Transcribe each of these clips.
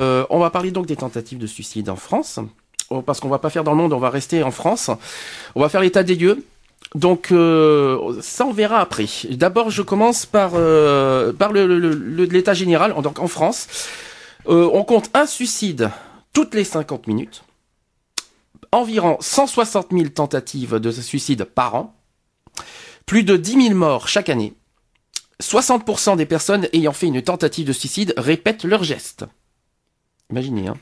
Euh, on va parler donc des tentatives de suicide en France. Oh, Parce qu'on va pas faire dans le monde, on va rester en France. On va faire l'état des lieux. Donc euh, ça on verra après. D'abord je commence par euh, par l'état général. Donc en France, euh, on compte un suicide toutes les 50 minutes. Environ 160 000 tentatives de suicide par an. Plus de 10 000 morts chaque année. 60% des personnes ayant fait une tentative de suicide répètent leur geste. Imaginez, hein.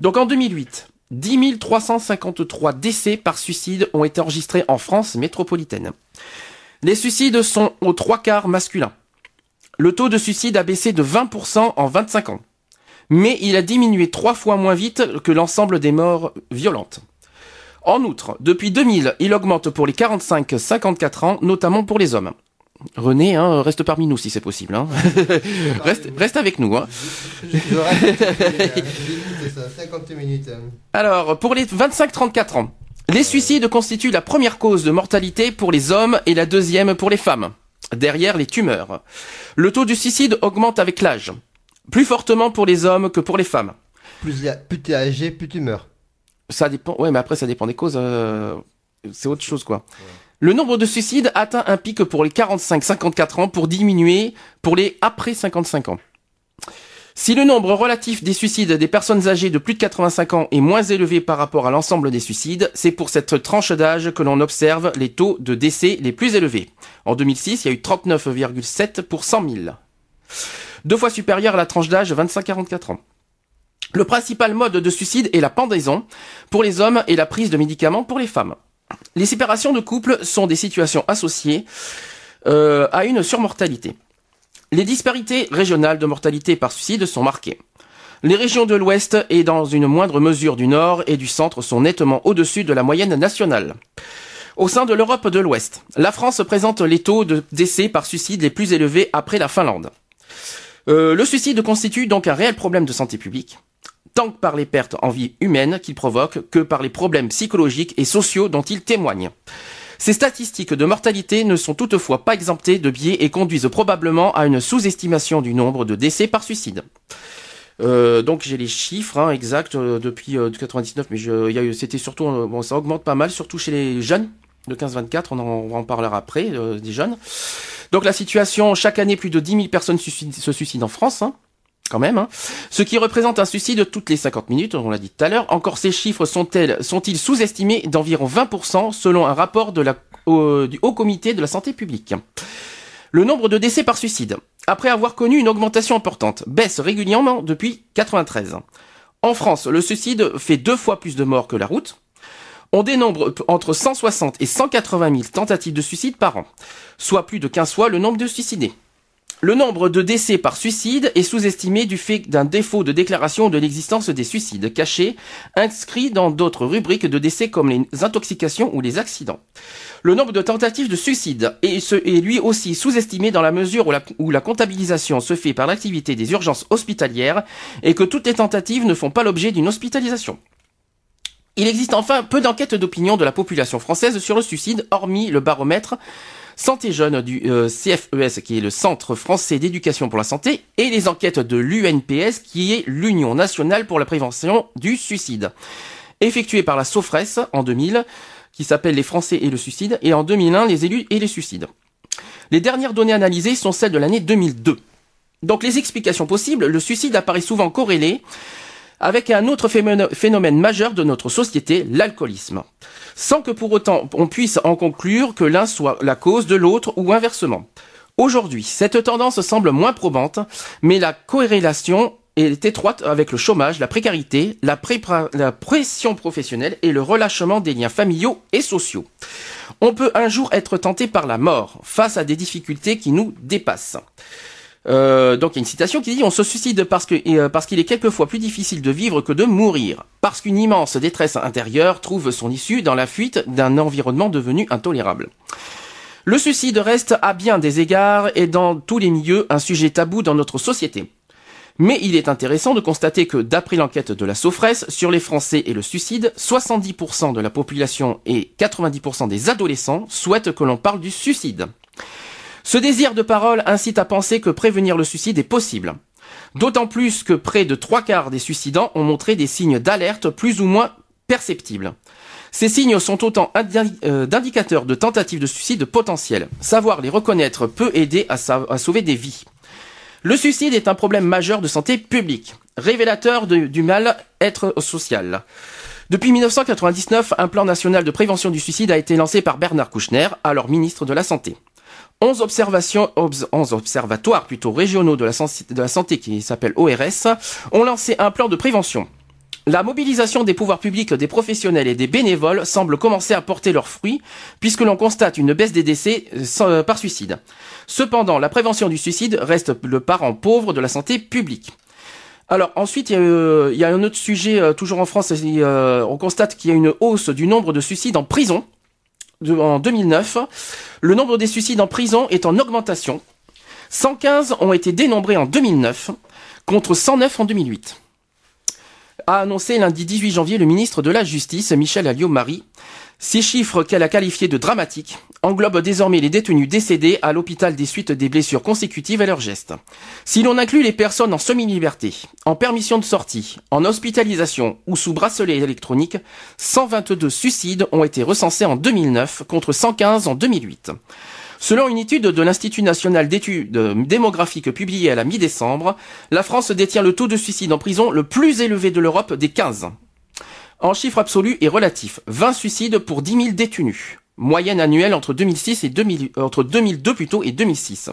Donc en 2008, 10 353 décès par suicide ont été enregistrés en France métropolitaine. Les suicides sont aux trois quarts masculins. Le taux de suicide a baissé de 20% en 25 ans. Mais il a diminué trois fois moins vite que l'ensemble des morts violentes. En outre, depuis 2000, il augmente pour les 45-54 ans, notamment pour les hommes. René, hein, reste parmi nous si c'est possible. Hein. reste, reste avec nous. Hein. Je reste, c'est ça, 50 minutes. hein. Alors, pour les 25-34 ans, les suicides constituent la première cause de mortalité pour les hommes et la deuxième pour les femmes. Derrière les tumeurs. Le taux du suicide augmente avec l'âge. Plus fortement pour les hommes que pour les femmes. Plus, plus t'es âgé, plus tu meurs. Ça dépend. Ouais, mais après ça dépend des causes. euh, C'est autre chose quoi. Le nombre de suicides atteint un pic pour les 45-54 ans pour diminuer pour les après 55 ans. Si le nombre relatif des suicides des personnes âgées de plus de 85 ans est moins élevé par rapport à l'ensemble des suicides, c'est pour cette tranche d'âge que l'on observe les taux de décès les plus élevés. En 2006, il y a eu 39,7 pour 100 000. Deux fois supérieur à la tranche d'âge 25-44 ans. Le principal mode de suicide est la pendaison pour les hommes et la prise de médicaments pour les femmes. Les séparations de couple sont des situations associées euh, à une surmortalité. Les disparités régionales de mortalité par suicide sont marquées. Les régions de l'Ouest et dans une moindre mesure du Nord et du Centre sont nettement au-dessus de la moyenne nationale. Au sein de l'Europe de l'Ouest, la France présente les taux de décès par suicide les plus élevés après la Finlande. Euh, le suicide constitue donc un réel problème de santé publique, tant par les pertes en vie humaine qu'il provoque que par les problèmes psychologiques et sociaux dont il témoigne. Ces statistiques de mortalité ne sont toutefois pas exemptées de biais et conduisent probablement à une sous-estimation du nombre de décès par suicide. Euh, donc j'ai les chiffres hein, exacts euh, depuis euh, 99, mais c'était surtout euh, bon ça augmente pas mal, surtout chez les jeunes de 15-24, on en, parlera après euh, des jeunes. Donc la situation chaque année plus de 10 000 personnes se suicident en France. Hein quand même, hein. ce qui représente un suicide toutes les 50 minutes, on l'a dit tout à l'heure. Encore ces chiffres sont-ils sous-estimés d'environ 20% selon un rapport du Haut Comité de la Santé Publique? Le nombre de décès par suicide, après avoir connu une augmentation importante, baisse régulièrement depuis 93. En France, le suicide fait deux fois plus de morts que la route. On dénombre entre 160 et 180 000 tentatives de suicide par an, soit plus de 15 fois le nombre de suicidés. Le nombre de décès par suicide est sous-estimé du fait d'un défaut de déclaration de l'existence des suicides cachés, inscrits dans d'autres rubriques de décès comme les intoxications ou les accidents. Le nombre de tentatives de suicide est, lui aussi sous-estimé dans la mesure où la comptabilisation se fait par l'activité des urgences hospitalières et que toutes les tentatives ne font pas l'objet d'une hospitalisation. Il existe enfin peu d'enquêtes d'opinion de la population française sur le suicide, hormis le baromètre Santé Jeune du euh, CFES, qui est le Centre français d'éducation pour la santé, et les enquêtes de l'UNPS, qui est l'Union nationale pour la prévention du suicide, effectuées par la SOFRES en 2000, qui s'appelle Les Français et le suicide, et en 2001, Les élus et les suicides. Les dernières données analysées sont celles de l'année 2002. Donc les explications possibles, le suicide apparaît souvent corrélé avec un autre phénomène majeur de notre société, l'alcoolisme. Sans que pour autant on puisse en conclure que l'un soit la cause de l'autre ou inversement. Aujourd'hui, cette tendance semble moins probante, mais la corrélation est étroite avec le chômage, la précarité, la, la pression professionnelle et le relâchement des liens familiaux et sociaux. On peut un jour être tenté par la mort face à des difficultés qui nous dépassent. Euh, donc il y a une citation qui dit on se suicide euh, parce qu'il est quelquefois plus difficile de vivre que de mourir, parce qu'une immense détresse intérieure trouve son issue dans la fuite d'un environnement devenu intolérable. Le suicide reste à bien des égards et dans tous les milieux un sujet tabou dans notre société. Mais il est intéressant de constater que d'après l'enquête de la Sofres sur les Français et le suicide, 70% de la population et 90% des adolescents souhaitent que l'on parle du suicide. Ce désir de parole incite à penser que prévenir le suicide est possible. D'autant plus que près de trois quarts des suicidants ont montré des signes d'alerte plus ou moins perceptibles. Ces signes sont autant euh, d'indicateurs de tentatives de suicide potentielles. Savoir les reconnaître peut aider à, sa- à sauver des vies. Le suicide est un problème majeur de santé publique, révélateur du mal-être social. Depuis 1999, un plan national de prévention du suicide a été lancé par Bernard Kouchner, alors ministre de la Santé. 11 observations, obs- 11 observatoires plutôt régionaux de la, santé qui s'appellent ORS ont lancé un plan de prévention. La mobilisation des pouvoirs publics, des professionnels et des bénévoles semble commencer à porter leurs fruits, puisque l'on constate une baisse des décès euh, euh, par suicide. Cependant, la prévention du suicide reste le parent pauvre de la santé publique. Alors ensuite, il y a, euh, un autre sujet, toujours en France, on constate qu'il y a une hausse du nombre de suicides en prison en 2009. Le nombre des suicides en prison est en augmentation. 115 ont été dénombrés en 2009 contre 109 en 2008 a annoncé lundi 18 janvier le ministre de la Justice, Michel Alliot-Marie. Ces chiffres qu'elle a qualifiés de dramatiques englobent désormais les détenus décédés à l'hôpital des suites des blessures consécutives à leurs gestes. Si l'on inclut les personnes en semi-liberté, en permission de sortie, en hospitalisation ou sous bracelet électronique, 122 suicides ont été recensés en 2009 contre 115 en 2008. Selon une étude de l'Institut national d'études démographiques publiée à la mi-décembre, la France détient le taux de suicide en prison le plus élevé de l'Europe des 15. En chiffre absolu et relatif, 20 suicides pour 10 000 détenus. Moyenne annuelle entre 2006 et 2000, euh, entre 2002 plutôt et 2006.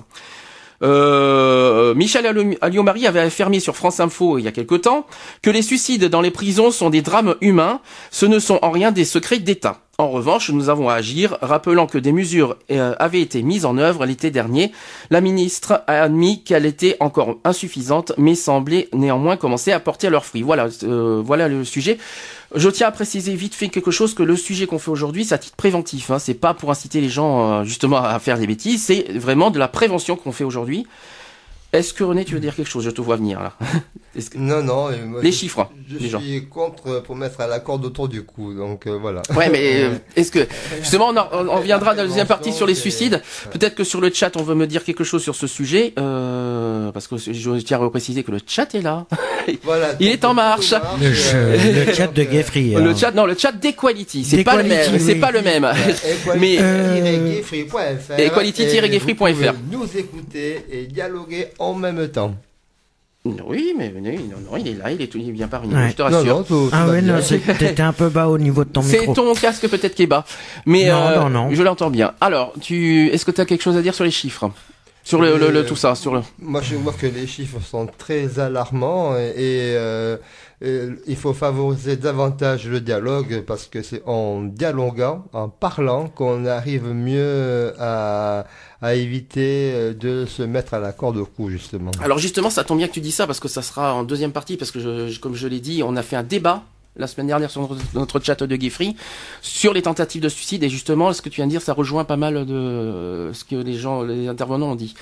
Euh, Michel Alliot-Marie avait affirmé sur France Info il y a quelque temps que les suicides dans les prisons sont des drames humains, ce ne sont en rien des secrets d'État. En revanche, nous avons à agir, rappelant que des mesures euh, avaient été mises en œuvre l'été dernier. La ministre a admis qu'elle était encore insuffisante, mais semblait néanmoins commencer à porter leurs fruits. Voilà, euh, voilà le sujet. Je tiens à préciser vite fait quelque chose que le sujet qu'on fait aujourd'hui, c'est à titre préventif. Hein. C'est pas pour inciter les gens euh, justement à faire des bêtises. C'est vraiment de la prévention qu'on fait aujourd'hui. Est-ce que René, tu veux dire quelque chose? Je te vois venir là. Que- Non, non. moi, Les je- chiffres, Je les gens. suis contre pour mettre à la corde autour du cou, donc euh, voilà. Ouais, mais euh, est-ce que justement on, en- on on viendra dans la deuxième partie sur les suicides. Peut-être que sur le chat on veut me dire quelque chose sur ce sujet, euh, parce que je tiens à préciser que le chat est là. Voilà, Il est en marche. Le, marche, jeu- le chat de Geoffrey. Le hein. chat, non, le chat d'Equality, c'est pas le même, c'est pas le même. Mais- pouvez nous écouter et dialoguer en même temps. Oui, mais non, non, il est là, il est, tout- il est bien parmi nous, Ouais. je te Non, rassure. non, tout, Ah tout va ouais, non, c'est- t'étais un peu bas au niveau de ton C'est micro. ton casque peut-être qui est bas, mais Non, euh, non, non. je l'entends bien. Alors, tu, est-ce que tu as quelque chose à dire sur les chiffres, sur le, le- le- tout ça, sur le. Moi, je vois que les chiffres sont très alarmants et, et, euh, euh, il faut favoriser davantage le dialogue parce que c'est en dialoguant, en parlant, qu'on arrive mieux à, à éviter euh, de se mettre à la corde au cou, justement. Alors justement, ça tombe bien que tu dis ça parce que ça sera en deuxième partie parce que je, comme je l'ai dit, on a fait un débat la semaine dernière sur notre, chat de Geoffrey sur les tentatives de suicide et justement ce que tu viens de dire ça rejoint pas mal de euh, ce que les gens les intervenants ont dit.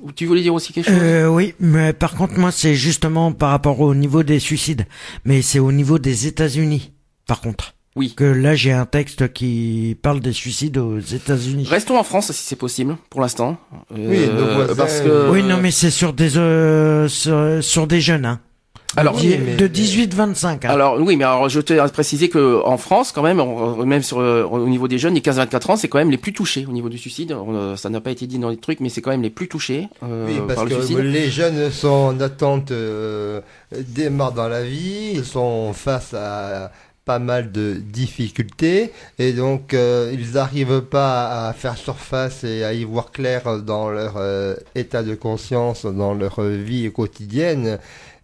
Ou Tu voulais dire aussi quelque chose Euh, oui, mais par contre, moi, c'est justement par rapport au niveau des suicides. Mais c'est au niveau des États-Unis, par contre. Oui. Que là, j'ai un texte qui parle des suicides aux États-Unis. Restons en France si c'est possible pour l'instant. Euh, Oui, nos voisins, parce que Oui, non, mais c'est sur des euh, sur, sur des jeunes, hein. Alors Oui, mais- de 18-25. Hein. Alors oui, mais alors je tiens à préciser que en France, quand même, on- même sur euh, au niveau des jeunes, les 15-24 ans, c'est quand même les plus touchés au niveau du suicide. On, euh, ça n'a pas été dit dans les trucs, mais c'est quand même les plus touchés euh, Oui, par parce le que suicide. les jeunes sont en attente euh, démarrent dans la vie, ils sont face à pas mal de difficultés et donc euh, ils n'arrivent pas à faire surface et à y voir clair dans leur euh, état de conscience, dans leur vie quotidienne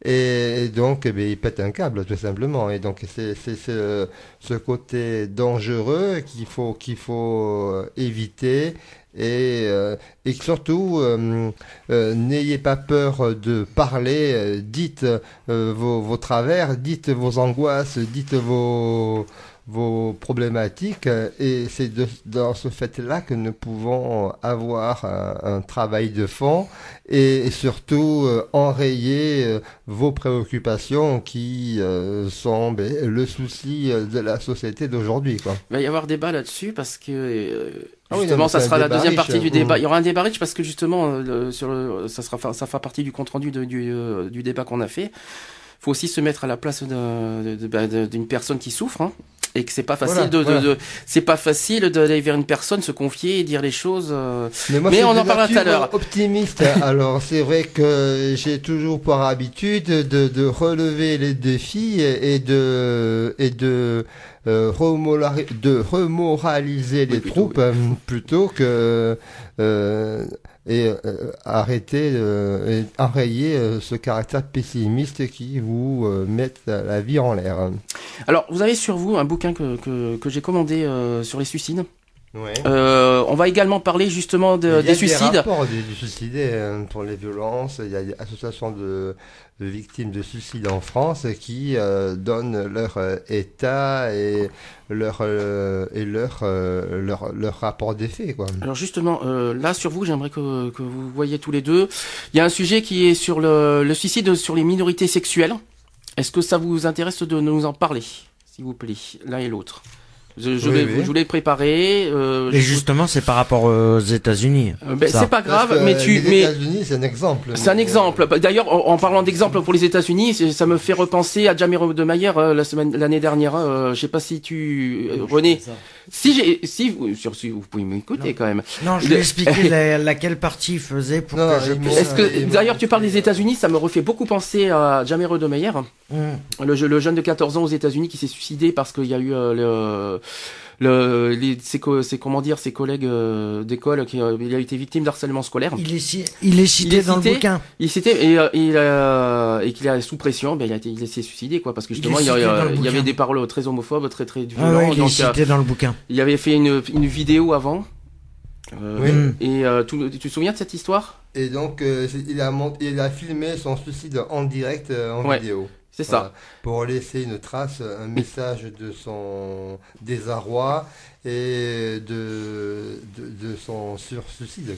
et, donc eh il pète un câble tout simplement. Et donc c'est ce, côté dangereux qu'il faut qu'il faut euh, éviter et, euh, et surtout euh, euh, n'ayez pas peur de parler, dites vos, vos travers, dites vos angoisses, dites vos vos problématiques euh, et c'est dans ce fait-là que nous pouvons avoir un, un travail de fond et, et surtout euh, enrayer euh, vos préoccupations qui euh, sont ben, le souci de la société d'aujourd'hui. Il va y avoir débat là-dessus parce que Ah oui, justement ça sera la deuxième riche, partie du hein. débat. Mm. Il y aura un débat riche parce que justement le- sur le, ça sera ça fera partie du compte rendu de- du, du débat qu'on a fait. Faut aussi se mettre à la place bah, d'une personne qui souffre hein, et que c'est pas facile Voilà, de, de- voilà. de- c'est pas facile d'aller vers une personne se confier et dire les choses. euh, moi, Mais suis on en parlera tout à l'heure. Optimiste. Alors c'est vrai que j'ai toujours pour habitude de, de relever les défis et de et de euh, remolari- de remoraliser les Oui, plutôt, troupes euh, plutôt que euh, et euh, arrêter euh, enrayer euh, ce caractère pessimiste qui vous euh, met la vie en l'air. Alors vous avez sur vous un bouquin que que, que j'ai commandé euh, sur les suicides. Ouais. Euh, on va également parler justement de- Il y a des suicides. Des rapports du, du suicidé euh, pour les violences. Il y a des associations de, de victimes de suicide en France qui euh, donnent leur euh, état et leur euh, et leur, euh, leur leur rapport des faits quoi. Alors justement, euh, là sur vous, j'aimerais que, que vous voyez tous les deux. Il y a un sujet qui est sur le, le suicide sur les minorités sexuelles. Est-ce que ça vous intéresse de nous en parler, s'il vous plaît, l'un et l'autre? Je, je, Oui, vais, oui. je voulais préparer. Euh, Et justement, c'est par rapport aux États-Unis. euh, ben, c'est pas grave, mais tu, les mais États-Unis c'est un exemple. c'est un exemple. Bah, D'ailleurs, en, en parlant d'exemple pour les États-Unis, ça me fait repenser à Jamie de Mayer la semaine, l'année dernière. Euh, je sais pas si tu, euh, René, si j'ai, si vous, sur, si vous pouvez m'écouter quand même. Non, je vais expliquer la- laquelle partie il faisait pour Non, que je puisse... m'ont- Est-ce que, et- d'ailleurs, tu parles des États-Unis, ça me refait beaucoup penser à Jamie de. Le, je- le jeune de 14 ans aux États-Unis qui s'est suicidé parce qu'il y a eu euh, le, le, les, ses, co- ses- comment dire, ses collègues euh, d'école, qui, euh, il a été victime d'harcèlement scolaire. Il est, il est cité Il est dans cité le bouquin. Il s'était et, euh, euh, et qu'il est sous pression, ben il a il s'est suicidé quoi, parce que est justement il, y a- il avait des paroles très homophobes, très très Ah violentes. ouais, il est euh, cité dans le bouquin. il avait fait une, une vidéo avant. Euh, Oui. Hum. Et euh, tu te souviens de cette histoire? Et donc euh, il a mont- il a filmé son suicide en direct euh, en Ouais. vidéo. C'est ça. Voilà. pour laisser une trace, un message de son désarroi et de, de, de son sur-suicide.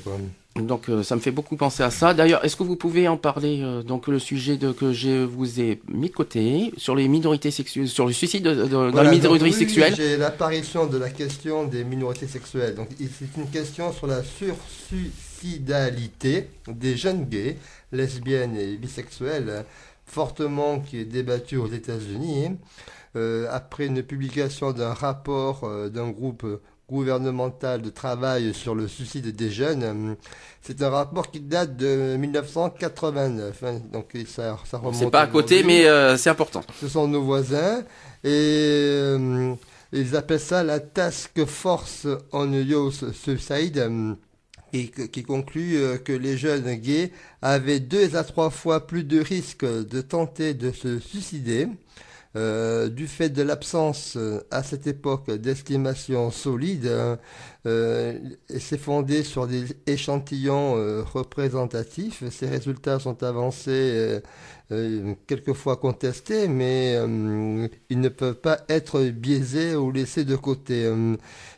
Donc euh, ça me fait beaucoup penser à ça. D'ailleurs, est-ce que vous pouvez en parler euh, donc le sujet de, que je vous ai mis de côté sur les minorités sexuelles, sur le suicide de- de- dans Voilà, les minorités oui, sexuelles? J'ai l'apparition de la question des minorités sexuelles. Donc c'est une question sur la sursuicidalité des jeunes gays, lesbiennes et bisexuels, fortement qui est débattue aux États-Unis. Euh, après une publication d'un rapport euh, d'un groupe gouvernemental de travail sur le suicide des jeunes. euh, C'est un rapport qui date de 1989. hein, donc ça, ça remonte. C'est pas à côté, mais euh, c'est important. ce sont nos voisins et ils appellent ça la Task Force on Youth Suicide qui conclut euh, que les jeunes gays avaient deux à trois fois plus de risques de tenter de se suicider euh, du fait de l'absence euh, à cette époque d'estimation solide, euh, euh, c'est fondé sur des échantillons euh, représentatifs. Ces résultats sont avancés quelquefois contestés, mais ils ne peuvent pas être biaisés ou laissés de côté.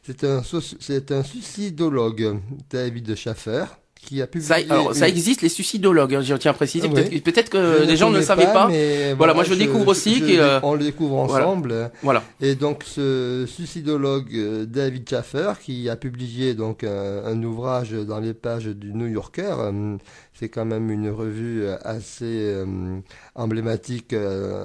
C'est un, un suicidologue, David Schaffer, qui a publié... Ça, alors, ça une- existe les suicidologues, hein, je tiens à préciser. Peut-être Je que les gens ne le savaient pas. mais Voilà, moi, je découvre aussi je- que, euh, on le découvre ensemble. Voilà. Et donc ce suicidologue euh, David Schaffer, qui a publié donc un, un ouvrage dans les pages du New Yorker, euh, c'est quand même une revue euh, assez euh, emblématique euh,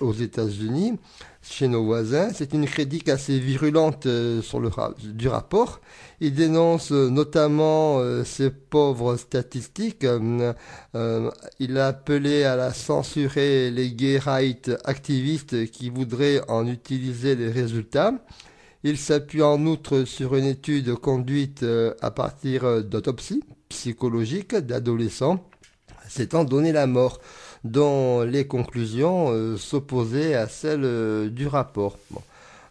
aux États-Unis, chez nos voisins. C'est une critique assez virulente euh, sur le ra- du rapport. Il dénonce euh, notamment euh, ces pauvres statistiques. euh, il a appelé à la censurer les gay rights activistes qui voudraient en utiliser les résultats. Il s'appuie en outre sur une étude conduite à partir d'autopsies psychologiques d'adolescents s'étant donné la mort. dont les conclusions s'opposaient à celles du rapport.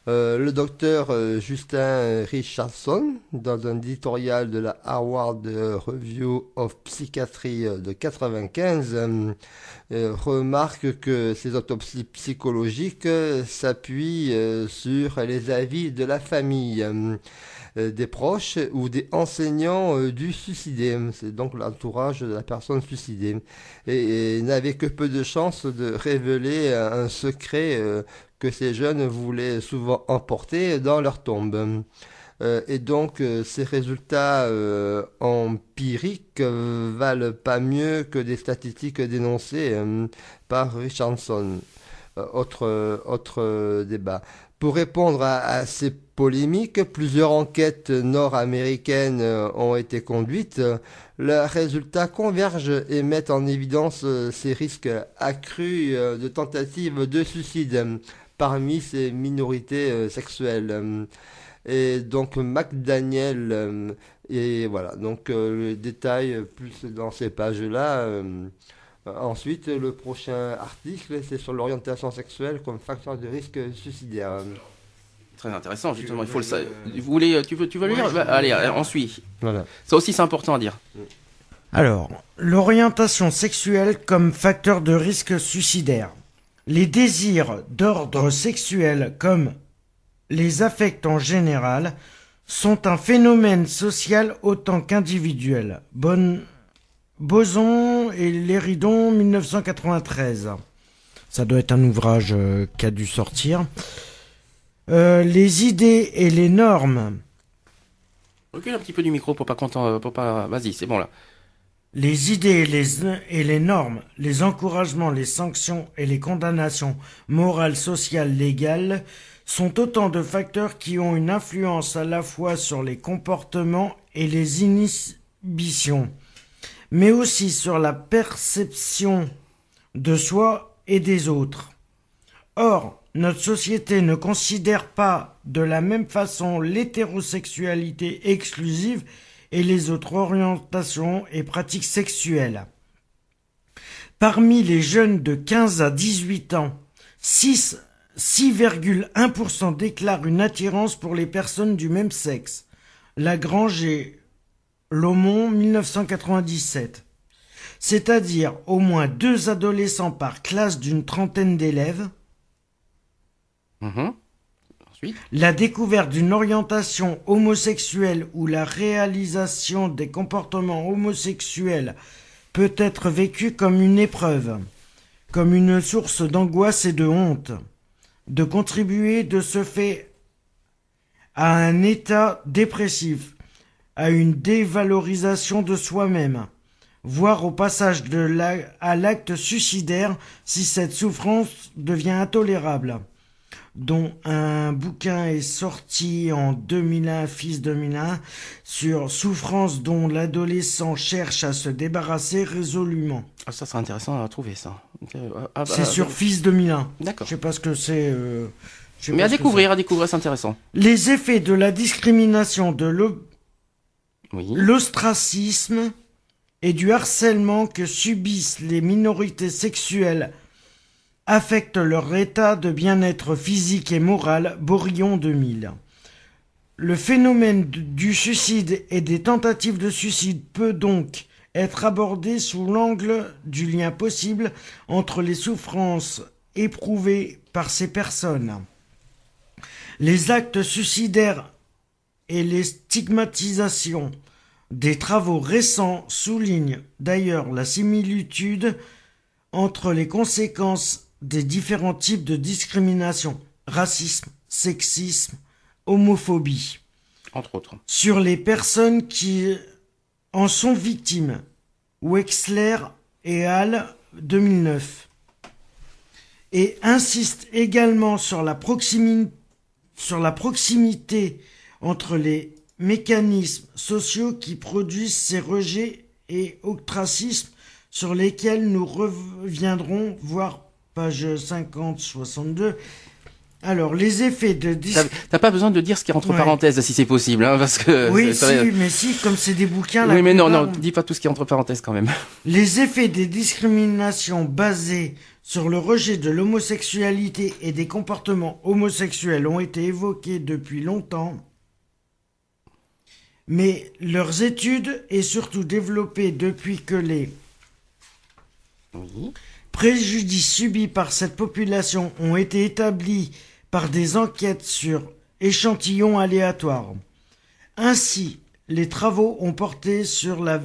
Euh, le docteur euh, Justin Richardson, dans un éditorial de la Harvard Review of Psychiatry euh, de 95, euh, euh, remarque que ces autopsies psychologiques s'appuient sur les avis de la famille. Euh, euh, des proches ou des enseignants euh, du suicidé. C'est donc l'entourage de la personne suicidée. Et, n'avait que peu de chances de révéler un secret euh, que ces jeunes voulaient souvent emporter dans leur tombe. Euh, et donc euh, ces résultats euh, empiriques euh, valent pas mieux que des statistiques dénoncées euh, par Richardson. Euh, autre autre euh, débat. Pour répondre à, ces polémiques, plusieurs enquêtes nord-américaines euh, ont été conduites. Leurs résultats convergent et mettent en évidence euh, ces risques accrus euh, de tentatives de suicide parmi ces minorités sexuelles. Et donc McDaniel et voilà donc le détail plus dans ces pages-là. Euh, Ensuite, le prochain article, c'est sur l'orientation sexuelle comme facteur de risque suicidaire. Très intéressant, justement. Il faut le savoir. Vous voulez, tu veux, tu veux le lire Bah, Allez, le allez, lire. on suit. Voilà. Ça aussi, c'est important à dire. Alors, l'orientation sexuelle comme facteur de risque suicidaire. Les désirs d'ordre sexuel comme les affects en général sont un phénomène social autant qu'individuel. Bonne... Boson et Léridon, 1993. Ça doit être un ouvrage euh, qui a dû sortir. Euh, les idées et les normes Recule un petit peu du micro pour pas content, pour pas. Vas-y, c'est bon là. Les idées et les, et les normes, les encouragements, les sanctions et les condamnations morales, sociales, légales sont autant de facteurs qui ont une influence à la fois sur les comportements et les inhibitions, mais aussi sur la perception de soi et des autres. Or, notre société ne considère pas de la même façon l'hétérosexualité exclusive et les autres orientations et pratiques sexuelles. Parmi les jeunes de 15 à 18 ans, 6 6,1% déclarent une attirance pour les personnes du même sexe. Lagrange et Lomont 1997. C'est-à-dire au moins deux adolescents par classe d'une trentaine d'élèves. Mhm. Ensuite. La découverte d'une orientation homosexuelle ou la réalisation des comportements homosexuels peut être vécue comme une épreuve, comme une source d'angoisse et de honte, de contribuer de ce fait à un état dépressif, à une dévalorisation de soi-même, voire au passage de la- à l'acte suicidaire si cette souffrance devient intolérable dont un bouquin est sorti en 2001, fils 2001, sur souffrance dont l'adolescent cherche à se débarrasser résolument. Ah, ça serait intéressant à trouver ça. Euh, ah, bah, C'est sur fils 2001. D'accord. Je sais pas ce que c'est. euh, Mais à découvrir, à découvrir, c'est intéressant. Les effets de la discrimination, de l'o- L'ostracisme et du harcèlement que subissent les minorités sexuelles affectent leur état de bien-être physique et moral, Bourillon 2000. Le phénomène du suicide et des tentatives de suicide peut donc être abordé sous l'angle du lien possible entre les souffrances éprouvées par ces personnes. Les actes suicidaires et les stigmatisations des travaux récents soulignent d'ailleurs la similitude entre les conséquences des différents types de discrimination, racisme, sexisme, homophobie, Entre autres. sur les personnes qui en sont victimes. Wexler et Hall 2009. Et insiste également sur la, proximi- sur la proximité entre les mécanismes sociaux qui produisent ces rejets et ostracismes sur lesquels nous reviendrons, voir page 50-62, Alors, les effets de T'as pas besoin de dire ce qui est entre Ouais. parenthèses si c'est possible, hein, parce que. Oui, si, mais si, comme c'est des bouquins. la Oui, mais non, non, dis pas tout ce qui est entre parenthèses quand même. Les effets des discriminations basées sur le rejet de l'homosexualité et des comportements homosexuels ont été évoqués depuis longtemps, mais leurs études et surtout développées depuis que les préjudices subis par cette population ont été établis par des enquêtes sur échantillons aléatoires. Ainsi, les travaux ont porté sur la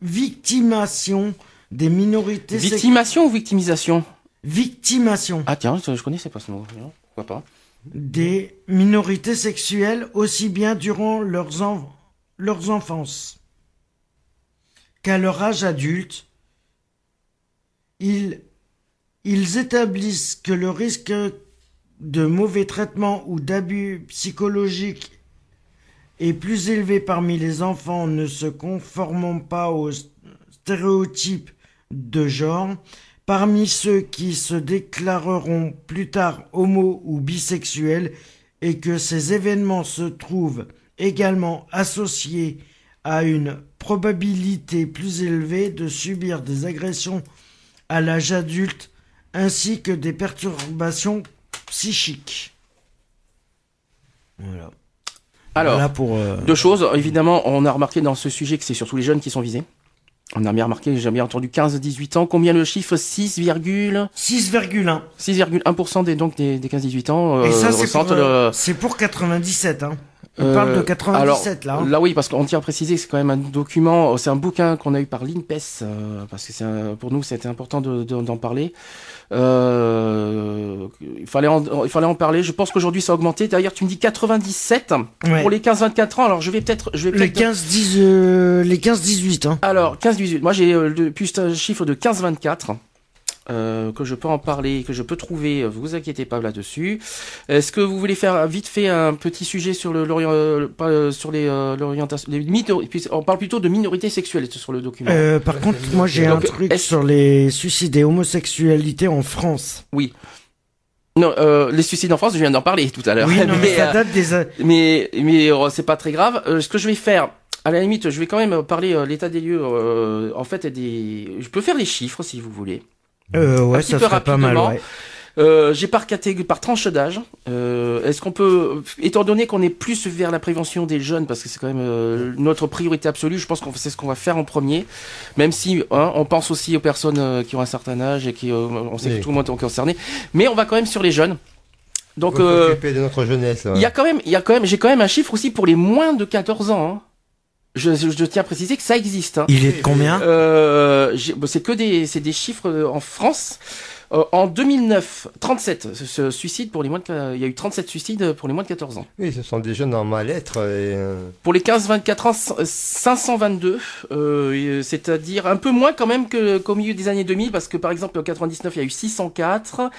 victimation des minorités Victimation ou victimisation? Victimation Ah tiens, je connaissais pas ce mot. Pourquoi pas? Des minorités sexuelles aussi bien durant leurs, en- leurs enfances qu'à leur âge adulte. Ils, établissent que le risque de mauvais traitements ou d'abus psychologiques est plus élevé parmi les enfants ne se conformant pas aux stéréotypes de genre, parmi ceux qui se déclareront plus tard homo ou bisexuels, et que ces événements se trouvent également associés à une probabilité plus élevée de subir des agressions à l'âge adulte ainsi que des perturbations psychiques. Voilà. Alors, Voilà pour. euh, deux choses. Évidemment, on a remarqué dans ce sujet que c'est surtout les jeunes qui sont visés. On a bien remarqué, j'ai bien entendu 15-18 ans. Combien le chiffre? 6,1% 6,1. 6,1% des, donc des, des 15-18 ans euh, Et ça, c'est ressentent pour, euh, le... c'est pour 97. Hein. On Euh, parle de 97 alors, là. hein. Là oui, parce qu'on tient à préciser que c'est quand même un document, c'est un bouquin qu'on a eu par l'INPES, euh, parce que c'est un- pour nous c'était important de- de- d'en parler. Euh, il fallait en, il fallait en parler. Je pense qu'aujourd'hui ça a augmenté. D'ailleurs, tu me dis 97 Ouais. pour les 15-24 ans. Alors je vais peut-être, je vais Les peut-être. 15-10, euh, les 15-18. Hein. Alors 15-18. Moi j'ai euh, le plus un chiffre de 15-24. Euh, que je peux en parler, que je peux trouver, euh, vous inquiétez pas là-dessus. Est-ce que vous voulez faire vite fait un petit sujet sur le euh, sur les euh, l'orientation, les minor- puis on parle plutôt de minorités sexuelles sur le document. Euh, par contre, moi j'ai un truc est-ce- sur les suicides et homosexualité en France. Oui. Non, euh, les suicides en France, je viens d'en parler tout à l'heure. Oui, non, mais mais, ça date des. mais mais euh, c'est pas très grave. Euh, ce que je vais faire, à la limite, je vais quand même parler euh, l'état des lieux. euh, en fait, des. Je peux faire les chiffres si vous voulez. Euh, ouais, petit ça peu serait pas mal. Ouais. Euh, j'ai par catégorie, par tranche d'âge. Euh, Est-ce qu'on peut, étant donné qu'on est plus vers la prévention des jeunes, parce que c'est quand même euh, notre priorité absolue, je pense qu'on c'est ce qu'on va faire en premier, même si hein, on pense aussi aux personnes euh, qui ont un certain âge et qui, euh, on sait Oui. que tout le monde est concerné, mais on va quand même sur les jeunes. Donc, Faut euh, s'occuper de notre jeunesse. il y a quand même, il y a quand même, j'ai quand même un chiffre aussi pour les moins de 14 ans. hein. Je, je, je tiens à préciser que ça existe. Hein. Il est de combien Euh, c'est que des, c'est des chiffres euh, en France. Euh, en 2009, 37 ce, suicide pour les moins de, il y a eu 37 suicides pour les moins de 14 ans. Oui, ce sont des jeunes en mal-être. Et, euh, Pour les 15-24 ans, 522, euh, c'est-à-dire un peu moins quand même que qu'au milieu des années 2000, parce que par exemple en 99 il y a eu 604,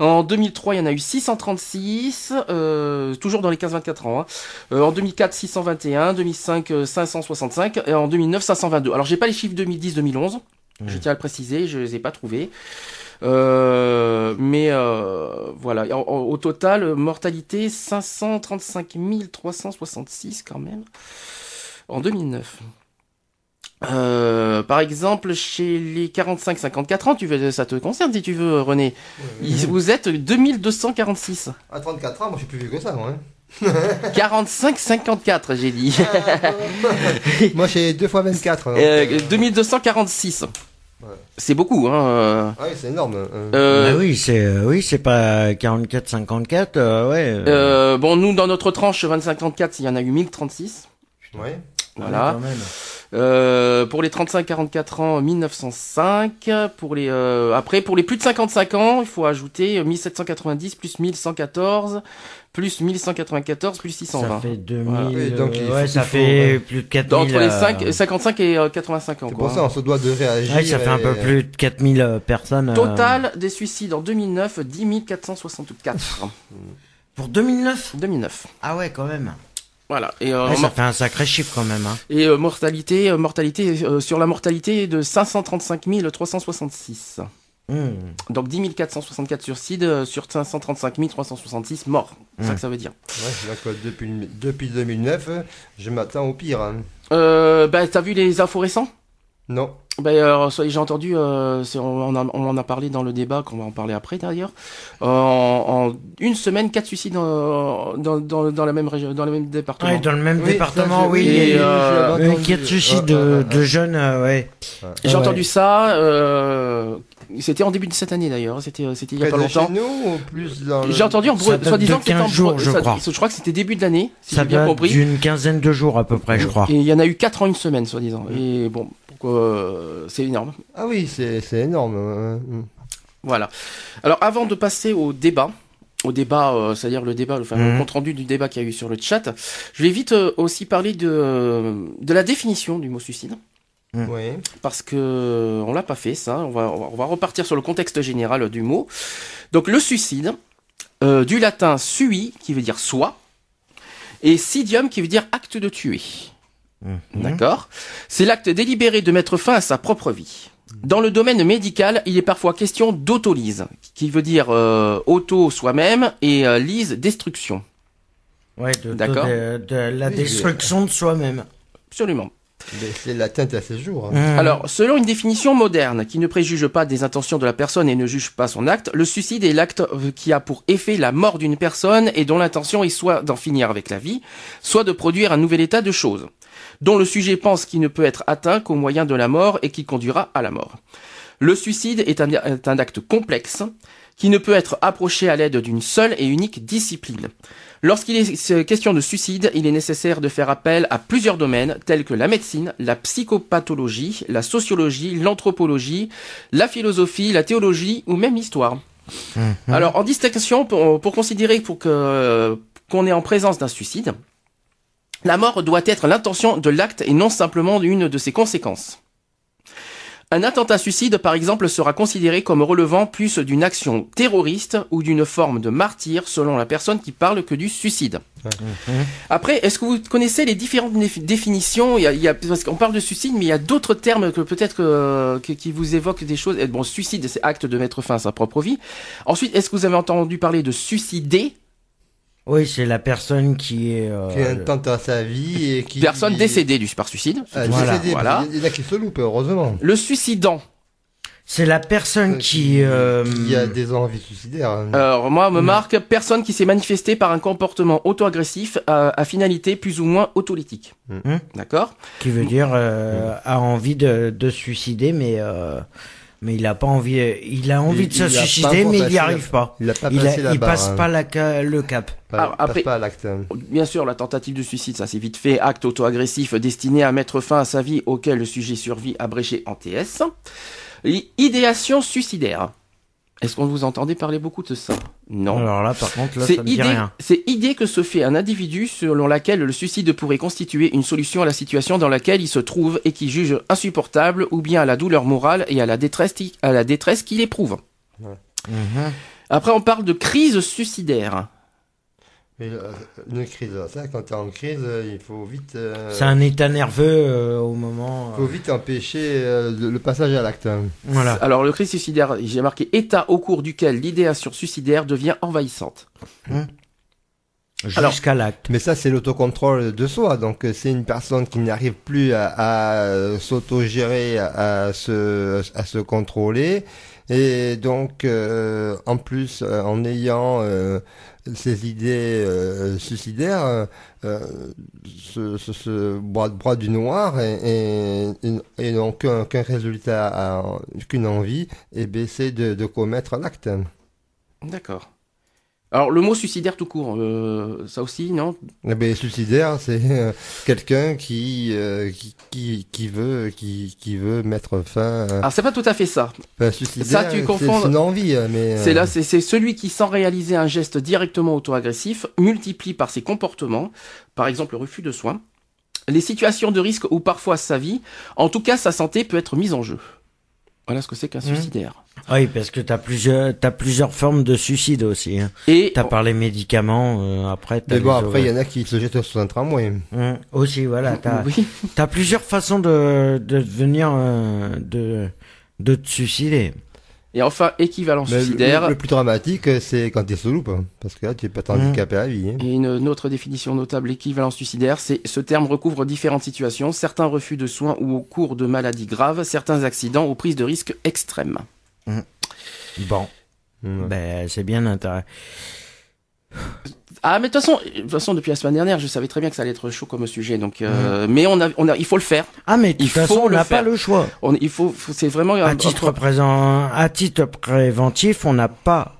en 2003 il y en a eu 636, euh, toujours dans les 15-24 ans. hein. Euh, en 2004 621, 2005 euh, 565 et en 2009 522. Alors j'ai pas les chiffres 2010-2011, je tiens à le préciser, je les ai pas trouvés. Euh, mais euh, voilà, En- en- au total, mortalité 535 366 quand même en 2009. Euh, par exemple, chez les 45-54 ans, tu veux, ça te concerne si tu veux, René. Vous êtes 2246. À 34 ans, moi je suis plus vieux que ça, moi. hein. 45-54, j'ai dit. moi j'ai 2 fois 24. hein. Euh, 2246. Ouais. C'est beaucoup, hein. euh. Ah oui, c'est énorme. hein. Euh, Bah oui, c'est euh, oui, c'est pas 44-54, euh, ouais. euh, euh, bon, nous, dans notre tranche 25-34, il y en a eu 1036. Ouais. Voilà. Euh, pour les 35-44 ans, 1905. Pour les euh, après pour les plus de 55 ans, il faut ajouter 1790 plus 1114 plus 1194 plus Ça 620. fait 2000. Voilà. Donc il euh, faut- ouais, ça il faut, fait ouais. plus de 4000. Entre les euh, 5, 55 et euh, 85 ans. C'est quoi. pour ça on se doit de réagir. Ouais, ça fait un peu et- plus de 4000 euh, personnes. euh, Total des suicides en 2009, 10 464. Pour 2009 2009. Ah ouais, quand même. Voilà. Et, euh, Ouais, ça fait un sacré chiffre quand même. Hein. et euh, mortalité, euh, mortalité euh, sur la mortalité de 535 366. Hmm. Donc 10 464 suicides euh, sur 535 366 morts. C'est ça Mm. que ça veut dire. Ouais, euh, depuis, depuis 2009, euh, je m'attends au pire. hein. Euh, bah, t'as vu les infos récents Non. bah, euh, J'ai entendu, euh, on, en a, on en a parlé dans le débat, qu'on va en parler après d'ailleurs. Euh, en, en une semaine, quatre suicides euh, dans, dans, dans la même région, dans le même département. Ouais, dans le même Oui, département, oui. Et, euh, euh, de suicides de, de jeunes, euh, ouais. J'ai Ouais. entendu ça. Euh, c'était en début de cette année d'ailleurs. C'était c'était il y a Près pas de chez longtemps. nous ou plus dans le... J'ai entendu en soi-disant que c'était en 15 jours, je ça- crois. Je crois que c'était début de l'année, si j'ai bien compris. d'une quinzaine de jours à peu près, je crois. Et il y en a eu 4 en une semaine, soi-disant. Et bon, pourquoi euh, c'est énorme. Ah oui, c'est énorme. hein. Voilà. Alors, avant de passer au débat, au débat, euh, c'est-à-dire le débat, enfin, le Mhm. compte rendu du débat qu'il y a eu sur le chat, je vais vite euh, aussi parler de, de la définition du mot suicide. Mm. Oui. Parce que on l'a pas fait, ça. On va, on va- repartir sur le contexte général du mot. Donc, le suicide, euh, du latin sui, qui veut dire soi, et sidium, qui veut dire acte de tuer. Mhm. D'accord? C'est l'acte délibéré de mettre fin à sa propre vie. Dans le domaine médical, il est parfois question d'autolyse, qui veut dire euh, auto soi-même et euh, lyse destruction. Ouais, de, de- D'accord? de, de la destruction de soi-même. Absolument. Mais c'est l'atteinte à ses jours. hein. Mhm. Alors, selon une définition moderne qui ne préjuge pas des intentions de la personne et ne juge pas son acte, le suicide est l'acte euh, qui a pour effet la mort d'une personne et dont l'intention est soit d'en finir avec la vie, soit de produire un nouvel état de choses, dont le sujet pense qu'il ne peut être atteint qu'au moyen de la mort et qui conduira à la mort. Le suicide est un, est un acte complexe qui ne peut être approché à l'aide d'une seule et unique discipline. Lorsqu'il est question de suicide, il est nécessaire de faire appel à plusieurs domaines tels que la médecine, la psychopathologie, la sociologie, l'anthropologie, la philosophie, la théologie ou même l'histoire. Mhm. Alors, en distinction, pour, pour considérer pour que qu'on est en présence d'un suicide, la mort doit être l'intention de l'acte et non simplement une de ses conséquences. Un attentat suicide, par exemple, sera considéré comme relevant plus d'une action terroriste ou d'une forme de martyr selon la personne qui parle que du suicide. Mhm. Après, est-ce que vous connaissez les différentes défi- définitions? Il y a, il y a- Parce qu'on parle de suicide, mais il y a d'autres termes que peut-être que- que- qui vous évoquent des choses. Bon, suicide, c'est acte de mettre fin à sa propre vie. Ensuite, est-ce que vous avez entendu parler de suicider? Oui, c'est la personne qui est. euh, Qui intente à sa vie et qui... Personne décédée du par suicide. Ah, Voilà, décédé, voilà. Il y en a qui se loupent, heureusement. Le suicidant. C'est la personne qui. euh, qui a des envies suicidaires. hein. Alors moi, me Mm. marque personne qui s'est manifestée par un comportement auto-agressif à, à finalité plus ou moins autolytique. Mm. D'accord qui veut dire euh, a envie de, de suicider, mais euh, mais il a pas envie. Il a envie Il- de se suicider, mais il passé y la- arrive pas. Il a pas Il, a- passé la il barre. passe hein. pas la le cap. Pas- Alors, passe après- pas à l'acte. Bien sûr, la tentative de suicide, ça c'est vite fait. Acte auto-agressif destiné à mettre fin à sa vie auquel le sujet survit abrégé en TS. Idéation suicidaire. Est-ce qu'on vous entendez parler beaucoup de ça? Non. Alors là, par contre, là, ça me dit idée, rien. c'est idée que se fait un individu selon laquelle le suicide pourrait constituer une solution à la situation dans laquelle il se trouve et qui juge insupportable ou bien à la douleur morale et à la détresse, à la détresse qu'il éprouve. Mhm. Après, on parle de crise suicidaire. Euh, une crise, ça, quand t'es en crise, euh, il faut vite, euh, C'est un état nerveux euh, au moment. faut euh, vite empêcher euh, le, le passage à l'acte. hein. Voilà. Alors, le crise suicidaire, j'ai marqué état au cours duquel l'idéation suicidaire devient envahissante. alors- Jusqu'à l'acte. Mais ça, c'est l'autocontrôle de soi. Donc, c'est une personne qui n'arrive plus à, à, s'autogérer, à, à se, à se contrôler. Et donc, euh, en plus, euh, en ayant euh, ces idées euh, suicidaires, euh, euh, se, se, se du noir et, n'ont qu'un résultat, qu'une envie, et de, de commettre l'acte. D'accord. Alors, le mot suicidaire tout court, euh, ça aussi, non? Eh ben, suicidaire, c'est euh, quelqu'un qui, euh, qui qui qui veut qui qui veut mettre fin. à- Alors, c'est pas tout à fait ça. Enfin, suicidaire, ça, tu c'est- confonds- C'est une envie, euh, mais. C'est euh, là, c'est c'est celui qui, sans réaliser un geste directement auto-agressif, multiplie par ses comportements, par exemple le refus de soins, les situations de risque ou parfois sa vie, en tout cas sa santé peut être mise en jeu. Voilà ce que c'est qu'un Mmh. suicidaire. Oui, parce que t'as plusieurs, t'as plusieurs formes de suicide aussi. Hein. Et T'as parlé médicaments, euh, après. t'as Mais bon, après, il y en a qui se jettent sur un tramway. Hum, aussi, voilà. T'as, oui, t'as plusieurs façons de, de devenir, euh, de, de te suicider. Et enfin, équivalent Mais suicidaire. le, le plus dramatique, c'est quand tu es sous loupe, parce que là, tu peux t'handicaper à vie. hein. Et une, une autre définition notable, équivalent suicidaire, c'est ce terme recouvre différentes situations, certains refus de soins ou au cours de maladies graves, certains accidents ou prises de risques extrêmes. Bon, Ouais. ben c'est bien intéressant. Ah, mais de toute façon, de toute façon, depuis la semaine dernière, je savais très bien que ça allait être chaud comme sujet. Donc, euh, mais on a, on a, il faut le faire. Ah mais de Il toute façon, faut on le n'a pas faire. le choix. On, il faut, faut- c'est vraiment un- À un- titre présent, à titre préventif, on n'a pas,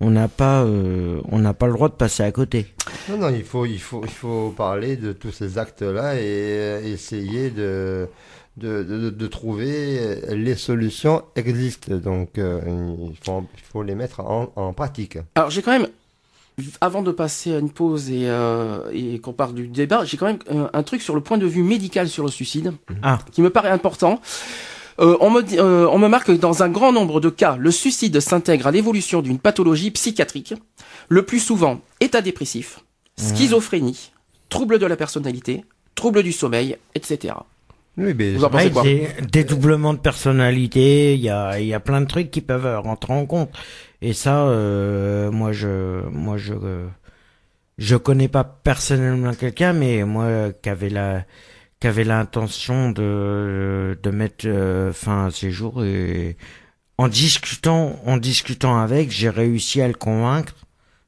on n'a pas, euh, on n'a pas le droit de passer à côté. Non, non, il faut, il faut, il faut parler de tous ces actes-là et euh, essayer de, de, de, de trouver les solutions existent. Donc, euh, il, faut, il faut les mettre en, en pratique. Alors j'ai quand même, avant de passer à une pause et, euh, et qu'on parle du débat, j'ai quand même euh, un truc sur le point de vue médical sur le suicide Ah. qui me paraît important. Euh, on, me dit- euh, on me marque que dans un grand nombre de cas, le suicide s'intègre à l'évolution d'une pathologie psychiatrique, le plus souvent état dépressif, schizophrénie, trouble de la personnalité, trouble du sommeil, etc. Oui, mais Vous en pensez quoi dédoublement de personnalité, il y a, il y a plein de trucs qui peuvent rentrer en compte. Et ça, euh, moi je, moi je, je connais pas personnellement quelqu'un, mais moi qui avait la, qui avait l'intention de, de mettre euh, fin à ses jours et en discutant, en discutant avec, j'ai réussi à le convaincre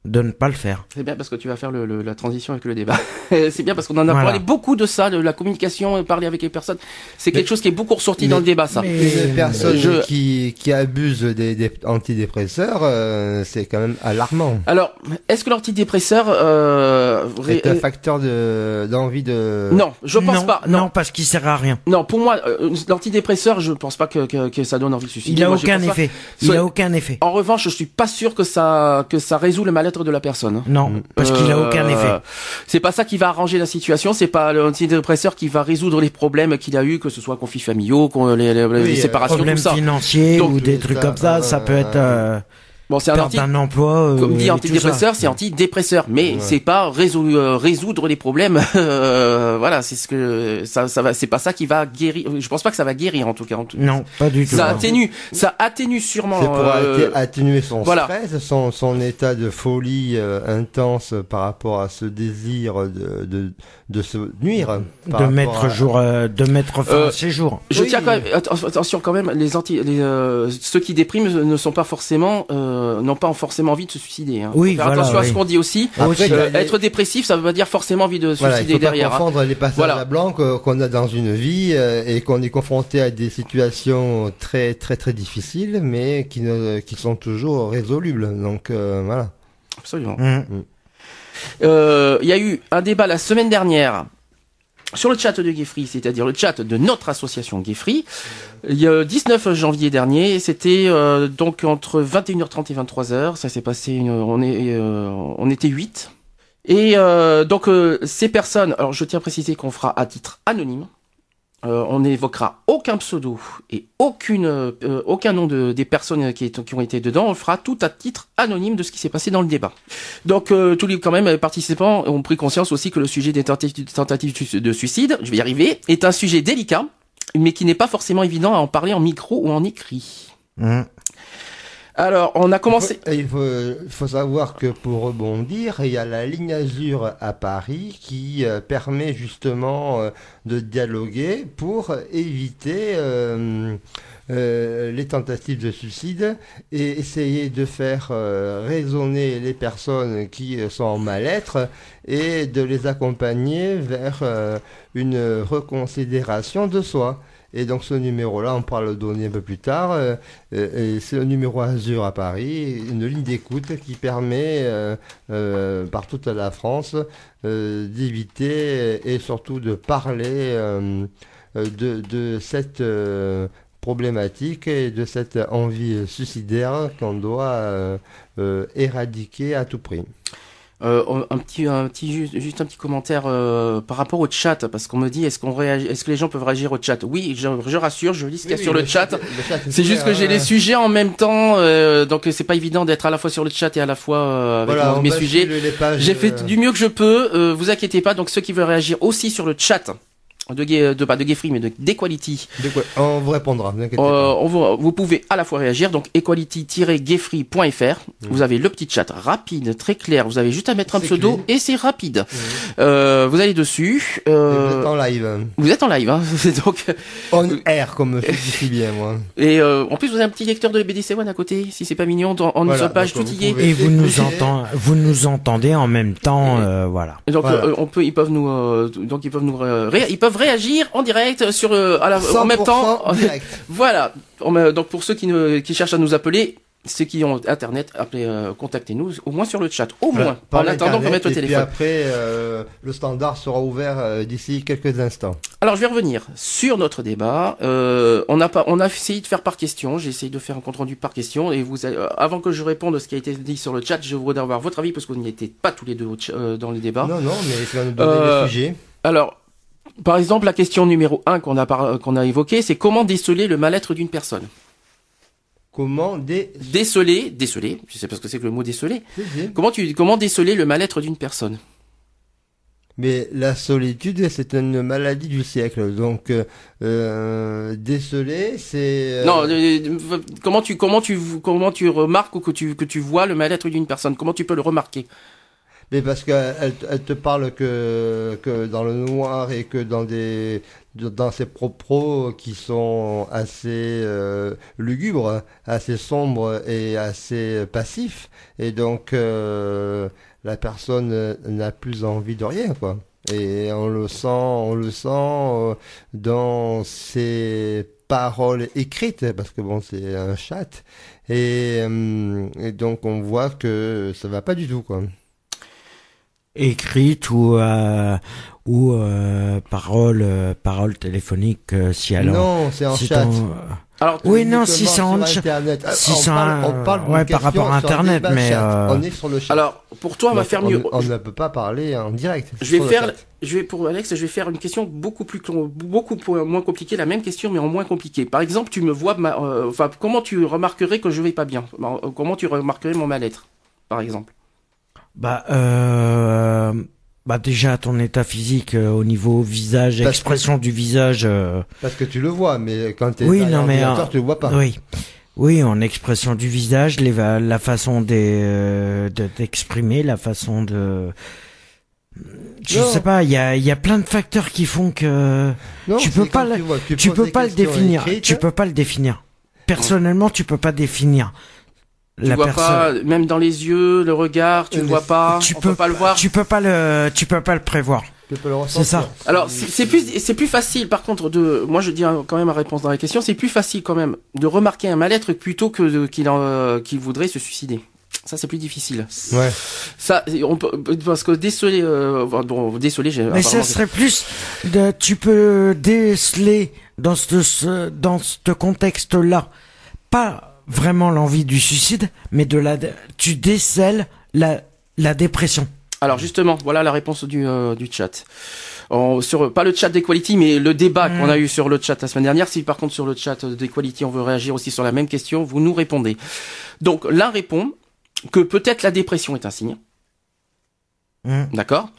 de ne pas le faire. C'est bien parce que tu vas faire le, le- la transition avec le débat. c'est bien parce qu'on en a Voilà. parlé beaucoup de ça, de la communication, et parler avec les personnes. C'est quelque chose qui est beaucoup ressorti mais- dans le débat, ça. mais- une personne je- qui, qui abuse des, des antidépresseurs, euh, c'est quand même alarmant. Alors, est-ce que l'antidépresseur euh, ré- C'est un facteur de, d'envie de... Non, je pense non, pas. Non, Non, parce qu'il sert à rien. non. Pour moi, euh, l'antidépresseur, je pense pas que, que, que ça donne envie de suicider. Il a Moi, aucun pas. effet. Il a aucun effet. En revanche, je suis pas sûr que ça que ça résout le de la personne. hein. Non, parce qu'il a Euh, aucun effet. C'est pas ça qui va arranger la situation. C'est pas l'antidépresseur qui va résoudre les problèmes qu'il a eu, que ce soit conflits familiaux, les, les- les Oui, euh, séparations, Problèmes tout ça. financiers Donc, ou des trucs ça, comme ça, ça peut être euh, Bon, c'est un anti. d'un emploi. euh, Comme dit antidépresseur, c'est antidépresseur, mais Ouais. c'est pas résolu- euh, résoudre les problèmes. euh, voilà, c'est ce que ça, ça va. C'est pas ça qui va guérir. Je pense pas que ça va guérir en tout cas. en tout- Non, pas du tout. Ça atténue, ça atténue sûrement. C'est pour euh, atténuer son voilà. stress, son, son état de folie euh, intense par rapport à ce désir de, de, de se nuire. de mettre à- jour, euh, de mettre fin Euh, à ses jours. Je Oui. tiens quand même atten- attention quand même les anti les euh, ceux qui dépriment ne sont pas forcément euh, n'ont pas forcément envie de se suicider. Hein. Oui, faire voilà, attention à ce qu'on dit aussi. Après, Euh, il être dépressif, ça veut pas dire forcément envie de se Voilà, il suicider faut pas derrière. hein. confondre les passages Voilà. à blanc qu'on a dans une vie euh, et qu'on est confronté à des situations très très très difficiles, mais qui ne, qui sont toujours résolubles. Donc euh, voilà. Absolument. Hum. Euh, Il y a eu un débat la semaine dernière sur le chat de Geoffrey, c'est-à-dire le chat de notre association a le 19 janvier dernier, c'était euh, donc entre 21h30 et 23h. Ça s'est passé, on est, euh, on était 8. Et euh, donc ces personnes, alors je tiens à préciser qu'on fera à titre anonyme. Euh, on n'évoquera aucun pseudo et aucune, euh, aucun nom de, des personnes qui, qui ont été dedans. On fera tout à titre anonyme de ce qui s'est passé dans le débat. Donc euh, tous les quand même les participants ont pris conscience aussi que le sujet des tentatives de suicide, je vais y arriver, est un sujet délicat, mais qui n'est pas forcément évident à en parler en micro ou en écrit. Hum. Alors on a commencé. Il faut, savoir que pour rebondir, il y a la ligne Azur à Paris qui euh, permet justement euh, de dialoguer pour éviter euh, les tentatives de suicide et essayer de faire raisonner les personnes qui sont en mal-être et de les accompagner vers une reconsidération de soi. Et donc ce numéro-là, on pourra le donner un peu plus tard. euh, euh, c'est le numéro Azur à Paris, une ligne d'écoute qui permet euh, euh, par toute la France d'éviter et surtout de parler de, cette problématique et de cette envie suicidaire qu'on doit éradiquer à tout prix. Euh, un petit, un petit, juste, juste un petit commentaire euh, par rapport au chat, parce qu'on me dit est-ce qu'on réagit, est-ce que les gens peuvent réagir au chat? Oui, je, je rassure, je lis ce qu'il y a sur le, chat. C'est juste que j'ai les sujets en même temps, euh, donc c'est pas évident d'être à la fois sur le chat et à la fois euh, avec Voilà, mes sujets. J'ai fait euh, du mieux que je peux. Euh, vous inquiétez pas. Donc ceux qui veulent réagir aussi sur le chat, de, Gay- de pas de Gay Free, mais de d'Equality. On vous répondra, Euh, pas. on vous, vous pouvez à la fois réagir, donc equality-gayfree.fr. Vous avez le petit chat rapide, très clair. Vous avez juste à mettre un pseudo clean. et c'est rapide. Euh, vous allez dessus. Euh, Vous êtes en live. vous êtes en live, hein. donc On air, comme je dis si bien, moi. et euh, en plus vous avez un petit lecteur de BDC One à côté. Si c'est pas mignon, en, en une Voilà, page, tout y est. Et vous nous, entend, vous nous entendez en même temps, euh, voilà. Et Donc Voilà. euh, on peut, ils peuvent nous, euh, donc ils peuvent nous, euh, ré- ils peuvent réagir en direct sur, euh, à la, en même 100% temps. direct. voilà. On, euh, donc pour ceux qui, ne, qui cherchent à nous appeler, ceux qui ont internet, appelez, euh, contactez-nous au moins sur le chat, au moins. en attendant qu'on mette le et puis téléphone. après, euh, le standard sera ouvert euh, d'ici quelques instants. Alors je vais revenir sur notre débat. Euh, on a pas, on a essayé de faire par question. J'ai essayé de faire un compte rendu par question. Et vous, euh, avant que je réponde à ce qui a été dit sur le chat, je voudrais avoir votre avis parce que vous n'y étiez pas tous les deux euh, dans les débats. Non, non, mais tu vas nous donner Euh, le sujet. Alors, par exemple, la question numéro un qu'on a par- qu'on a évoquée, c'est comment déceler le mal-être d'une personne. Comment. Déceler, déceler. Je sais pas ce que c'est que le mot déceler. Comment tu, comment déceler le mal-être d'une personne? Mais la solitude, c'est une maladie du siècle. Donc, euh, euh, déceler, c'est... euh, Non, euh, comment tu, comment tu, comment tu remarques ou que tu, que tu vois le mal-être d'une personne? Comment tu peux le remarquer? Mais parce qu'elle elle, te parle que, que dans le noir et que dans des dans ses propos qui sont assez euh, lugubres, assez sombres et assez passifs. Et donc euh, la personne n'a plus envie de rien, quoi. Et on le sent, on le sent euh, dans ses paroles écrites, parce que bon, c'est un chat. Et, euh, et donc on voit que ça va pas du tout, quoi. Écrite ou euh, ou euh, parole euh, parole téléphonique euh, si alors. non, c'est en si chat. ton- Alors, Oui, non, si c'est en chat- Internet. si on c'est parle, un- on parle ouais, par rapport à Internet, mais, chat. euh, on est sur le chat. alors, pour toi, on va faire on, mieux. On ne peut pas parler en direct. Je vais faire, je vais pour Alex, je vais faire une question beaucoup plus, beaucoup moins compliquée, la même question mais en moins compliquée. Par exemple, tu me vois, ma- euh, enfin, comment tu remarquerais que je vais pas bien? Euh, Comment tu remarquerais mon mal-être, par exemple? Bah euh, bah déjà ton état physique euh, au niveau visage, Parce expression du visage. euh, Parce que tu le vois, mais quand tu es Oui, derrière non, mais, l'ordinateur, euh, tu le vois pas. Oui. Oui, en expression du visage, les, va- la façon des, euh, de- d'exprimer, la façon de... Je Non. sais pas, il y a, il y a plein de facteurs qui font que Non, Tu c'est peux pas le- vois, tu tu poses peux des pas le questions définir. écrites, Tu peux pas le définir. Personnellement, tu peux pas définir Tu la vois personne. pas, même dans les yeux, le regard, tu Euh, le vois pas, tu on peux peut pas le voir. Tu peux pas le, tu peux pas le prévoir. Tu peux le C'est ça. Alors c'est plus c'est plus facile par contre de moi je dis quand même ma réponse dans la question c'est plus facile quand même de remarquer un mal-être plutôt que qu'il en, euh, qu'il voudrait se suicider. Ça c'est plus difficile. Ouais. Ça on peut parce que désolé euh, bon désolé j'ai Mais ça serait plus de, tu peux déceler dans ce, ce- dans ce contexte-là, pas vraiment l'envie du suicide, mais de la, tu décèles la, la dépression. Alors justement, voilà la réponse du, euh, du chat. En- sur pas le chat d'Equality, mais le débat Mm. qu'on a eu sur le chat la semaine dernière. Si par contre sur le chat d'Equality on veut réagir aussi sur la même question, vous nous répondez. Donc l'un répond que peut-être la dépression est un signe, Mm. d'accord?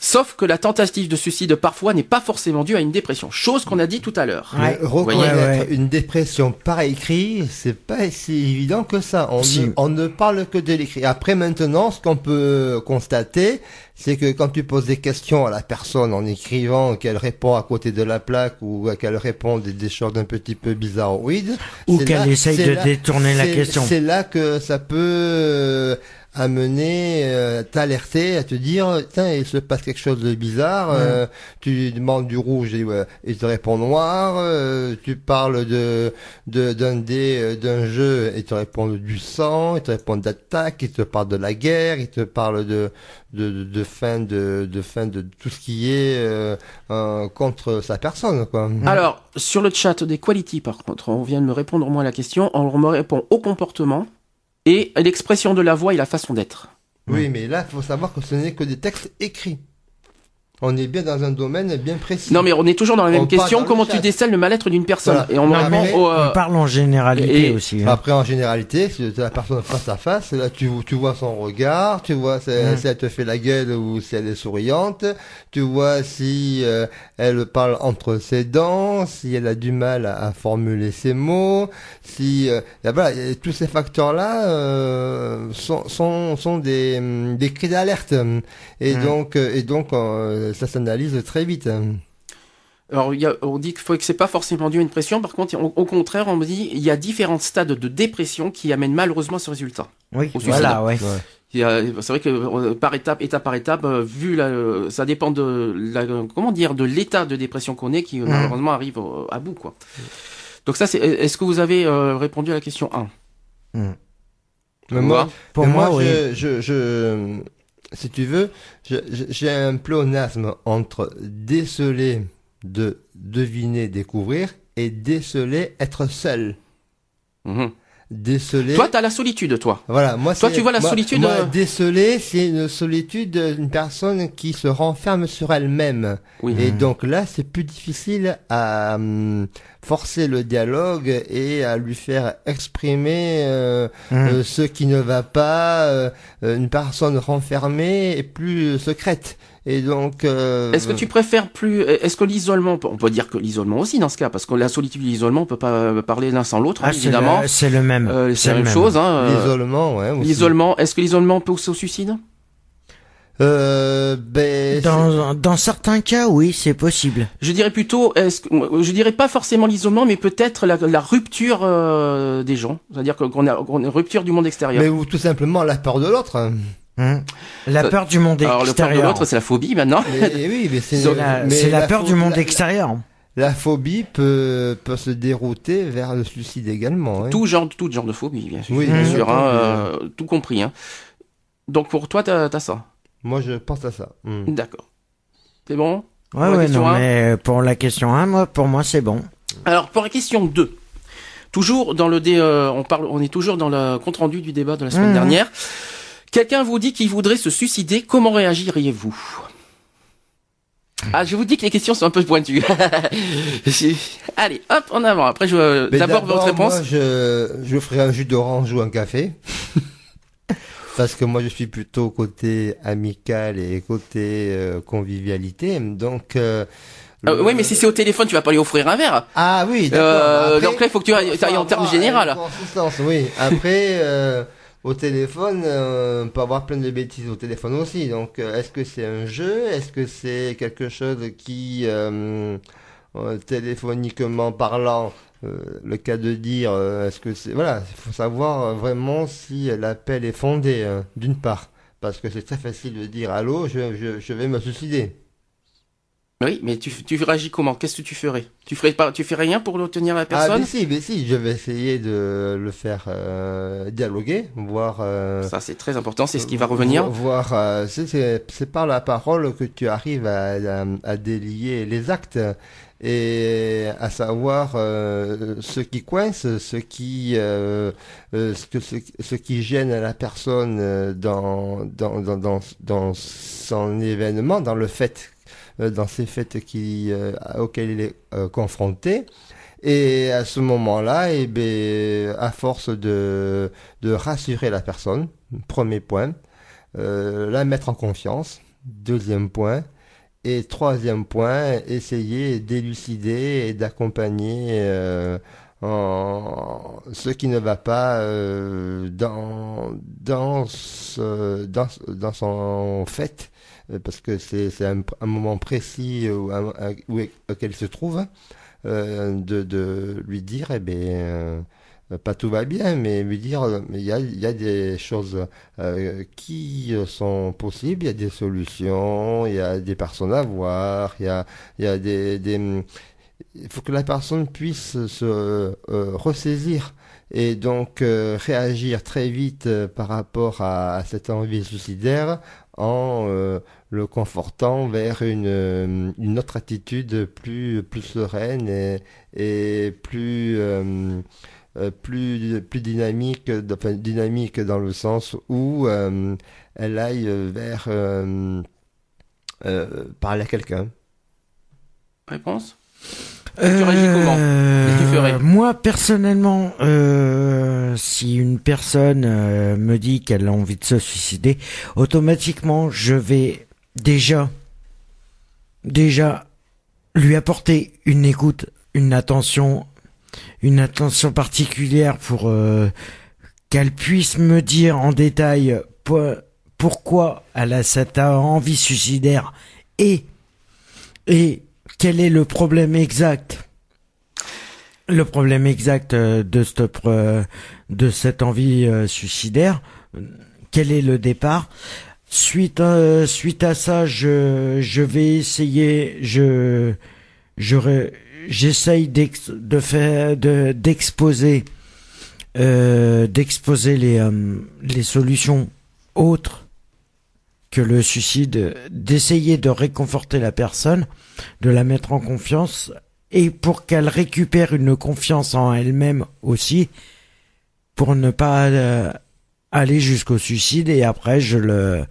Sauf que la tentative de suicide parfois n'est pas forcément due à une dépression, chose qu'on a dit tout à l'heure. Ouais. Ouais, ouais. une dépression par écrit, c'est pas si évident que ça. On, Si. ne, on ne parle que de l'écrit. Après, maintenant, ce qu'on peut constater, c'est que quand tu poses des questions à la personne en écrivant, qu'elle répond à côté de la plaque ou qu'elle répond des, des choses un petit peu bizarroïdes, Ou qu'elle essaye de là- détourner la question. C'est là que ça peut euh, amener, euh, t'alerter, à te dire, tiens, il se passe quelque chose de bizarre. euh, tu lui demandes du rouge, et, ouais, il te répond noir. euh, tu parles de de- d'un dé, euh, d'un jeu, il te répond du sang. Il te répond d'attaque. Il te parle de la guerre. Il te parle de de, de, de fin de de fin de tout ce qui est euh, euh, contre sa personne, quoi. Alors sur le chat d'Equality par contre, on vient de me répondre au moins à la question. On me répond au comportement et l'expression de la voix et la façon d'être. Oui, mais là, il faut savoir que ce n'est que des textes écrits. On est bien dans un domaine bien précis. Non, mais on est toujours dans la même On question. Comment tu décèles le mal-être d'une personne Voilà. Et on Non, va mais- vraiment au, euh, On parle en généralité et- aussi. hein. Après, en généralité, si tu as la personne face à face, là, tu, tu vois son regard, tu vois si, Mm. si elle te fait la gueule ou si elle est souriante, tu vois si euh, elle parle entre ses dents, si elle a du mal à, à formuler ses mots, si euh, et voilà, et tous ces facteurs-là euh, sont, sont, sont des, des cris d'alerte et Mm. donc euh, et donc euh, ça s'analyse très vite. Alors, il y a, on dit qu'il faut que c'est pas forcément dû à une pression. Par contre, au, au contraire, on me dit il y a différents stades de dépression qui amènent malheureusement ce résultat. Oui, voilà, ouais. C'est vrai que euh, par étape, étape par étape, euh, vu la, euh, ça dépend de la, comment dire, de l'état de dépression qu'on est, qui euh, Mhm. malheureusement arrive à bout, quoi. Donc ça, c'est. Est-ce que vous avez euh, répondu à la question 1 Mm. Mais moi? Pour moi, oui. je, je, je- si tu veux, j'ai un pléonasme entre déceler, de deviner, découvrir, et déceler, être seul. Mhm. Déceler. Toi, t'as la solitude, toi. voilà, moi, toi, c'est- tu vois la moi- solitude, Moi, euh, déceler, c'est une solitude d'une personne qui se renferme sur elle-même. Oui. Et donc là, c'est plus difficile à hum, forcer le dialogue et à lui faire exprimer euh, Mm. euh, ce qui ne va pas. euh, euh, une personne renfermée est plus secrète. Et donc. euh, Est-ce que tu préfères plus Est-ce que l'isolement, on peut dire que l'isolement aussi dans ce cas, parce que la solitude et l'isolement, on peut pas euh, parler l'un sans l'autre, Ah, évidemment. c'est le même. Euh, c'est la même même. chose. Hein, euh, L'isolement, ouais. L'isolement. Est-ce que l'isolement pousse au suicide Euh, ben, Dans, dans certains cas, oui, c'est possible. Je dirais plutôt, est-ce que, je dirais pas forcément l'isolement, mais peut-être la, la rupture euh, des gens, c'est-à-dire qu'on a, qu'on a une rupture du monde extérieur. mais ou tout simplement la peur de l'autre. Hein. La Euh, peur du monde Alors le peur de extérieur. l'autre, c'est la phobie maintenant. Mais- et oui, mais c'est la, peur du monde la- extérieur. La phobie peut, peut se dérouter vers le suicide également. hein. Tout genre, tout genre de phobie, bien sûr, Oui, bien sûr, hein, euh, tout compris. Hein. Donc pour toi, t'as as ça. Moi, je pense à ça. Hmm. D'accord. C'est bon Ouais, Pour ouais, non, mais pour la question 1, moi, pour moi, c'est bon. Alors pour la question 2. Toujours dans le dé, euh, on parle, on est toujours dans le compte rendu du débat de la semaine Mhm. dernière. Quelqu'un vous dit qu'il voudrait se suicider, comment réagiriez-vous? Ah, je vous dis que les questions sont un peu pointues. Allez, hop, en avant. Après, je d'abord votre réponse. Moi, je, je ferai un jus d'orange ou un café. Parce que moi, je suis plutôt côté amical et côté euh, convivialité. Donc, euh, Euh, le- oui, mais si c'est au téléphone, tu vas pas lui offrir un verre. Ah oui, d'accord. Euh, Après, donc là, il faut que tu ailles en termes consistance, oui. Après, euh, au téléphone, euh, on peut avoir plein de bêtises au téléphone aussi. Donc, euh, est-ce que c'est un jeu? Est-ce que c'est quelque chose qui, euh, téléphoniquement parlant, le cas de dire, est-ce que c'est... Voilà, il faut savoir vraiment si l'appel est fondé, hein, d'une part. Parce que c'est très facile de dire, allô, je, je vais me suicider. Oui, mais tu, tu réagis comment? Qu'est-ce que tu ferais? Tu ferais pas, tu fais rien pour obtenir la Ah, personne? mais si, mais si, je vais essayer de le faire euh, dialoguer, voir... euh, Ça, c'est très important. C'est ce qui va revenir. Vo- Voir, euh, c'est- par la parole que tu arrives à, à, à délier les actes et à savoir euh, ce qui coince, ce qui, euh, euh, ce, que, ce, ce qui gêne la personne euh, dans, dans, dans, dans, dans son événement, dans le fait, dans ces faits qui, euh, auxquels il est euh, confronté. Et à ce moment-là, eh ben, à force de, de rassurer la personne, premier point, euh, la mettre en confiance, deuxième point, et troisième point, essayer d'élucider et d'accompagner euh, en ce qui ne va pas euh, dans dans ce- dans dans son fait euh, parce que c'est un, un moment précis où, un- où auquel il se trouve euh, de de lui dire eh euh, pas tout va bien, mais lui dire, euh, il y a, y a des choses euh, qui sont possibles, il y a des solutions, il y a des personnes à voir, il y a, il y a des, des, il faut que la personne puisse se euh, ressaisir et donc euh, réagir très vite euh, par rapport à, à cette envie suicidaire en euh, le confortant vers une, euh, une autre attitude plus, plus sereine et, plus, euh, plus, plus dynamique, dynamique dans le sens où elle aille vers parler à quelqu'un. Réponse? Tu réagis comment Qu'est-ce que tu ferais Moi personnellement, euh, si une personne euh, me dit qu'elle a envie de se suicider, automatiquement je vais déjà, déjà lui apporter une écoute, une attention, une attention particulière pour euh, qu'elle puisse me dire en détail po- pourquoi elle a cette envie suicidaire et et quel est le problème exact? Le problème exact euh, de cette pre- de cette envie euh, suicidaire quel est le départ? Suite à, ça je vais essayer je j'essaye de faire de d'exposer euh, euh, les solutions autres que le suicide, d'essayer de réconforter la personne, de la mettre en confiance, et pour qu'elle récupère une confiance en elle-même aussi, pour ne pas euh, aller jusqu'au suicide. Et après, je le,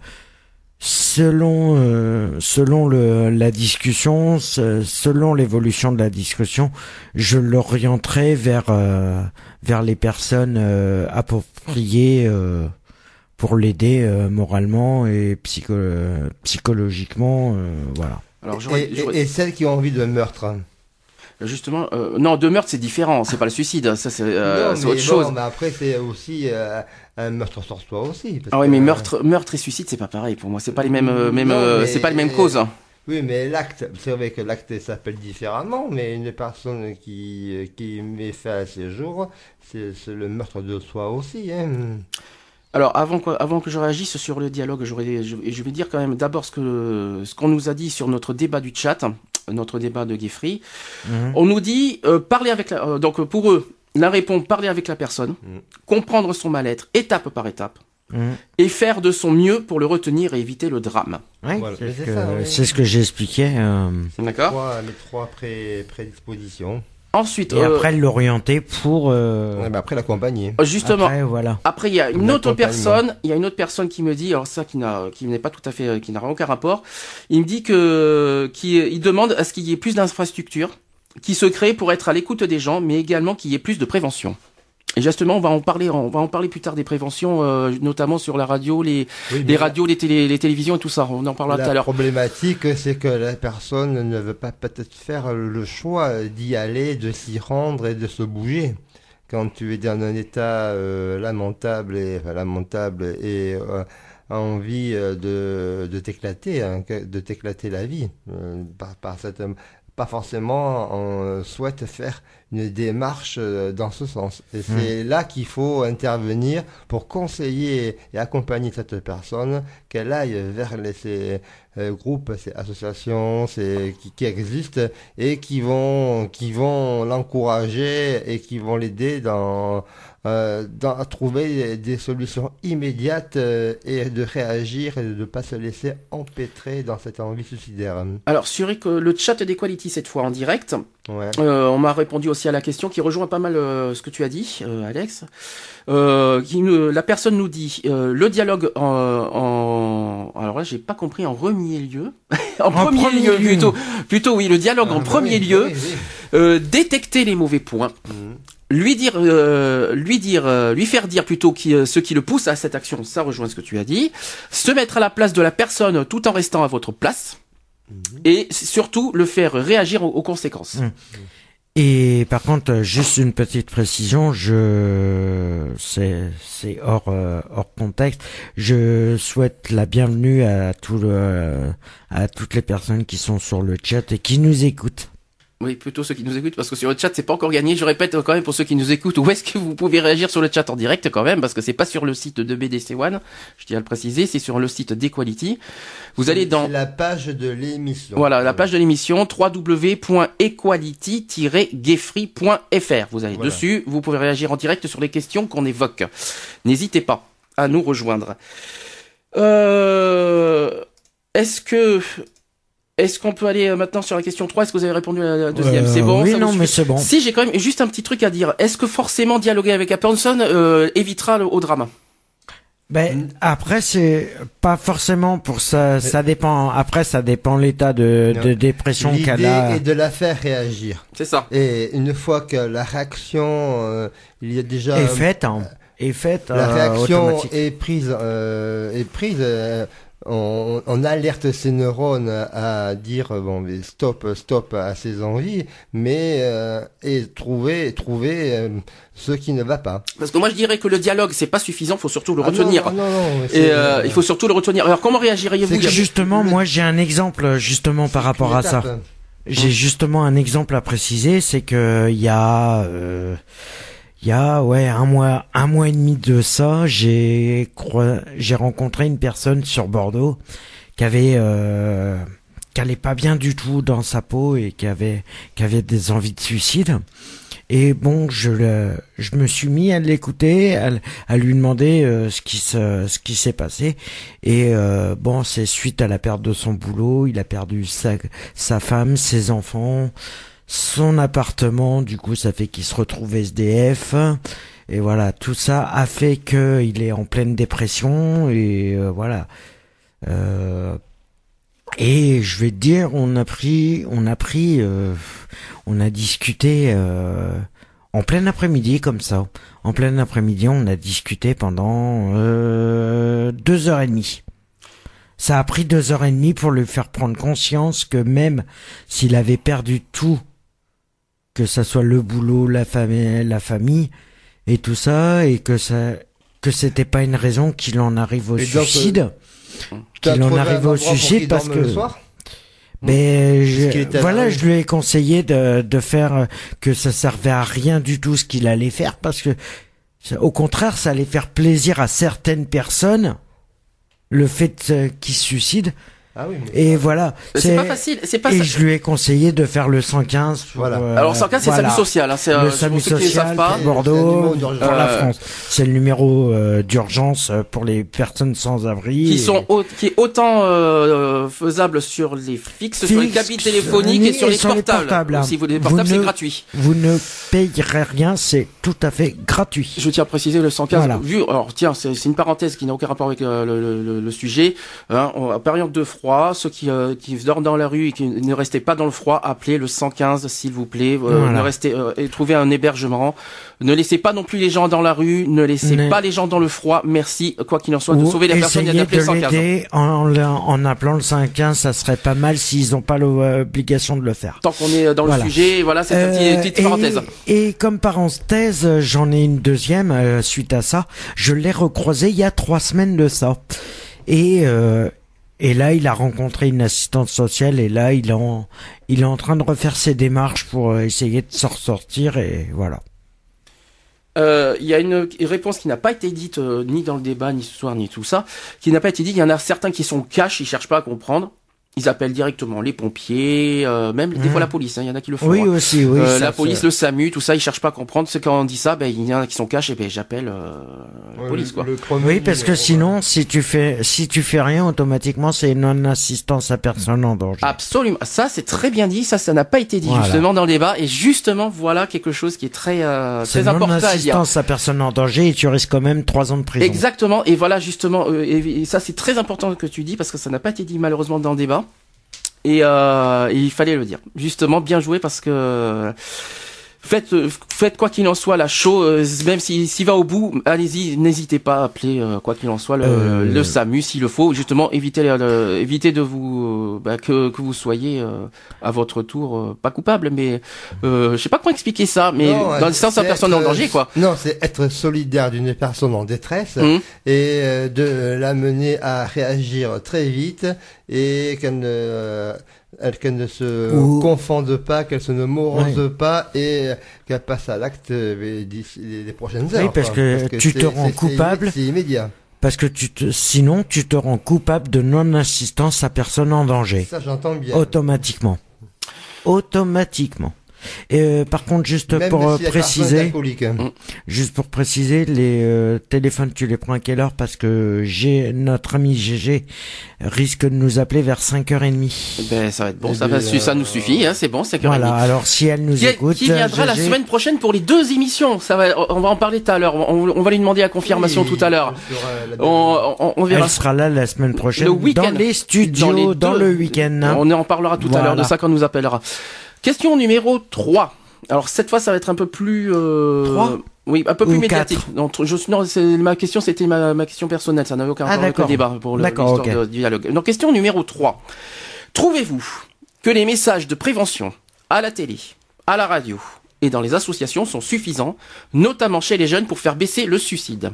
selon euh, selon le la discussion, se- selon l'évolution de la discussion, je l'orienterai vers euh, vers les personnes appropriées. Pour l'aider euh, moralement et psycho euh, psychologiquement, euh, voilà. Alors, Et, j'aurais- et- et celles qui ont envie de meurtre. hein. justement, euh, non, de meurtre c'est différent, c'est pas le suicide, ça c'est euh, autre bon, chose. mais après, c'est aussi euh, un meurtre sur soi aussi. parce Ah que- mais meurtre, meurtre et suicide c'est pas pareil pour moi, c'est pas les mêmes, euh, euh, c'est pas les mêmes causes. Oui, mais l'acte, c'est vrai que l'acte s'appelle différemment, mais une personne qui, qui met fin à ses jours, c'est c'est le meurtre de soi aussi. Hein. Alors avant que, avant que je réagisse sur le dialogue, je, je vais dire quand même d'abord ce qu'on nous a dit sur notre débat du chat, notre débat de Geoffrey. Mhm. On nous dit euh, parler avec la, euh, donc pour eux la réponse parler avec la personne, Mhm. comprendre son mal-être étape par étape Mhm. et faire de son mieux pour le retenir et éviter le drame. Ouais, Voilà. c'est ce que, oui. ce que j'expliquais. euh, D'accord. Trois- les trois pré- prédispositions. Ensuite, et euh, après l'orienter pour. euh, Ouais, mais après, l'accompagner. justement, après, voilà. Après, il y a une autre personne, il y a une autre personne qui me dit, alors ça qui n'a, qui n'est pas tout à fait, qui n'a aucun rapport. Il me dit que, qui, il demande à ce qu'il y ait plus d'infrastructures qui se créent pour être à l'écoute des gens, mais également qu'il y ait plus de prévention. Et justement, on va en parler, on va en parler plus tard des préventions, euh, notamment sur la radio, les, Oui, les mais radios, les, télé, les télévisions et tout ça. On en parlera tout à La l'heure. problématique, c'est que la personne ne veut pas peut-être faire le choix d'y aller, de s'y rendre et de se bouger. Quand tu es dans un état euh, lamentable et enfin, lamentable et euh, envie de, de t'éclater, hein, de t'éclater la vie, euh, par, par cette, pas forcément on souhaite faire une démarche euh, dans ce sens. Et c'est là qu'il faut intervenir pour conseiller et accompagner cette personne qu'elle aille vers les, ces euh, groupes, ces associations ces, qui, qui existent et qui vont, qui vont l'encourager et qui vont l'aider dans, euh, dans, à trouver des solutions immédiates euh, et de réagir et de ne pas se laisser empêtrer dans cette envie suicidaire. Alors, sur euh, le chat d'Equality, cette fois en direct, Ouais. Euh, on m'a répondu aussi à la question qui rejoint pas mal euh, ce que tu as dit, euh, Alex. Euh, qui la personne nous dit euh, le dialogue en, en alors là j'ai pas compris en premier lieu, en, premier, premier lieu, lieu. plutôt plutôt oui le dialogue en Ah, premier oui, lieu, oui, oui. euh, détecter les mauvais points, Mhm. Lui dire euh, lui dire euh, lui faire dire plutôt qui, euh, ce qui le pousse à cette action, ça rejoint ce que tu as dit, se mettre à la place de la personne tout en restant à votre place. Et surtout le faire réagir aux, aux conséquences. Mhm. Et par contre, juste une petite précision, je c'est c'est hors euh, hors contexte. Je souhaite la bienvenue à tout le à toutes les personnes qui sont sur le chat et qui nous écoutent. Oui, plutôt ceux qui nous écoutent, parce que sur le chat, c'est pas encore gagné. Je répète quand même pour ceux qui nous écoutent, où est-ce que vous pouvez réagir sur le chat en direct quand même, parce que c'est pas sur le site de BDC One, je tiens à le préciser, c'est sur le site d'Equality. Vous allez dans, C'est la page de l'émission. voilà, la page de l'émission, www.equality-gayfree.fr. Vous allez Voilà. dessus, vous pouvez réagir en direct sur les questions qu'on évoque. N'hésitez pas à nous rejoindre. Euh, est-ce que, est-ce qu'on peut aller euh, maintenant sur la question 3 Est-ce que vous avez répondu à la deuxième? Euh, C'est bon Oui, ça non, mais c'est bon. Si j'ai quand même juste un petit truc à dire. Est-ce que forcément dialoguer avec la personne euh, évitera le, au drame? Ben, après, c'est pas forcément pour ça. Ça dépend. Après, ça dépend l'état de, dépression qu'elle L'idée a. est de la faire réagir. C'est ça. Et une fois que la réaction, euh, il y a déjà Est faite, hein. Est faite. la euh, réaction est prise, euh, est prise. On, on alerte ses neurones à dire bon mais stop stop à ses envies, mais euh, et trouver trouver euh, ce qui ne va pas. Parce que moi je dirais que le dialogue c'est pas suffisant, faut surtout le Ah non, retenir. ah non, non, Et euh, il faut surtout le retenir. Alors comment réagiriez-vous Justement, moi, j'ai un exemple justement par rapport à ça. J'ai justement un exemple à préciser, c'est que il y a, euh, il y a ouais un mois, un mois et demi de ça, j'ai j'ai rencontré une personne sur Bordeaux qui avait, euh, qui allait pas bien du tout dans sa peau et qui avait, qui avait des envies de suicide. Et bon, je le, je me suis mis à l'écouter, à lui demander euh, ce qui se, ce qui s'est passé. Et euh, bon, c'est suite à la perte de son boulot, il a perdu sa, sa femme, ses enfants, son appartement. Du coup, ça fait qu'il se retrouve SDF. Et voilà, tout ça a fait qu'il est en pleine dépression. Et euh, voilà. Euh, et je vais te dire, on a pris, on a pris, euh, on a discuté en plein après-midi comme ça. En plein après-midi, on a discuté pendant deux heures et demie. Ça a pris deux heures et demie pour lui faire prendre conscience que même s'il avait perdu tout, que ça soit le boulot, la famille, la famille et tout ça, et que ça, que c'était pas une raison qu'il en arrive au Et suicide, qu'il en arrive au suicide qu'il parce que le soir mais qu'il je, la voilà, je lui ai conseillé de, de faire euh, que ça servait à rien du tout ce qu'il allait faire parce que au contraire, ça allait faire plaisir à certaines personnes le fait euh, qu'ils se suicident Ah oui. mais- Euh, et voilà. C'est pas facile, c'est pas Et ça- je lui ai conseillé de faire le 115 pour, Voilà. euh, Alors 115 c'est voilà. SAMU social, hein, c'est euh, Le pour SAMU social pas. pour C'est le Bordeaux, numéro d'urgence. pour la Euh, France. C'est le numéro euh, d'urgence euh, pour les personnes sans abri. qui et- sont au- qui est autant euh, faisable sur les fixes, sur les cabines téléphoniques et sur et les sur les portables. hein. Si vous les portables, c'est ne- gratuit. Vous ne payerez rien, c'est tout à fait gratuit. Je tiens à préciser le 115. Voilà. Vu, alors tiens, c'est une parenthèse qui n'a aucun rapport avec euh, le, le- le- le sujet. Hein, période de froid, ceux qui, euh, qui dorment dans la rue et qui ne restez pas dans le froid, appelez le 115 s'il vous plaît. Euh, Voilà. Ne restez euh, et trouvez un hébergement. Ne laissez pas non plus les gens dans la rue. Ne laissez Ne- pas les gens dans le froid. Merci, quoi qu'il en soit, de Ou sauver la personne et d'appeler le 115. l'aider en, appelant le 115, ça serait pas mal s'ils n'ont pas l'obligation de le faire. Tant qu'on est dans Voilà. le sujet, voilà, c'est une petite, petite et- parenthèse. Et, comme parenthèse, j'en ai une deuxième suite à ça. Je l'ai recroisé il y a trois semaines de ça. Et euh, et là, il a rencontré une assistante sociale et là, il est en, est en train de refaire ses démarches pour euh, essayer de s'en ressortir et voilà. Euh, Il y a une réponse qui n'a pas été dite euh, ni dans le débat, ni ce soir, ni tout ça, qui n'a pas été dite. Il y en a certains qui sont cash, ils cherchent pas à comprendre. Ils appellent directement les pompiers, euh, même des fois la police. hein, Il y en a qui le font. Oui hein. aussi, oui. Euh, ça, la police, le SAMU, tout ça, ils cherchent pas à comprendre. C'est quand on dit ça, ben il y en a qui sont cash, et ben j'appelle euh, la Ouais, police quoi. le premier Oui, parce que numéro, sinon, si tu fais, si tu fais rien, automatiquement, c'est non-assistance à personne en danger. Absolument. Ça, c'est très bien dit. Ça, ça n'a pas été dit Voilà. justement dans le débat. Et justement, voilà quelque chose qui est très, euh, très important à dire. non-assistance à personne en danger et tu risques quand même trois ans de prison. Exactement. Et voilà, justement, euh, et, et ça c'est très important que tu dis parce que ça n'a pas été dit malheureusement dans le débat. Et, euh, il fallait le dire. Justement, bien joué parce que faites, euh, faites quoi qu'il en soit la show, même s'il s'il va au bout, allez-y, n'hésitez pas à appeler euh, quoi qu'il en soit le, Euh, le SAMU s'il le faut. Justement, évitez, évitez de vous bah, que, que vous soyez euh, à votre tour euh, pas coupable, mais euh, je sais pas comment expliquer ça, mais Non, dans le sens c'est personne en danger quoi. Non, c'est être solidaire d'une personne en détresse Mhm. et euh, de l'amener à réagir très vite et qu'elle ne, elle- qu'elle ne se confonde pas, qu'elle se ne morose Ouais. pas et qu'elle passe à l'acte euh, les, les prochaines Oui, heures. parce quoi. que tu te rends coupable. C'est immédiat. Parce que tu te, sinon, tu te rends coupable de non-assistance à personne en danger. Ça, j'entends bien. Automatiquement. Automatiquement. Et euh, par contre, juste Même pour euh, si préciser, alcoolique. juste pour préciser, les euh, téléphones, tu les prends à quelle heure? Parce que j'ai notre ami GG risque de nous appeler vers 5h30. Ben, ça va être bon, Eh ça, va, ça nous suffit, hein, c'est bon, c'est correct. Voilà, alors si elle nous Qui, écoute, qui viendra la semaine prochaine pour les deux émissions? Ça va, on va en parler tout à l'heure. On, on va lui demander la confirmation Oui, tout à l'heure. On, on, on verra. Elle sera là la semaine prochaine Le week-end. dans les studios, dans, les deux. le week-end. hein. On en parlera tout à l'heure de ça quand on nous appellera. Question numéro 3. Alors cette fois, ça va être un peu plus... Euh... Trois Oui, un peu Ou plus médiatique. Non, je, non ma question, c'était ma, ma question personnelle. Ça n'avait aucun Ah, rapport avec le débat pour l'histoire du dialogue. Donc question numéro 3. Trouvez-vous que les messages de prévention à la télé, à la radio et dans les associations sont suffisants, notamment chez les jeunes, pour faire baisser le suicide?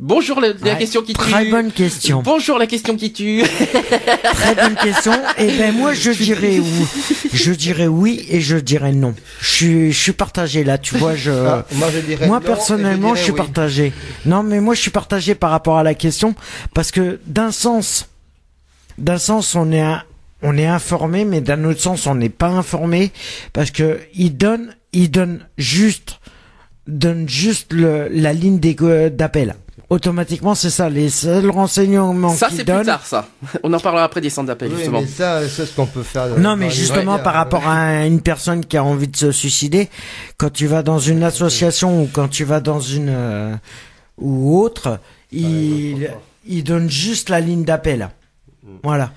Bonjour la, la Ouais, question qui tue. Très bonne question. Bonjour la question qui tue. Très bonne question. Et ben moi je dirais oui. Je dirais oui et je dirais non. Je suis je suis partagé là, tu vois, je Ah, moi, je dirais Moi non, personnellement, je, je suis oui. partagé. Non, mais moi je suis partagé par rapport à la question parce que d'un sens d'un sens on est un- on est informé mais d'un autre sens on n'est pas informé parce que il donne il donne juste donne juste le, la ligne d'égo- d'appel. Automatiquement, c'est ça les seuls renseignements Ça, c'est plus tard, ça. On en parlera après des centres d'appel, Oui, justement. mais ça, c'est ce qu'on peut faire. Non, mais justement, par rapport à une personne qui a envie de se suicider, quand tu vas dans une association ou quand tu vas dans une euh, ou autre, il il donne juste la ligne d'appel. Voilà.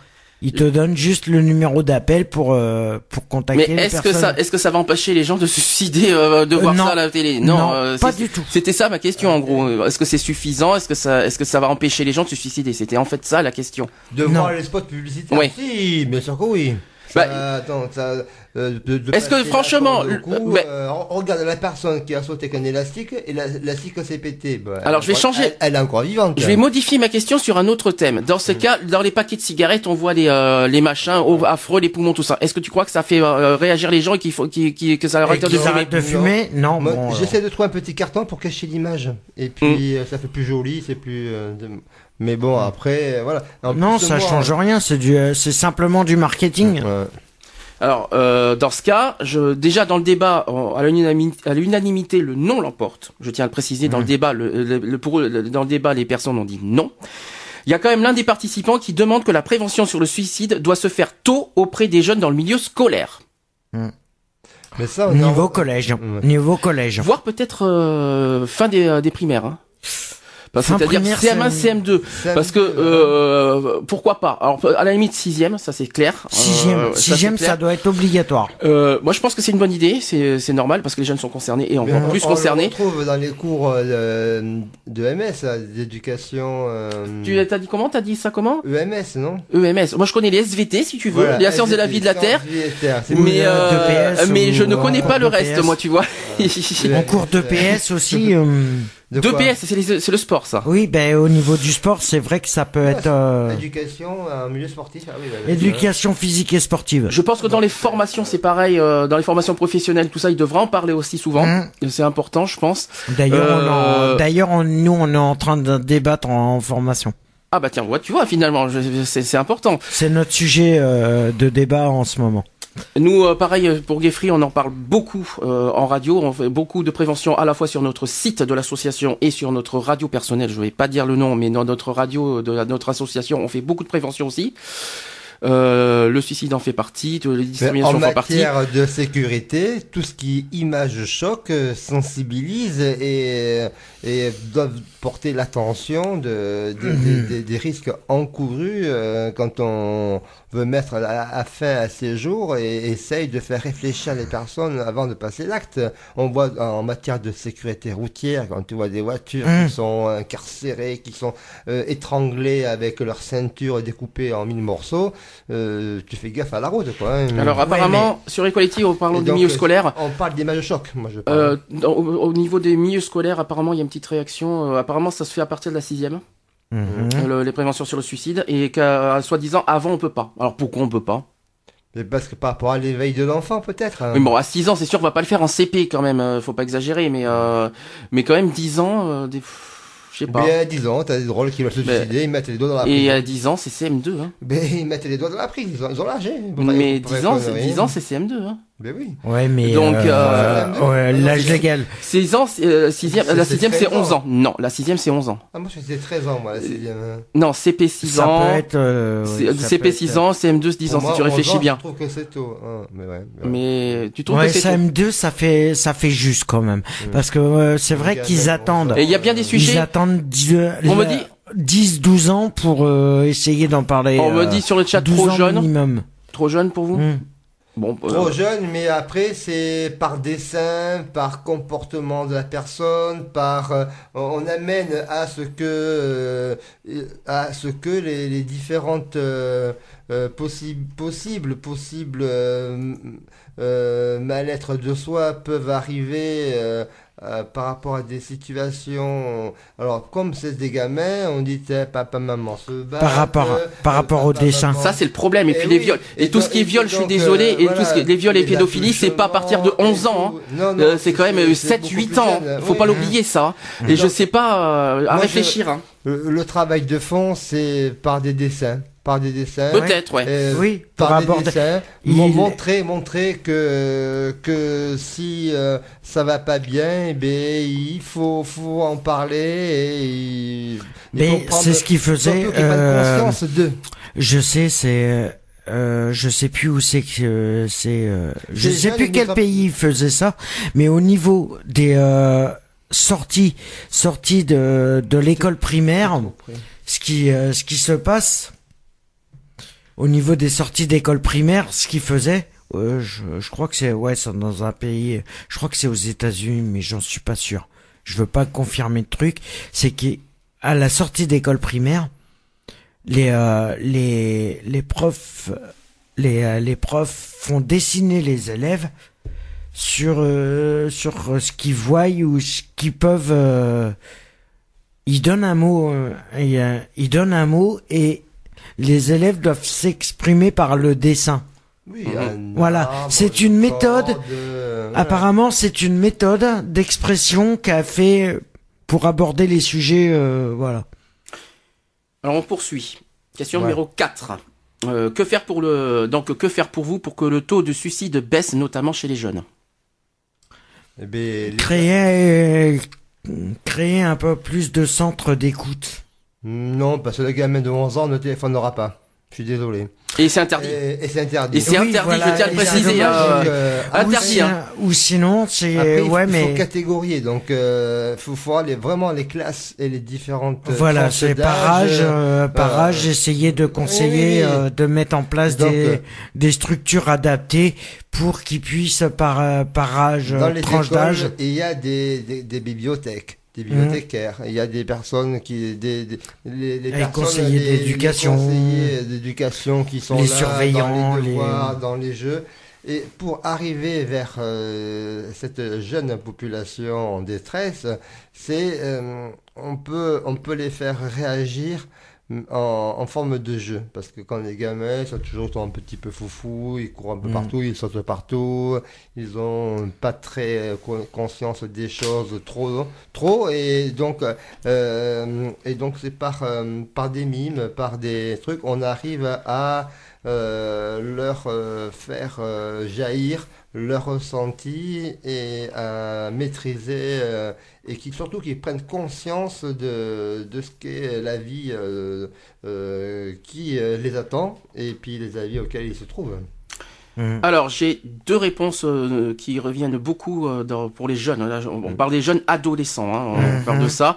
Il te donne juste le numéro d'appel pour euh, pour Mais contacter les est-ce que ça, est-ce que ça va empêcher les gens de se suicider, euh, de Euh, voir non. ça à la télé Non, euh, pas du tout. C'était ça ma question en gros. Est-ce que c'est suffisant Est-ce que ça, est-ce que ça va empêcher les gens de se suicider? C'était en fait ça la question. De Non. voir les spots publicitaires. Oui. Si, bien sûr que oui. Bah, Ça, attends, ça, euh, de- de Est-ce que, franchement, corde au le- cou, bah- euh, on- regarde la personne qui a sauté avec un élastique et la- l'élastique s'est pété. Bah, Alors, je vais changer. Elle, elle est encore vivante. Je vais modifier ma question sur un autre thème. Dans Mm. ce cas, dans les paquets de cigarettes, on voit les euh, les machins au- affreux, les poumons, tout ça. Est-ce que tu crois que ça fait euh, réagir les gens et qu'il faut qu'il- que ça leur arrête de fumer de fumer? Non, bon. J'essaie de trouver un petit carton pour cacher l'image. Et Mm. puis, ça fait plus joli, c'est plus. euh, de- Mais bon, après, voilà. En. Non, ça moi, change rien. C'est du, euh, c'est simplement du marketing. Ouais. Alors, euh, dans ce cas, je, déjà dans le débat, à l'unanimité, le non l'emporte. Je tiens à le préciser. Dans le débat, le, le- le- pour eux, le- dans le débat, les personnes ont dit non. Il y a quand même l'un des participants qui demande que la prévention sur le suicide doit se faire tôt auprès des jeunes dans le milieu scolaire, Mais ça, on Niveau en- collège. Ouais. Niveau collège. voire peut-être euh, fin des, des primaires. Hein. Parce- Fin C'est-à-dire primaire, CM1, c'est- CM2. Ça Parce que euh, pourquoi pas? Alors à la limite sixième, ça c'est clair. Sixième, Euh, sixième, clair. ça doit être obligatoire. Euh, moi, je pense que c'est une bonne idée. C'est c'est normal parce que les jeunes sont concernés et encore on- plus on concernés. retrouve dans les cours euh, de MS, d'éducation. euh, Tu as dit comment? T'as dit ça comment? EMS, non? EMS. Moi, je connais les SVT si tu veux, Voilà, les sciences de la vie de la Terre. sciences de la vie de la Terre, c'est Mais euh, euh, mais je ne connais pas le de reste, moi, tu vois. En cours de PS aussi. De Deux quoi PS, c'est le sport, ça. oui, ben au niveau du sport, c'est vrai que ça peut être euh, Éducation, un milieu sportif. Ah oui, bah, oui. éducation physique et sportive. Je pense que dans les formations, c'est pareil. euh, dans les formations professionnelles, tout ça, ils devraient en parler aussi souvent. Hein. C'est important, je pense. D'ailleurs, Euh, d'ailleurs, nous, on est en train de débattre en, en formation. Ah bah tiens, ouais, tu vois, finalement, c'est important. C'est notre sujet euh, de débat en ce moment. Nous, euh, pareil, euh, pour Geoffrey, on en parle beaucoup euh, en radio. On fait beaucoup de prévention à la fois sur notre site de l'association et sur notre radio personnelle. Je vais pas dire le nom, mais dans notre radio de la- notre association, on fait beaucoup de prévention aussi. Euh, le suicide en fait partie, de- les discriminations en en font partie. matière de sécurité, tout ce qui est image choc euh, sensibilise et, et doivent porter l'attention de, des- des, des- des risques encourus euh, quand on veut mettre à, à fin à ces jours et essaye de faire réfléchir les personnes avant de passer l'acte. On voit en matière de sécurité routière, quand tu vois des voitures qui sont incarcérées, qui sont euh, étranglées avec leur ceinture découpée en mille morceaux, euh, tu fais gaffe à la route, quoi. hein. Alors apparemment, sur Equality, en parlant Et des milieux scolaires, On parle d'image de choc, moi je parle. euh, dans- au, au niveau des milieux scolaires, apparemment, il y a une petite réaction. Euh, apparemment, ça se fait à partir de la sixième, le- les préventions sur le suicide, et qu'à soi-disant, avant, on peut pas. Alors pourquoi on peut pas? Mais parce que par rapport à l'éveil de l'enfant, peut-être. hein. Mais bon, à 6 ans, c'est sûr, on va pas le faire en CP quand même. faut pas exagérer, mais euh, mais quand même 10 ans, euh, des... je sais pas. Mais à 10 ans, t'as des drôles qui veulent se Mais- suicider, ils mettent les doigts dans la Et prise. à 10 ans, c'est CM2. Hein. Ben, ils mettent les doigts dans la prise, ils ont, ils ont l'âge. hein. Pour Mais faire- pour 10 faire ans, une c'est- connerie. 10 ans, c'est CM2. Hein. Ben oui. Ouais, mais Donc, euh, euh, ouais, l'âge légal. 6 ans, euh, sixième, C'est- la 6 c'est 13 11 ans. Non, la 6 c'est 11 ans. Ah, moi, je faisais 13 ans, moi, la sixième. hein. Non, CP 6 Ça ans. peut être. euh, c'est- oui, ça CP peut être, 6 ans, CM2 10 ans, moi, si tu 11 réfléchis ans, bien. Je trouve que c'est tôt. hein. Mais ouais. mais ouais. Mais tu trouves Ouais, que c'est tôt CM2, ça fait, ça fait juste quand même. Parce que euh, c'est vrai qu'ils attendent. Et il y a bien des Ils sujets. attendent 10, On me dit- 10, 12 ans pour euh, essayer d'en parler. On me euh, dit sur le chat 12 trop jeune. minimum. Trop jeune pour vous Euh, Trop jeune, mais après, c'est par dessin, par comportement de la personne, par. euh, on amène à ce que. euh, à ce que les, les différentes. possi- possibles, possibles euh, mal-être de soi peuvent arriver euh, euh, par rapport à des situations. Alors, comme c'est des gamins, on dit papa, maman se battent. Par rapport- euh, par rapport au papa, dessin. ça c'est le problème. Et Eh puis les viols. Et, et tout donc- ce qui est et viol, je suis désolé. euh, et tout ce qui est les viols et les pédophilie, c'est pas à partir de attouchements 11 ans. hein. et tout. Non, non, Euh, c'est quand même euh, c'est 7, beaucoup 8 plus ans. jeune. Faut Oui, pas l'oublier ça. Et je Donc, sais pas euh, à moi, je- réfléchir. hein. Le, le travail de fond, c'est par des dessins. Par des dessins. Peut-être, ouais. Euh, Oui, par des aborder. dessins, Il- mon- montrer, montrer que que si euh, ça va pas bien, eh ben il faut faut en parler et il, Mais prendre- c'est ce qu'il faisait. euh, conscience de. Je sais, c'est. Euh, je sais plus où c'est que euh, c'est. euh, je sais plus quel pays faisait ça, mais au niveau des euh, sorties, sorties de de l'école primaire, ce qui euh, ce qui se passe au niveau des sorties d'école primaire, ce qu'ils faisaient. je, crois que c'est ouais, dans un pays. Je crois que c'est aux États-Unis, mais j'en suis pas sûr. Je veux pas confirmer le truc. C'est qu'à la sortie d'école primaire, les euh, les les profs les euh, les profs font dessiner les élèves sur euh, sur ce qu'ils voient ou ce qu'ils peuvent ils donnent un mot ils donnent un mot et les élèves doivent s'exprimer par le dessin. Oui, un Voilà, c'est une méthode. corde, euh. Apparemment, c'est une méthode d'expression qu'a fait pour aborder les sujets euh, voilà. Alors on poursuit. Question Ouais. numéro 4. Euh, que faire pour le donc que faire pour vous pour que le taux de suicide baisse notamment chez les jeunes? Eh ben, les- Créer créer un peu plus de centres d'écoute. Non, parce que le gamin de 11 ans ne téléphonera pas. Je suis désolé. Et c'est interdit. Et, et c'est interdit. Et c'est Oui, interdit, voilà, je tiens à le préciser. hein. Euh, Interdit, ou, si- hein. ou sinon, c'est Après, il faut, ouais, il faut mais catégorier. Donc, euh, faut, faut aller vraiment les classes et les différentes. euh, voilà, c'est par âge, euh, par euh, âge, essayer de conseiller, oui, oui. euh, de mettre en place Donc, des, euh, des structures adaptées pour qu'ils puissent par euh, par âge, Dans euh, les tranche écoles, d'âge. il y a des, des, des bibliothèques, des Mhm. bibliothécaires. Il y a des personnes qui, des, des- les, les Les personnes, conseillers d'éducation. conseillers d'éducation qui sont Les là surveillants, dans les les- devoirs, dans les jeux. Et pour arriver vers euh, cette jeune population en détresse, c'est euh, on peut on peut les faire réagir en, en forme de jeu parce que quand les gamins sont toujours un petit peu foufou ils courent un peu Mm. partout ils sautent partout ils ont pas très co- conscience des choses trop trop et donc euh, et donc c'est par euh, par des mimes par des trucs on arrive à euh, leur faire jaillir leur ressenti et à maîtriser et qui surtout qu'ils prennent conscience de, de ce qu'est la vie euh, euh, qui euh, les attend et puis les avis auxquels ils se trouvent. Mhm. Alors j'ai deux réponses euh, qui reviennent beaucoup euh, dans- pour les jeunes. Là, on, on parle des jeunes adolescents. Hein, on Mhm. parle de ça.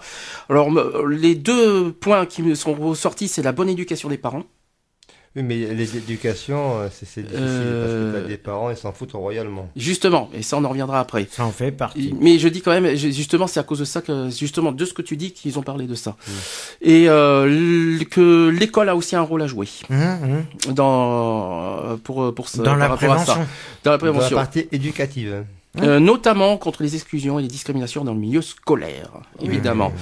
Alors me- les deux points qui me sont ressortis, c'est la bonne éducation des parents. Oui, mais les éducations, euh, c'est difficile Euh, parce que t'as des parents, ils s'en foutent royalement. Justement, et ça on en reviendra après. Ça en fait partie. Mais je dis quand même, justement, c'est à cause de ça que, justement, de ce que tu dis, qu'ils ont parlé de ça. Et euh, que l'école a aussi un rôle à jouer Mhm, mhm. dans pour pour ce, Dans la rapport à ça. prévention. Dans la Dans la prévention. partie éducative. Euh, notamment contre les exclusions et les discriminations dans le milieu scolaire, évidemment.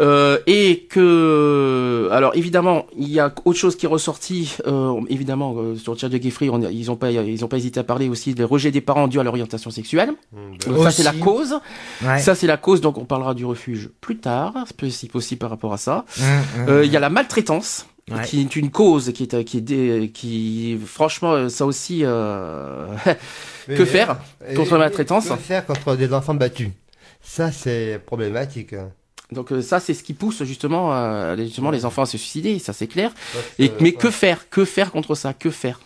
Euh, et que, alors évidemment, il y a autre chose qui est ressorti, euh, évidemment, euh, sur le chat de Geoffrey, on, ils ont pas, ils ont pas hésité à parler aussi des rejets des parents dus à l'orientation sexuelle. Donc ça c'est la cause. Ouais. Ça c'est la cause, donc on parlera du refuge plus tard, si possible par rapport à ça. Hum. Euh, Il y a la maltraitance. Ouais. qui est une cause qui est qui est dé- qui franchement ça aussi euh, Mais- que faire et- contre la maltraitance Que faire contre des enfants battus? Ça, c'est problématique. hein. Donc euh, ça, c'est ce qui pousse justement, euh, les- enfants à se suicider, ça c'est clair. Parce Et, que- mais ouais. que faire? Que faire contre ça? Que faire?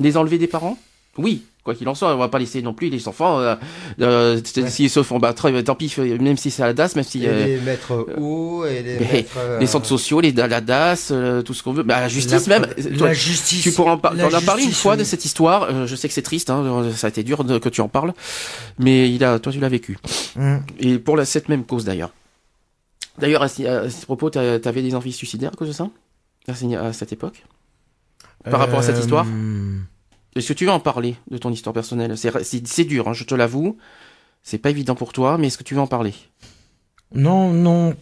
Les enlever des parents? Oui, quoi qu'il en soit, on va pas laisser non plus les enfants, euh, euh, Ouais. s'ils se font battre, euh, tant pis, même si c'est à la DAS, même si... Euh, les mettre où et les euh, les centres sociaux, les la DAS, euh, tout ce qu'on veut, bah, la justice La- même. La, Toi, justice. tu pourras en parler. la On a parlé une fois oui. de cette histoire. euh, je sais que c'est triste, hein, ça a été dur de- que tu en parles, mais il a, toi tu l'as vécu. Hum. Et pour la, cette même cause d'ailleurs. D'ailleurs, à, à ce propos, t'avais des envies suicidaires à cause de ça? À, ce- à cette époque? Par rapport à cette Euh, histoire? Est-ce que tu veux en parler de ton histoire personnelle? C'est dur, hein, je te l'avoue. C'est pas évident pour toi, mais est-ce que tu veux en parler? Non, non.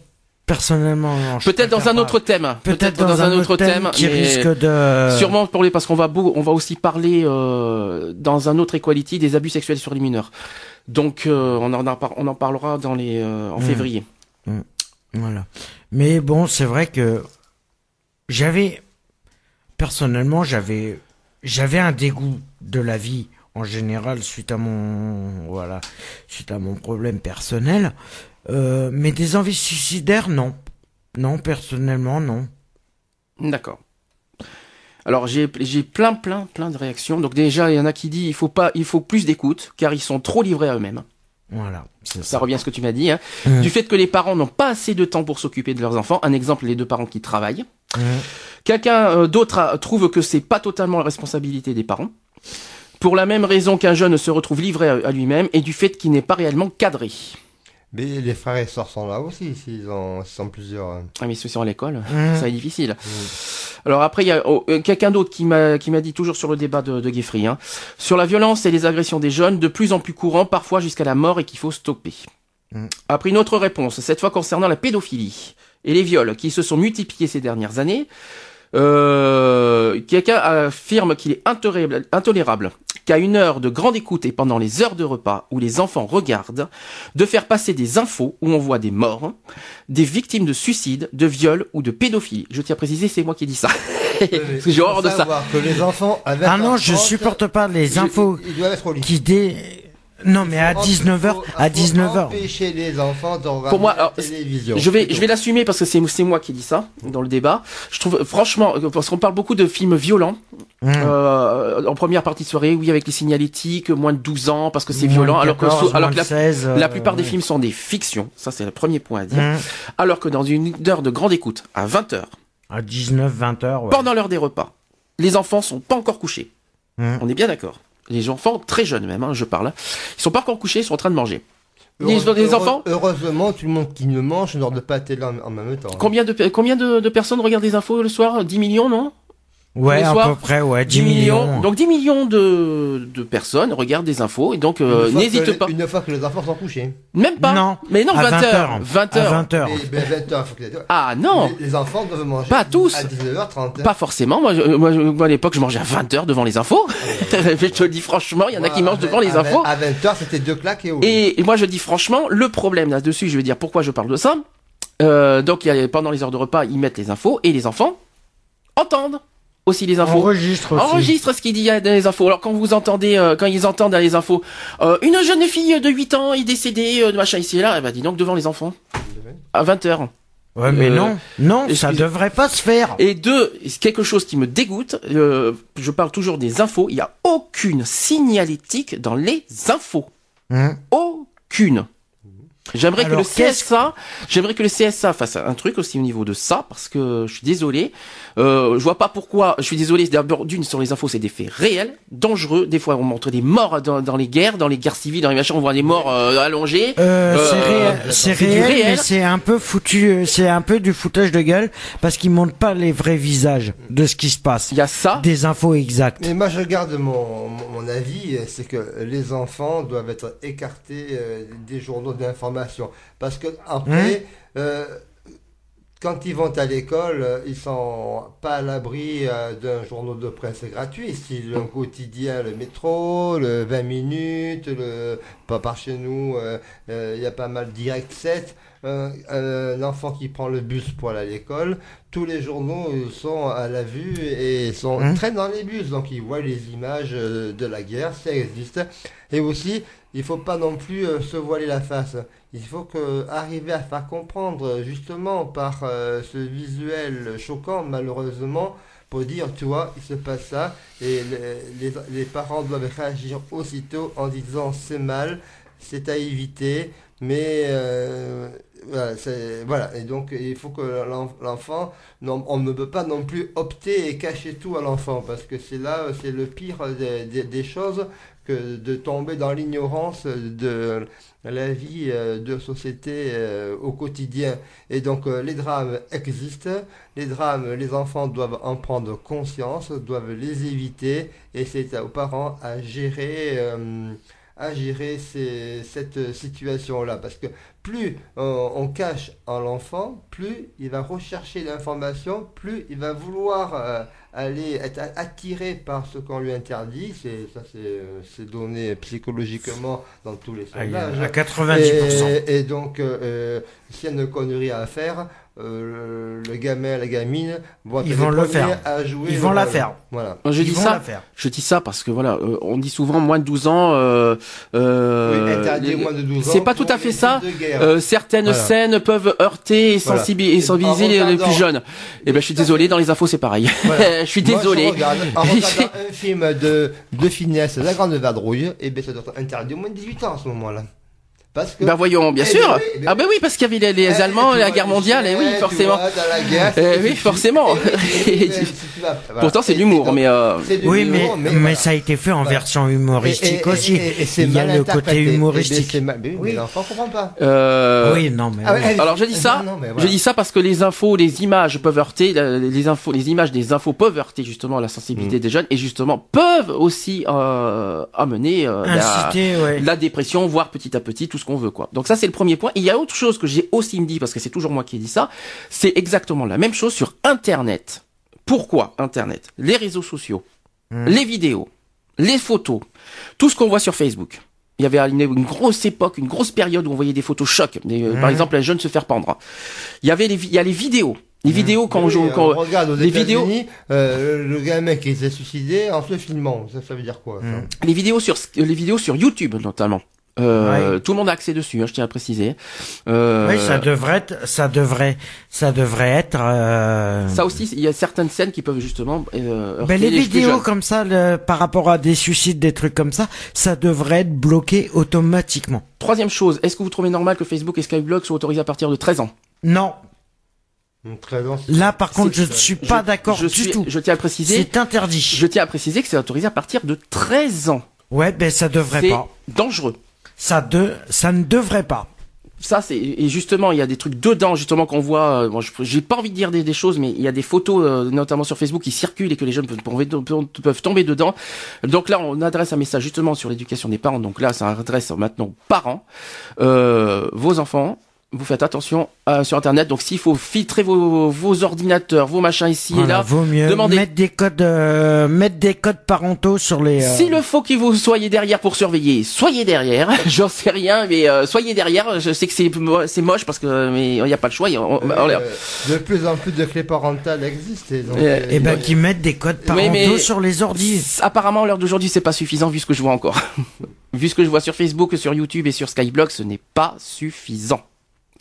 Personnellement, Peut-être dans un pas. autre thème. Peut-être dans, un autre thème, qui risque de. Sûrement pour les parce qu'on va beau- on va aussi parler euh, dans un autre equality des abus sexuels sur les mineurs. Donc euh, on en a on en parlera dans les euh, en Mm. février. Voilà. Mais bon, c'est vrai que j'avais personnellement, j'avais j'avais un dégoût de la vie en général suite à mon voilà suite à mon problème personnel. Euh, mais des envies suicidaires, non. Non, personnellement, non. D'accord. Alors j'ai plein plein plein de réactions. Donc déjà il y en a qui dit il faut pas il faut plus d'écoute car ils sont trop livrés à eux-mêmes. Voilà. Ça revient à ce que tu m'as dit. Hein. Mm. Du fait que les parents n'ont pas assez de temps pour s'occuper de leurs enfants. Un exemple les deux parents qui travaillent. Mm. Quelqu'un euh, d'autre trouve que c'est pas totalement la responsabilité des parents. Pour la même raison qu'un jeune se retrouve livré à, à lui-même et du fait qu'il n'est pas réellement cadré. Mais les frères et sœurs sont là aussi, s'ils ont, s'ils sont plusieurs. hein. Ah mais ceux sont à l'école, Mm. ça est difficile. Alors après il y a oh, euh, quelqu'un d'autre qui m'a qui m'a dit toujours sur le débat de, de hein, sur la violence et les agressions des jeunes, de plus en plus courant, parfois jusqu'à la mort et qu'il faut stopper. Mm. Après une autre réponse, cette fois concernant la pédophilie et les viols qui se sont multipliés ces dernières années. Euh, quelqu'un affirme qu'il est intolérable, intolérable qu'à une heure de grande écoute et pendant les heures de repas où les enfants regardent, de faire passer des infos où on voit des morts, des victimes de suicide, de viol ou de pédophilie. Je tiens à préciser, c'est moi qui dis ça. Parce que j'ai horreur de ça. Savoir que les enfants à Ah non, je 20h30, supporte pas les infos qui dé. Non, mais à Faut 19h, faut- à faut 19h. Empêcher les enfants Pour moi, la alors, télévision. Je vais, je vais l'assumer parce que c'est, c'est moi qui dis ça dans le débat. Je trouve, franchement, euh, parce qu'on parle beaucoup de films violents, Mmh. euh, en première partie de soirée, oui, avec les signalétiques, moins de 12 ans, parce que c'est violent, alors que, 14, alors moins que la, de 16, euh, la plupart des ouais. films sont des fictions. Ça, c'est le premier point à dire. Mmh. Alors que dans une heure de grande écoute, à 20h, À 19, 20 heures, ouais. pendant l'heure des repas, les enfants sont pas encore couchés. Mmh. On est bien d'accord. Les enfants, très jeunes même, hein, je parle, hein, ils sont pas encore couchés, ils sont en train de manger. Les, les enfants, Heureusement, tout le monde qui ne mange ne regarde pas la télé en, en même temps. combien de, combien de, de personnes regardent des infos le soir? 10 millions, non? Ouais, à peu près, ouais, 10 millions. Donc 10 millions de, de personnes regardent des infos et donc euh, n'hésite pas. Une fois que les enfants sont couchés. Même pas. Non. Mais non, À 20 20 heures. heures. 20 À heures. 20 heures. Mais ben, 20 heures, faut que les, Ah non, les, les enfants doivent manger Pas tous. à 19h30. pas forcément. Moi, je- moi, je- moi, à l'époque, je mangeais à 20 heures devant les infos. je te le dis franchement, il y en a qui mangent devant les infos. À 20h, c'était deux claques et lit. Et, moi, je dis franchement, le problème là-dessus, je vais dire pourquoi je parle de ça. Euh, donc, il y a, pendant les heures de repas, ils mettent les infos et les enfants entendent aussi les infos. Enregistre aussi. Enregistre ce qu'il dit dans les infos. Alors quand vous entendez, euh, quand ils entendent dans les infos, euh, une jeune fille de 8 ans est décédée, euh, machin ici et là, eh ben dis donc devant les enfants. À 20h. Ouais, mais Euh, non. Non, ça devrait pas se faire. Et deux, quelque chose qui me dégoûte, euh, je parle toujours des infos, il n'y a aucune signalétique dans les infos. Mmh. Aucune. J'aimerais que le CSA, j'aimerais que le CSA fasse un truc aussi au niveau de ça, parce que je suis désolé, euh, je vois pas pourquoi. Je suis désolé. D'abord, d'une sur les infos, c'est des faits réels, dangereux. Des fois, on montre des morts dans, dans les guerres, dans les guerres civiles, dans les machins, on voit des morts euh, allongés. Euh, c'est Euh, réel, c'est du réel, réel. mais c'est un peu foutu, euh, c'est un peu du foutage de gueule parce qu'ils montrent pas les vrais visages de ce qui se passe. Il y a ça. Des infos exactes. Mais moi, je garde mon, mon avis, euh, c'est que les enfants doivent être écartés euh, des journaux d'information. Parce que après, euh, quand ils vont à l'école, ils sont pas à l'abri euh, d'un journal de presse gratuit. Si le quotidien, le métro, le 20 minutes, le pas par chez nous, euh, euh, il y a pas mal direct 7. Un, un enfant qui prend le bus pour aller à l'école, tous les journaux sont à la vue et sont Hein traînent dans les bus, donc ils voient les images de la guerre, ça existe. Et aussi, il faut pas non plus se voiler la face. Il faut que arriver à faire comprendre euh, justement par euh, ce visuel choquant, malheureusement, pour dire, tu vois, il se passe ça, et les, parents doivent réagir aussitôt en disant c'est mal, c'est à éviter, mais euh, voilà, et donc il faut que l'en- l'enfant, on ne peut pas non plus opter et cacher tout à l'enfant, parce que c'est là, c'est le pire des choses que de tomber dans l'ignorance de la vie euh, de société euh, au quotidien. Et donc euh, les drames existent, les drames, les enfants doivent en prendre conscience, doivent les éviter, et c'est aux parents à gérer, à gérer cette situation-là. Parce que plus on cache en l'enfant, plus il va rechercher l'information, plus il va vouloir aller être attiré par ce qu'on lui interdit. C'est ça, c'est euh, c'est donné psychologiquement dans tous les sondages. à 90%. Et, et donc, euh, euh, s'il y a une connerie à faire, euh, le, le gamin, la gamine vont Ils vont le faire. à jouer. Ils vont la faire. Voilà. Je Ils dis vont ça. la faire. Je dis ça parce que voilà, euh, on dit souvent moins de 12 ans. Euh, euh, Oui, interdit les- moins de 12 ans c'est pas tout à fait ça. Euh, certaines Voilà. scènes peuvent heurter et, sensibiliser En les, plus jeunes. Et ben, je suis désolé, dans les infos, c'est pareil. Voilà. je suis Moi, désolé. je regarde, en regardant un film de, de finesse, La Grande Vadrouille, et bien ça doit être interdit au moins de 18 ans à ce moment-là. Parce que. Bah voyons, bien Eh sûr. ben oui, eh ben ah ben oui, parce qu'il y avait les, les Eh, Allemands, la guerre tu mondiale, et sais, oui, forcément. vois, dans la guerre, Eh c'est- oui, forcément. et- et- et-. Pourtant, c'est Et- de l'humour, et mais euh, Oui, mais, mais, voilà. ça a été fait en Voilà. version humoristique Et- et- aussi. et- et c'est Il y a le côté. Eh humoristique. mais l'enfant comprend pas. euh, oui, non, mais Ah Alors je dis ça, Non, non, mais je dis ça parce que les infos, les images peuvent heurter, les infos, les images des infos peuvent heurter justement la sensibilité Mm. des jeunes et justement peuvent aussi euh, amener euh, la dépression, voire petit à petit tout ce qu'on veut quoi. Donc ça c'est le premier point. Et il y a autre chose que j'ai aussi me dit parce que c'est toujours moi qui ai dit ça, c'est exactement la même chose sur Internet. Pourquoi Internet? Les réseaux sociaux, Hmm. les vidéos, les photos, tout ce qu'on voit sur Facebook. Il y avait une, une grosse époque, une grosse période où on voyait des photos chocs. Euh, Par Mhm. exemple, un jeune se faire pendre. Il y avait les, vi- il y a les vidéos. Les vidéos quand on joue, on quand, regarde aux les vidéos- euh, le gamin qui s'est suicidé en se filmant. Ça, ça veut dire quoi ça? Les vidéos sur, les vidéos sur YouTube notamment. Euh, Ouais. Tout le monde a accès dessus, hein, je tiens à préciser. Euh, Oui, ça devrait être, ça devrait, ça devrait être. Euh... ça aussi, il y a certaines scènes qui peuvent justement. Euh, Ben, les vidéos comme ça, le- par rapport à des suicides, des trucs comme ça, ça devrait être bloqué automatiquement. Troisième chose, est-ce que vous trouvez normal que Facebook et Skyblog soient autorisés à partir de 13 ans? Non, bien. là par contre, je ne suis pas d'accord je du suis- tout. Je tiens à préciser. C'est interdit. Je tiens à préciser que c'est autorisé à partir de 13 ans. Ouais, ben ça devrait C'est pas. dangereux. Ça de, ça ne devrait pas. Ça c'est et justement il y a des trucs dedans justement qu'on voit. euh, Bon, j'ai pas envie de dire des, choses, mais il y a des photos euh, notamment sur Facebook qui circulent et que les jeunes peuvent, peuvent, peuvent tomber dedans. Donc là on adresse un message justement sur l'éducation des parents. Donc là ça adresse maintenant aux parents, euh, vos enfants. Vous faites attention euh, sur Internet. Donc s'il faut filtrer vos, vos ordinateurs, vos machins ici et là, vaut mieux demandez. mettre des codes, euh, mettre des codes parentaux sur les. euh, S'il le faut que vous soyez derrière pour surveiller, soyez derrière. J'en sais rien, mais euh, soyez derrière. Je sais que c'est c'est moche parce que mais il n'y a pas le choix. on- on- on- Euh, de plus en plus de clés parentales existent. et donc, Eh, euh, Eh ben, qui mettent des codes parentaux mais- sur les ordis. Apparemment, à l'heure d'aujourd'hui, c'est pas suffisant vu ce que je vois encore. vu ce que je vois sur Facebook, sur YouTube et sur Skyblog, ce n'est pas suffisant.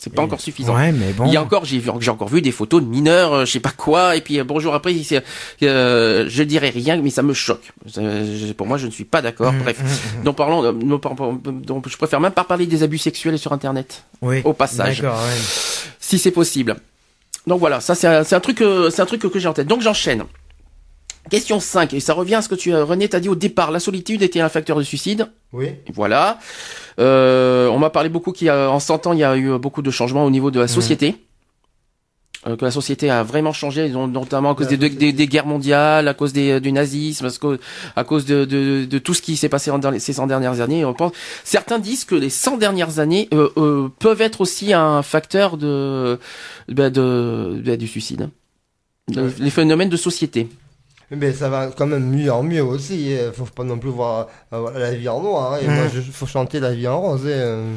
C'est pas encore suffisant. Ouais, mais bon. Il y a encore, j'ai vu, j'ai encore vu des photos de mineurs, euh, je sais pas quoi, et puis euh, bonjour après, euh, je dirais rien, mais ça me choque. Pour moi, je ne suis pas d'accord. Mmh, Bref, mmh, mmh. donc parlons, euh, non, donc je préfère même pas parler des abus sexuels sur Internet, Oui. au passage, ouais. si c'est possible. Donc voilà, ça c'est un, un truc, c'est un truc que j'ai en tête. Donc j'enchaîne. Question 5, et ça revient à ce que tu, euh, René, t'as dit au départ, la solitude était un facteur de suicide. Oui. Voilà. Euh, on m'a parlé beaucoup qu'il y a, en 100 ans, il y a eu beaucoup de changements au niveau de la société. Euh, que la société a vraiment changé, notamment à cause des, société. des, des guerres mondiales, à cause des, du nazisme, à cause, à cause de, de, de tout ce qui s'est passé dans ces 100 dernières années. On pense, certains disent que les 100 dernières années euh, euh, peuvent être aussi un facteur de, bah, de, bah, du suicide. Ouais. Les phénomènes de société. Mais ça va quand même mieux en mieux aussi. Il faut pas non plus voir euh, la vie en noir. hein. Et moi, il faut chanter la vie en rose. Et, euh,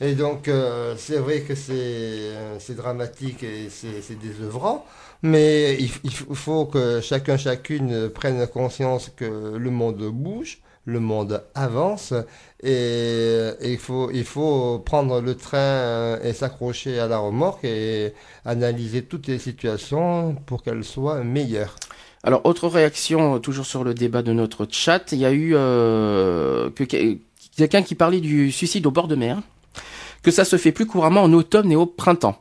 et donc, euh, c'est vrai que c'est euh, dramatique et c'est désœuvrant. Mais il, il faut que chacun, chacune prenne conscience que le monde bouge, le monde avance. Et, et il, faut, il faut prendre le train et s'accrocher à la remorque et analyser toutes les situations pour qu'elles soient meilleures. Alors, autre réaction, euh, toujours sur le débat de notre chat, il y a eu euh, que que- quelqu'un qui parlait du suicide au bord de mer, que ça se fait plus couramment en automne et au printemps.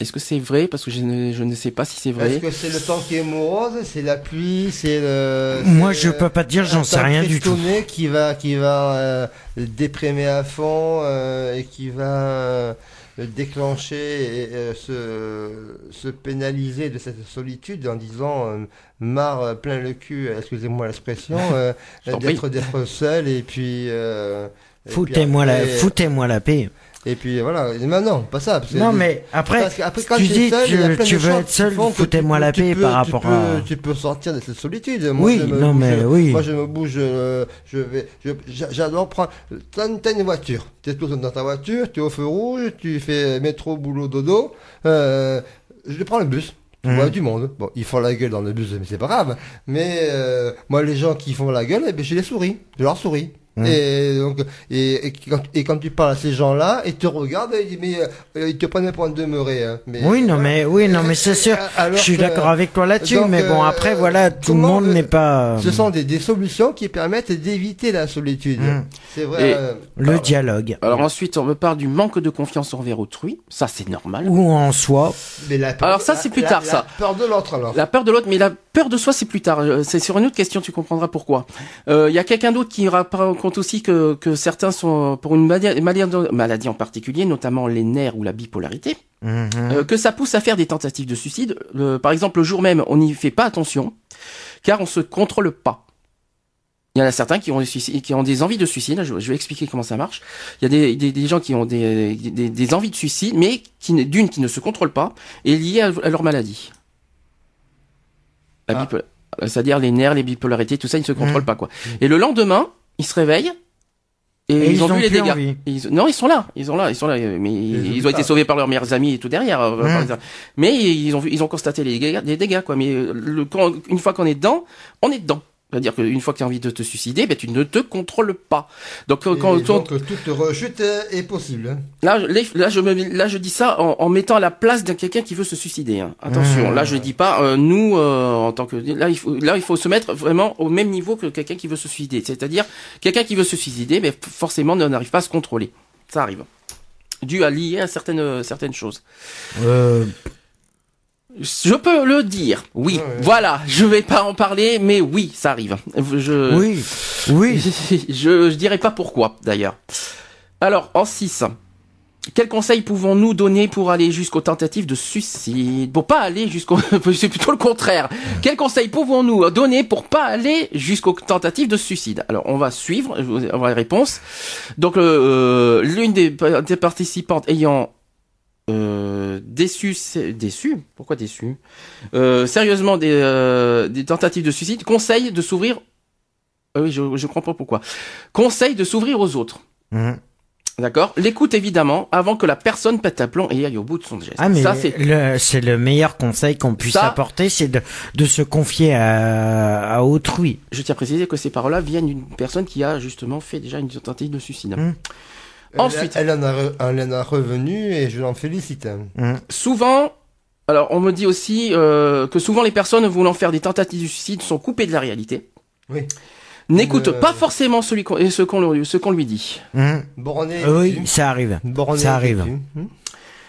Est-ce que c'est vrai? Parce que je ne, je ne sais pas si c'est Est-ce vrai. que c'est le temps qui est morose, c'est la pluie, c'est le. Moi, je peux pas te dire, j'en sais rien du tout. qui va, qui va euh, déprimer à fond euh, et qui va euh, déclencher et euh, se, se pénaliser de cette solitude en disant euh, marre euh, plein le cul, excusez-moi l'expression, euh, d'être d'être seul et puis. euh, Foutez-moi la, foutez-moi la paix. Et puis voilà, mais non, pas ça. parce que- Non, mais après, parce si quand tu dis, seul, tu, veux être seul, foutez-moi la paix peux- par rapport peux- à... Tu peux sortir de cette solitude. Oui, je me non, bouge- mais oui. Moi, je me bouge, euh, je vais, j'adore prendre. T'as une, voiture. T'es tout seul dans ta voiture, tu es au feu rouge, tu fais métro, boulot, dodo. Euh, je prends le bus. Tu Mhm. vois du monde. Bon, ils font la gueule dans le bus, mais c'est pas grave. Mais euh, moi, les gens qui font la gueule, eh ben, je les souris. Je leur souris. Mhm. Et donc, et, et quand, et quand tu parles à ces gens-là, ils te regardent, ils disent, mais euh, ils te prennent pour un demeuré. Hein. Mais, Oui, non, mais, oui, non, mais c'est sûr. Alors Je suis d'accord avec toi là-dessus, mais bon, euh, après, voilà, tout le monde euh, n'est pas... Ce sont des, des solutions qui permettent d'éviter la solitude. Mhm. C'est vrai. Et- euh, Le dialogue. Alors ensuite, on me parle du manque de confiance envers autrui. Ça, c'est normal. Ou en soi. mais la peur- Alors ça, c'est plus la- tard, la ça. peur de l'autre, alors. La peur de l'autre, mais la peur de soi, c'est plus tard. Euh, C'est sur une autre question, tu comprendras pourquoi. Euh, Il y a quelqu'un d'autre qui raconte aussi que, que certains sont pour une maladie, en particulier, notamment les nerfs ou la bipolarité, Mhm. euh, que ça pousse à faire des tentatives de suicide. Le- par exemple, le jour même, on n'y fait pas attention, car on se contrôle pas. Il y en a certains qui ont, des suicides- qui ont des envies de suicide. Je, je vais expliquer comment ça marche. Il y a des, des, des gens qui ont des, envies de suicide, mais d'une, qui ne se contrôlent pas, et liées à, à leur maladie. Ah. bipola- C'est-à-dire les nerfs, les bipolarités, tout ça, ils ne se contrôlent Mhm. pas, quoi. Et le lendemain, ils se réveillent, et, Et ils, ils ont vu les dégâts. Ils- non, ils sont là, ils sont là, ils sont là, euh, mais ils, ont été sauvés par leurs meilleurs amis et tout derrière. euh, exemple. Mais ils ont vu, ils ont constaté les dégâts, les dégâts quoi. Mais euh, le, quand, une fois qu'on est dedans, on est dedans. C'est-à-dire qu'une fois que tu as envie de te suicider, ben, tu ne te contrôles pas. Donc, quand, Et quand- donc, toute rechute euh, est possible. hein. là, je- là, je me, là, je dis ça en, en mettant à la place d'un quelqu'un qui veut se suicider. hein. Attention, Mmh. là, je dis pas euh, nous euh, en tant que là, il faut, là, il faut se mettre vraiment au même niveau que quelqu'un qui veut se suicider. C'est-à-dire quelqu'un qui veut se suicider, mais forcément ne- n'arrive pas à se contrôler. Ça arrive, dû à lier à certaines certaines choses. Euh, Je peux le dire, oui. Ouais, ouais. Voilà, je vais pas en parler, mais oui, ça arrive. Je, oui, oui. je, je dirais pas pourquoi, d'ailleurs. Alors, en 6. Quels conseils pouvons-nous donner pour aller jusqu'aux tentatives de suicide? Pour pas aller jusqu'au... C'est plutôt le contraire. Quels conseils pouvons-nous donner pour pas aller jusqu'aux tentatives de suicide? Alors, on va suivre, on va les réponses. Donc, euh, l'une des, des participantes ayant euh, déçu, déçu, pourquoi déçu? Euh, Sérieusement, des, euh, des tentatives de suicide conseille de s'ouvrir. Ah oui, je, je comprends pas pourquoi. Conseille de s'ouvrir aux autres. Mhm. D'accord? L'écoute évidemment avant que la personne pète un plomb et aille au bout de son geste. Ah mais Ça c'est le- c'est le meilleur conseil qu'on puisse Ça- apporter, c'est de, de se confier à, à autrui. je tiens à préciser que ces paroles-là viennent d'une personne qui a justement fait déjà une tentative de suicide. Mm. Ensuite. Elle, en a, re- elle en a revenu et je l'en félicite. Mm. Souvent, alors on me dit aussi euh, que souvent les personnes voulant faire des tentatives de suicide sont coupées de la réalité. Oui. N'écoute Euh, pas forcément celui qu'on- ce qu'on lui- ce qu'on lui dit. Mm. Borné. Oui, ça arrive. Borné ça arrive.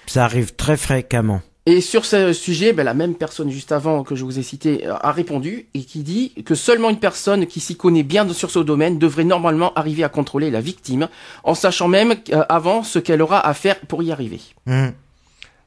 Ça arrive très fréquemment. Et sur ce sujet, ben, la même personne juste avant que je vous ai cité euh, a répondu et qui dit que seulement une personne qui s'y connaît bien sur ce domaine devrait normalement arriver à contrôler la victime, en sachant même euh, avant ce qu'elle aura à faire pour y arriver. Mm.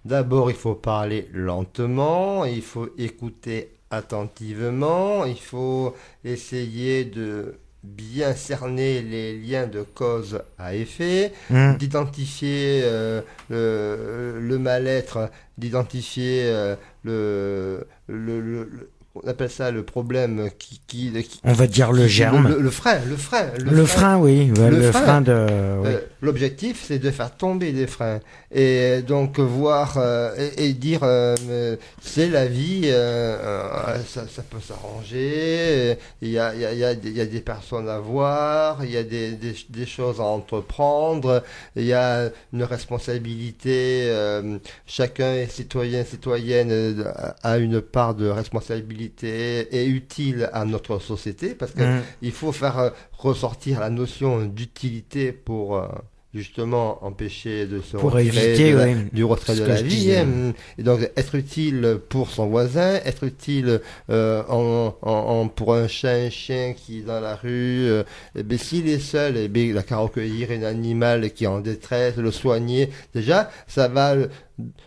D'abord, il faut parler lentement, il faut écouter attentivement, il faut essayer de bien cerner les liens de cause à effet, Mm. d'identifier euh, le, le mal-être, d'identifier euh, le, le, le- le- on appelle ça le problème qui, qui, qui- On va dire le germe. le, le frein, le frein, Le, frein, oui. Le Le, frein. frein, de. oui. euh, L'objectif, c'est de faire tomber des freins et donc voir euh, et, et dire euh, c'est la vie, ça, ça peut s'arranger. Il y a, il y, a, y, a, y a des personnes à voir, il y a des, des, des choses à entreprendre, il y a une responsabilité. chacun est citoyen, citoyenne a une part de responsabilité et utile à notre société parce que Mm. il faut faire euh, ressortir la notion d'utilité pour euh, justement empêcher de se Pour éviter, de la- du retrait de la vie. Et donc être utile pour son voisin, être utile euh, en, en- en- pour un chat, un chien qui est dans la rue. euh, eh ben, s'il est seul, eh ben, il a qu'à recueillir un animal qui est en détresse, le soigner. Déjà, ça va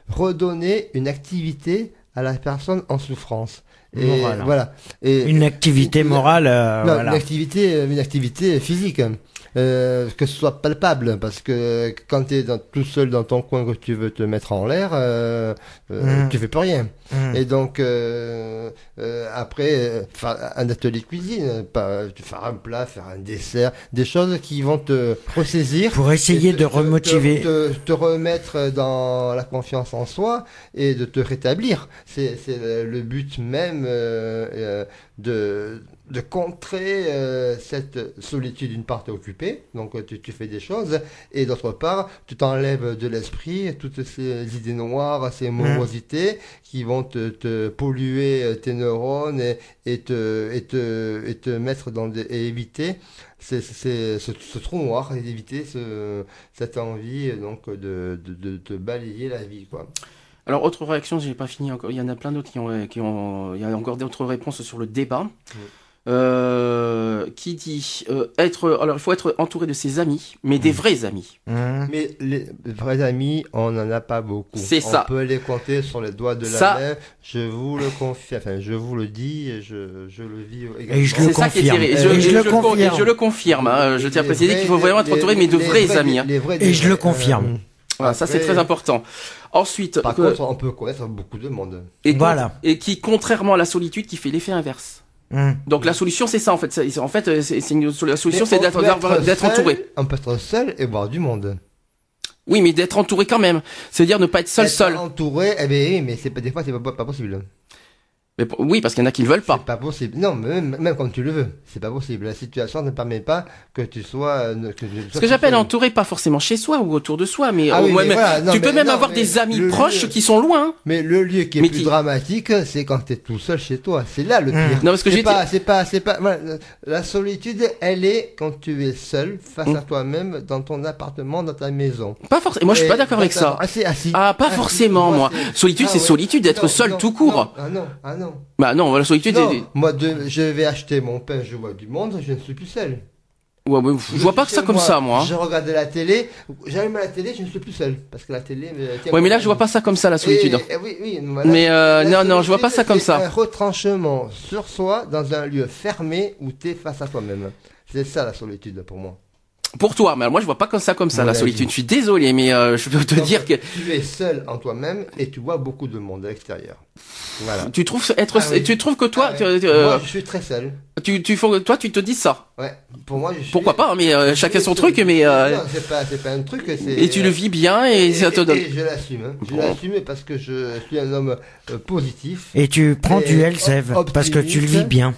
redonner une activité à la personne en souffrance. Et Morale. voilà. Et Une activité morale. euh, non, voilà. une activité, une activité physique, hein. Euh, que ce soit palpable, parce que quand tu es tout seul dans ton coin que tu veux te mettre en l'air, euh, euh, Mm. tu fais plus rien. Mm. Et donc euh, euh, après, euh, un atelier cuisine, pas faire un plat, faire un dessert, des choses qui vont te ressaisir. Pour essayer et de te- te- remotiver. Te, te remettre dans la confiance en soi et de te rétablir. C'est c'est le, le but même euh, euh, de, de contrer euh, cette solitude. D'une part, t'es occupé, donc euh, tu, tu fais des choses, et d'autre part, tu t'enlèves de l'esprit toutes ces idées noires, ces morosités qui vont te, te polluer euh, tes neurones et, et, te, et, te, et te mettre dans des, et éviter c'est, c'est, ce, ce trou noir et d'éviter ce, cette envie donc de, de, de te balayer la vie quoi. Alors autre réaction, j'ai pas fini encore. Il y en a plein d'autres qui ont, qui ont. Il y a encore d'autres réponses sur le débat. Euh, qui dit euh, être. Alors il faut être entouré de ses amis, mais des vrais amis. Mm. Mais les vrais amis, on n'en a pas beaucoup. C'est on ça. peut les compter sur les doigts de la Ça- main. Je vous le confie, enfin je vous le dis, et je, je le vis également. Et je le C'est ça qui est confirme. tiré. Et Et je, le confirme. et je le confirme. hein. Je tiens à préciser vrais- qu'il faut vraiment être les- entouré, mais de les vrais amis. hein. les vrais Et je le vrais, confirme. euh, Voilà, ça c'est très important. Ensuite, Par que- contre, on peut connaître beaucoup de monde. et, Voilà. et qui, contrairement à la solitude, qui fait l'effet inverse. Mm. Donc la solution, c'est ça en fait. En fait, euh, c'est une- la solution, c'est on d'être entouré. On peut être seul et voir du monde. Oui, mais d'être entouré quand même. C'est-à-dire ne pas être seul, Être seul. Entouré, eh ben oui, mais c'est pas des fois c'est pas, pas possible. Mais pour- oui, parce qu'il y en a qui ne veulent pas. C'est pas possible. Non, mais même, même quand tu le veux, c'est pas possible. La situation ne permet pas que tu sois. euh, que, Ce que j'appelle entouré, pas forcément chez soi ou autour de soi, mais, Ah au oui, moins, mais mais voilà, non, tu peux mais même non, avoir des amis proches lieu- qui sont loin. Mais le lieu qui est Mais plus qui- dramatique, c'est quand tu es tout seul chez toi. C'est là le Mmh. pire. Non, parce que c'est j'ai pas, c'est pas, c'est pas. voilà, la solitude, elle est quand tu es seul face Mmh. à toi-même dans ton appartement, dans ta maison. Pas forcément. Moi, je suis pas d'accord avec ça. Ah, ah. Ah, pas forcément, moi. Solitude, c'est solitude d'être seul tout court. non, non, ah non. Bah non, la solitude. Non, est- moi, de, je vais acheter mon pain, je vois du monde, je ne suis plus seul. Ouais, ouais, je vois pas que ça comme ça, moi. hein. Je regarde la télé, j'allume la télé, je ne suis plus seul. Parce que la télé. tient Ouais, mais là, je vois pas ça comme ça, la solitude. Et- et oui, oui, Mais, euh, non, non, je vois pas ça comme ça. Un retranchement sur soi dans un lieu fermé où tu es face à toi-même. C'est ça la solitude pour moi. Pour toi, mais moi, je vois pas comme ça, comme ça, la solitude. Je suis désolé, mais euh, je peux te Donc, dire que Tu es seul en toi-même et tu vois beaucoup de monde à l'extérieur. Voilà. tu trouves être, Ah oui. tu trouves que toi, Ah tu, euh, Moi, je suis très seul. tu, tu, toi, tu te dis ça. Ouais. Pour moi, je suis. Pourquoi pas, hein, mais euh, chacun son seul. truc, mais euh, Non, c'est pas, c'est pas un truc. c'est- et tu le vis bien et, ça te donne. et je l'assume. hein. Je Bon. l'assume parce que je suis un homme euh, positif. Et tu prends Et du Elsev parce que tu le vis bien.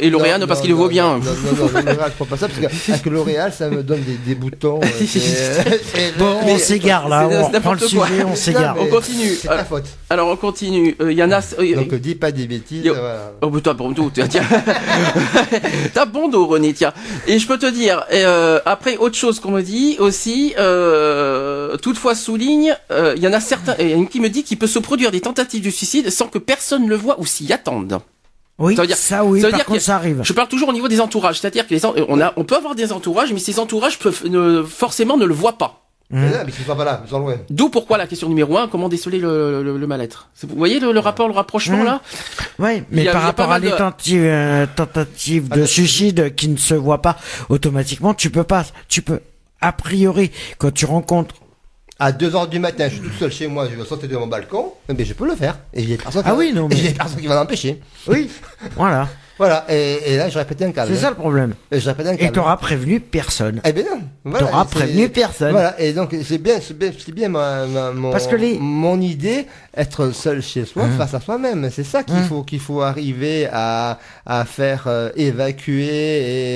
Et- parce qu'il le vaut bien. Non, non, non, je prends pas ça parce que avec L'Oréal, ça me donne des, des boutons. euh, c'est- c'est- Bon, on s'égare là, c'est on reprend le n'importe quoi. sujet, on s'égare. Mais On continue. C'est ta faute. Alors on continue. Euh, Il y en a. euh, Donc, dis pas des bêtises. Yo. voilà. Oh, putain, bon dos, tiens. tiens. T'as bon dos, René, tiens. Et je peux te dire, euh, après, autre chose qu'on me dit aussi, euh, toutefois souligne, euh, il y en a certains, il y en a une qui me dit qu'il peut se produire des tentatives de suicide sans que personne le voit ou s'y attende. Oui, Ça veut dire- ça oui, ça veut par dire contre que- ça arrive. Je parle toujours au niveau des entourages, c'est-à-dire que les, en- on a, on peut avoir des entourages, mais ces entourages peuvent ne, forcément ne le voient pas. Mais non, mais ils sont pas là, ils sont loin. D'où pourquoi la question numéro un, comment déceler le, le, le mal-être. Vous voyez le, le rapport, le rapprochement Mmh. là? Oui, mais a- par rapport à mal de- des tentatives, euh, tentatives de suicide qui ne se voient pas automatiquement, tu peux pas, tu peux, a priori, quand tu rencontres, À 2 heures du matin, je suis tout seul chez moi, je vais sauter de mon balcon, mais je peux le faire. Et il y a personne qui Ah oui, non, et mais- il y a personne qui va l'empêcher. oui, voilà, Voilà, et, et là, je répète un câble. c'est ça le problème. Et je répète un Et câble. t'auras prévenu personne. Eh non. Voilà, T'auras prévenu personne. Voilà, et donc c'est bien, c'est bien, c'est bien ma, ma- mon, Parce que les- mon idée, être seul chez soi, Mmh. face à soi-même. C'est ça qu'il Mmh. faut qu'il faut arriver à, à faire euh, évacuer.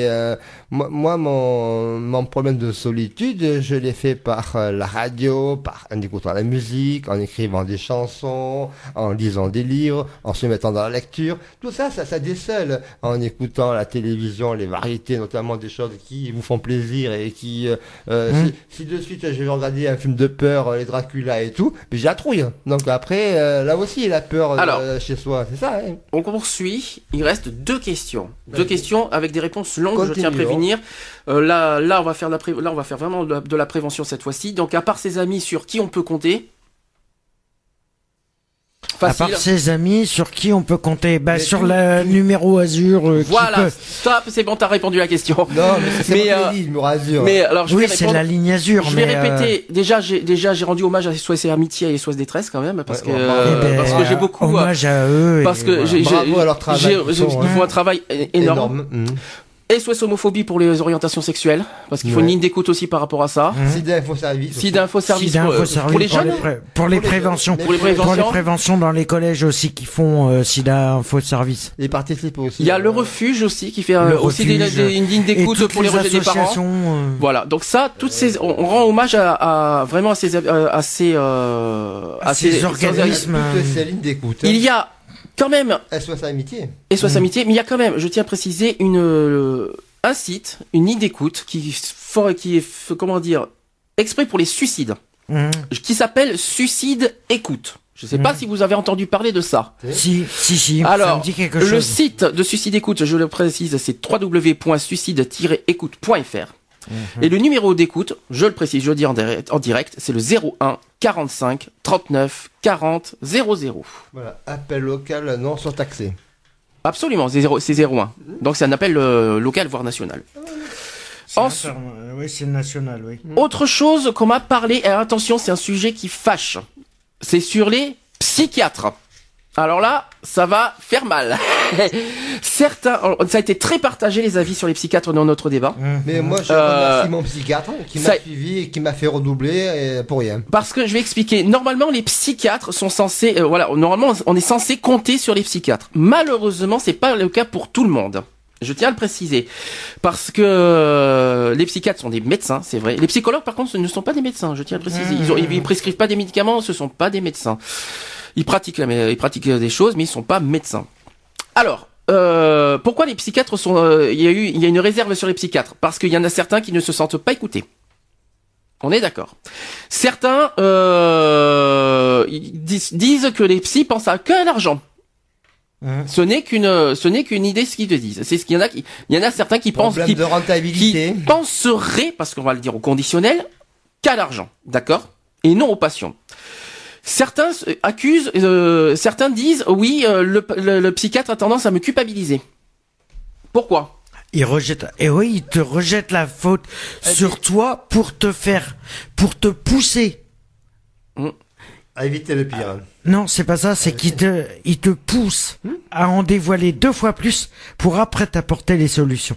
Et euh, moi, moi, mon, mon problème de solitude, je l'ai fait par euh, la radio, par en écoutant la musique, en écrivant des chansons, en lisant des livres, en se mettant dans la lecture. Tout ça, ça, ça décèle. En écoutant la télévision, les variétés, notamment des choses qui vous font plaisir et qui, euh, euh, Mm. si, si de suite je vais regarder un film de peur, euh, les Dracula et tout, mais j'ai la trouille. Donc après, euh, là aussi, la peur euh, chez soi, c'est ça. Hein On poursuit. Il reste deux questions. Deux questions avec des réponses longues. Je tiens à prévenir. Euh, là, là, on va faire de la pré- là, on va faire vraiment de la, de la prévention cette fois-ci. Donc, à part ses amis sur qui on peut compter. À Facile. part ses amis, sur qui on peut compter Bah Mais sur tout- le numéro Azur. euh, qui Voilà. peut- Stop. C'est bon. T'as répondu à la question. Non, mais c'est euh, dit, me rassure. Mais alors, je Oui, vais c'est la ligne Azur. Je vais mais, euh, répéter. Déjà, j'ai déjà j'ai rendu hommage à SOS Amitié et SOS Détresse quand même parce Ouais, que euh, eh ben, parce que j'ai beaucoup euh, Hommage à eux. et parce que voilà. j'ai j'ai- à ils hein. font un travail é- énorme. Mmh. SOS homophobie pour les orientations sexuelles parce qu'il faut Ouais. une ligne d'écoute aussi par rapport à ça. Mmh. Sida Info Service. Sida Info Service Sida pour, Info euh, Service pour les jeunes. pour les Pour les- préventions. Pour les les- Pour les préventions. préventions dans les collèges aussi qui font euh, Sida Info Service. Ils participent aussi. Il y a le euh, refuge aussi qui fait euh, aussi des, des- une ligne Et d'écoute pour les rejets des parents. associations, euh, Voilà, donc ça, toutes ces, on, on rend hommage à, à- vraiment à ces, euh, à ces, euh, À ces organismes. Ces lignes d'écoute. Il y a quand même SOS Amitié. SOS Mm. Amitié, mais il y a quand même, je tiens à préciser, une, euh, un site, une ligne d'écoute qui, for- qui est, comment dire, exprès pour les suicides, hum. qui s'appelle Suicide Écoute. Je sais pas Mm. si vous avez entendu parler de ça. Si, si, si. ça Alors, me dit quelque le chose. site de Suicide Écoute, je le précise, c'est www.suicide-écoute.fr. Mhm. Et le numéro d'écoute, je le précise, je le dis en direct, en direct c'est le 01 45 39 40 00. Voilà. Appel local non surtaxé. Absolument, c'est 0 c'est 01. Donc c'est un appel euh, local, voire national. Ensuite- inter- Oui, c'est national, oui. Autre chose qu'on m'a parlé, et attention, c'est un sujet qui fâche. C'est sur les psychiatres. Alors là, ça va faire mal. Certains, alors, ça a été très partagé les avis sur les psychiatres dans notre débat. Hum, Mais moi, je Euh, remercie mon psychiatre qui ça- m'a suivi et qui m'a fait redoubler et pour rien. Parce que je vais expliquer. Normalement, les psychiatres sont censés, euh, voilà, normalement, on est censé compter sur les psychiatres. Malheureusement, c'est pas le cas pour tout le monde. Je tiens à le préciser parce que euh, les psychiatres sont des médecins, c'est vrai. Les psychologues, par contre, ce ne sont pas des médecins. Je tiens à le préciser. Ils, ont, ils prescrivent pas des médicaments, ce sont pas des médecins. Ils pratiquent, la, mé- ils pratiquent des choses, mais ils sont pas médecins. Alors, euh, pourquoi les psychiatres sont euh, Il y a eu, il y a une réserve sur les psychiatres? Parce qu'il y en a certains qui ne se sentent pas écoutés. On est d'accord. Certains euh, disent, que les psys pensent à que à l'argent. Hum. Ce n'est qu'une, ce n'est qu'une idée ce qu'ils te disent. C'est ce qu'il y en a qui, il y en a certains qui pensent, Problème qui, de rentabilité. qui penseraient, parce qu'on va le dire au conditionnel, qu'à l'argent, d'accord, et non aux passions. Certains accusent, euh, certains disent, oui, euh, le, le- le psychiatre a tendance à me culpabiliser. Pourquoi? Il rejette, et oui, il te rejette la faute sur toi pour te faire, pour te pousser. À éviter le pire. Non, c'est pas ça, c'est qu'il te, il te pousse à en dévoiler deux fois plus pour après t'apporter les solutions.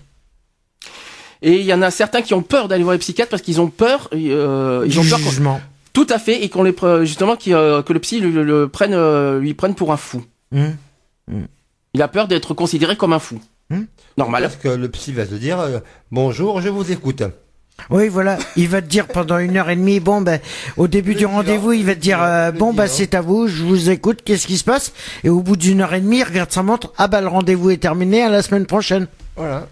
Et il y en a certains qui ont peur d'aller voir les psychiatres parce qu'ils ont peur, euh, ils Du ont peur jugement. Tout à fait, et qu'on les justement qui, euh, que le psy le, le prenne, euh, lui prenne pour un fou. Hum. Il a peur d'être considéré comme un fou. Normal. Parce que le psy va te dire euh, bonjour, je vous écoute. Oui, voilà. Il va te dire pendant une heure et demie, bon, ben, au début du rendez-vous, il va te dire, euh, bon, bah, divan. c'est à vous, je vous écoute, qu'est-ce qui se passe? Et au bout d'une heure et demie, il regarde sa montre, ah bah, le rendez-vous est terminé, à la semaine prochaine. Voilà.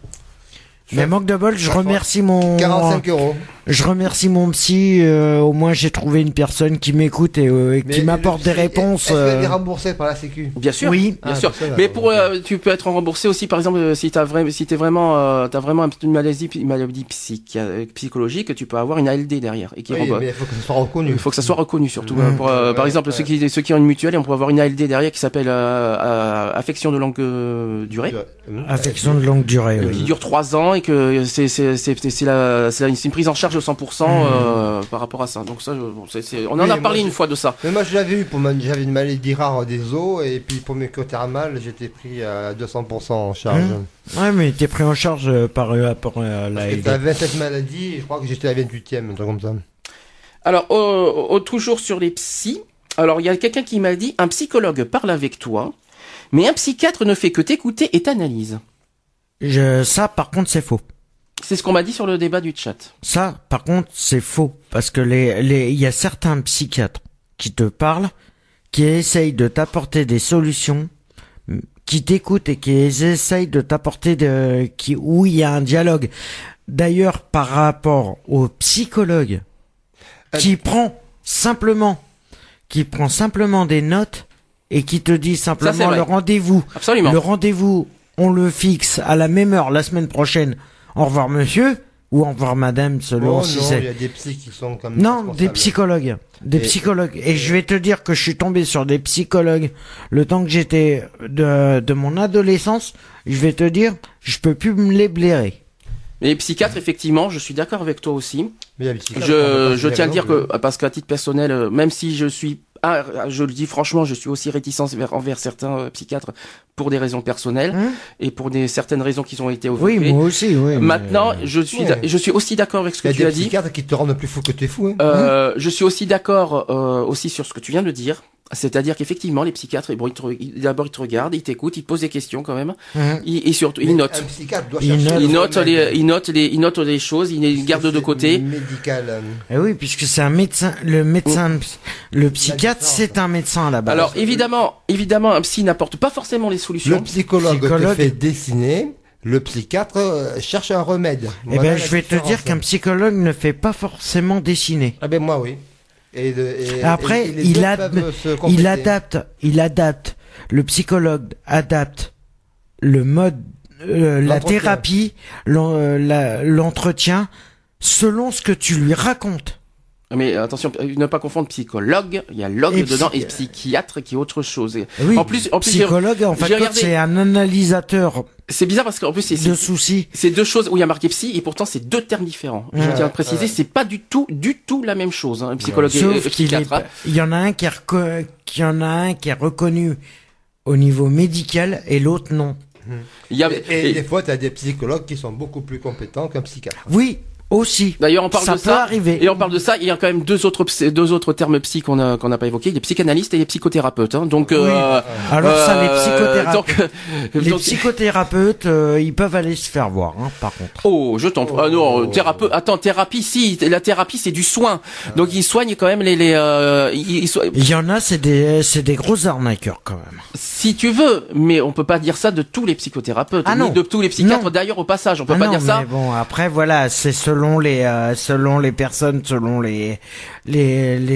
Mais manque de bol, je remercie mon, 45 euros. je remercie mon psy, euh, au moins j'ai trouvé une personne qui m'écoute et, euh, et qui m'apporte des réponses. Est-ce qu'elle euh, est remboursée par la Sécu Bien sûr. Oui. Bien Ah, sûr. ça, là, Mais pour, ok. euh, tu peux être remboursé aussi, par exemple, euh, si t'as vraiment, si t'es vraiment, euh, t'as vraiment une maladie, une maladie psychi- euh, psychologique, tu peux avoir une ALD derrière et qui Oui, rembourse. mais il faut que ce soit reconnu. Il faut que ça soit reconnu surtout. Mmh. euh, pour, euh, Ouais, par exemple, ouais. ceux qui ceux qui ont une mutuelle, on peut avoir une ALD derrière qui s'appelle euh, euh, affection de longue euh, durée. Affection de longue durée. euh, oui. qui dure trois ans et que c'est c'est c'est c'est la c'est une prise en charge de 100% euh, par rapport à ça. Donc ça, on en Oui, a parlé une fois de ça. Mais moi je l'avais eu pour ma... j'avais une maladie rare des os et puis pour mes côtes thermales j'étais pris à 200% en charge. Hum. Ouais, mais t'es pris en charge euh, par euh, par, euh, la Parce que t'avais cette maladie et je crois que j'étais à la 28ème, un truc comme ça. Alors, toujours sur les psys. Alors, il y a quelqu'un qui m'a dit un psychologue parle avec toi, mais un psychiatre ne fait que t'écouter et t'analyse. Je, ça, par contre, c'est faux. C'est ce qu'on m'a dit sur le débat du chat. Ça, par contre, c'est faux. Parce que les, les, il y a certains psychiatres qui te parlent, qui essayent de t'apporter des solutions, qui t'écoutent et qui essayent de t'apporter de, qui, où il y a un dialogue. D'ailleurs, par rapport au psychologue, Euh, qui prend simplement, qui prend simplement des notes et qui te dit simplement le rendez-vous Absolument. le rendez-vous, on le fixe à la même heure la semaine prochaine. Au revoir monsieur ou au revoir madame selon Oh si non, il y c'est. a des qui sont comme Non, des psychologues, des Et- psychologues. Et je vais te dire que je suis tombé sur des psychologues le temps que j'étais de, de mon adolescence. Je vais te dire, je peux plus me les blairer. Mais les psychiatres, effectivement, je suis d'accord avec toi aussi. Mais Je, je tiens à dire que, parce qu'à titre personnel, euh, même si je suis, ah, je le dis franchement, je suis aussi réticent vers, envers certains euh, psychiatres pour des raisons personnelles Hein et pour des certaines raisons qui ont été Oui, évoquées. moi aussi, oui. mais- Maintenant, je suis, Ouais. je suis aussi d'accord avec ce que Il y a tu des as dit. psychiatres qui te rendent plus fou que tu es fou. Hein. Euh, je suis aussi d'accord euh, aussi sur ce que tu viens de dire. C'est-à-dire qu'effectivement, les psychiatres, bon, ils d'abord ils te regardent, ils t'écoutent, ils te posent des questions quand même, ils- et surtout Mais ils notent. Un psychiatre doit Il chercher note. le Ils notent remède. les, ils notent les, ils notent les choses, ils les que de c'est côté. Médical. Eh oui, puisque c'est un médecin, le médecin, le psychiatre, c'est un médecin à la base. Alors évidemment, évidemment, un psy n'apporte pas forcément les Le solutions. psychologue, Psychologue. te fait dessiner, le psychiatre euh, cherche un remède. eh Voilà ben, je vais te dire qu'un psychologue ne fait pas forcément dessiner. Ah ben moi oui. Et, Après, et il, ad- adapte, il adapte. Le psychologue adapte le mode, euh, la thérapie, euh, l'entretien, selon ce que tu lui racontes. Mais attention, euh, ne pas confondre psychologue, il y a log Et dedans psy- et psychiatre qui est autre chose. Oui, en plus, en plus, j'ai- psychologue, en fait, regardé- c'est un analysateur c'est bizarre parce qu'en plus c'est de c'est- soucis. c'est deux choses où il y a marqué psy et pourtant c'est deux termes différents. Je Ouais, tiens à préciser, ouais. c'est pas du tout, du tout la même chose. Hein, psychologue et, Sauf et est, hein. il y en a un qui est, reco- qu'il y en a un qui est reconnu au niveau médical et l'autre non. Il y a, Et, et et- des fois, tu as des psychologues qui sont beaucoup plus compétents qu'un psychiatre. Oui, aussi. D'ailleurs, on parle ça de peut ça. arriver. Et on parle de ça. Il y a quand même deux autres deux autres termes psy qu'on a qu'on n'a pas évoqués. Les psychanalystes et les psychothérapeutes. Hein. Donc euh, Alors ça, les euh, psychothérapeutes. donc, Les donc- psychothérapeutes, euh, ils peuvent aller se faire voir, hein, par contre. Oh, je t'en Ah non, thérapeute. Attends, thérapie, si la thérapie c'est du soin. Donc ils soignent quand même les les. Euh, ils- ils so- Il y en a, c'est des, c'est des gros arnaqueurs quand même. Si tu veux, mais on peut pas dire ça de tous les psychothérapeutes, Ah ni non. de tous les psychiatres. D'ailleurs, au passage, on peut Ah pas non, dire ça. Mais bon, après voilà, c'est selon les, euh, selon les personnes, selon les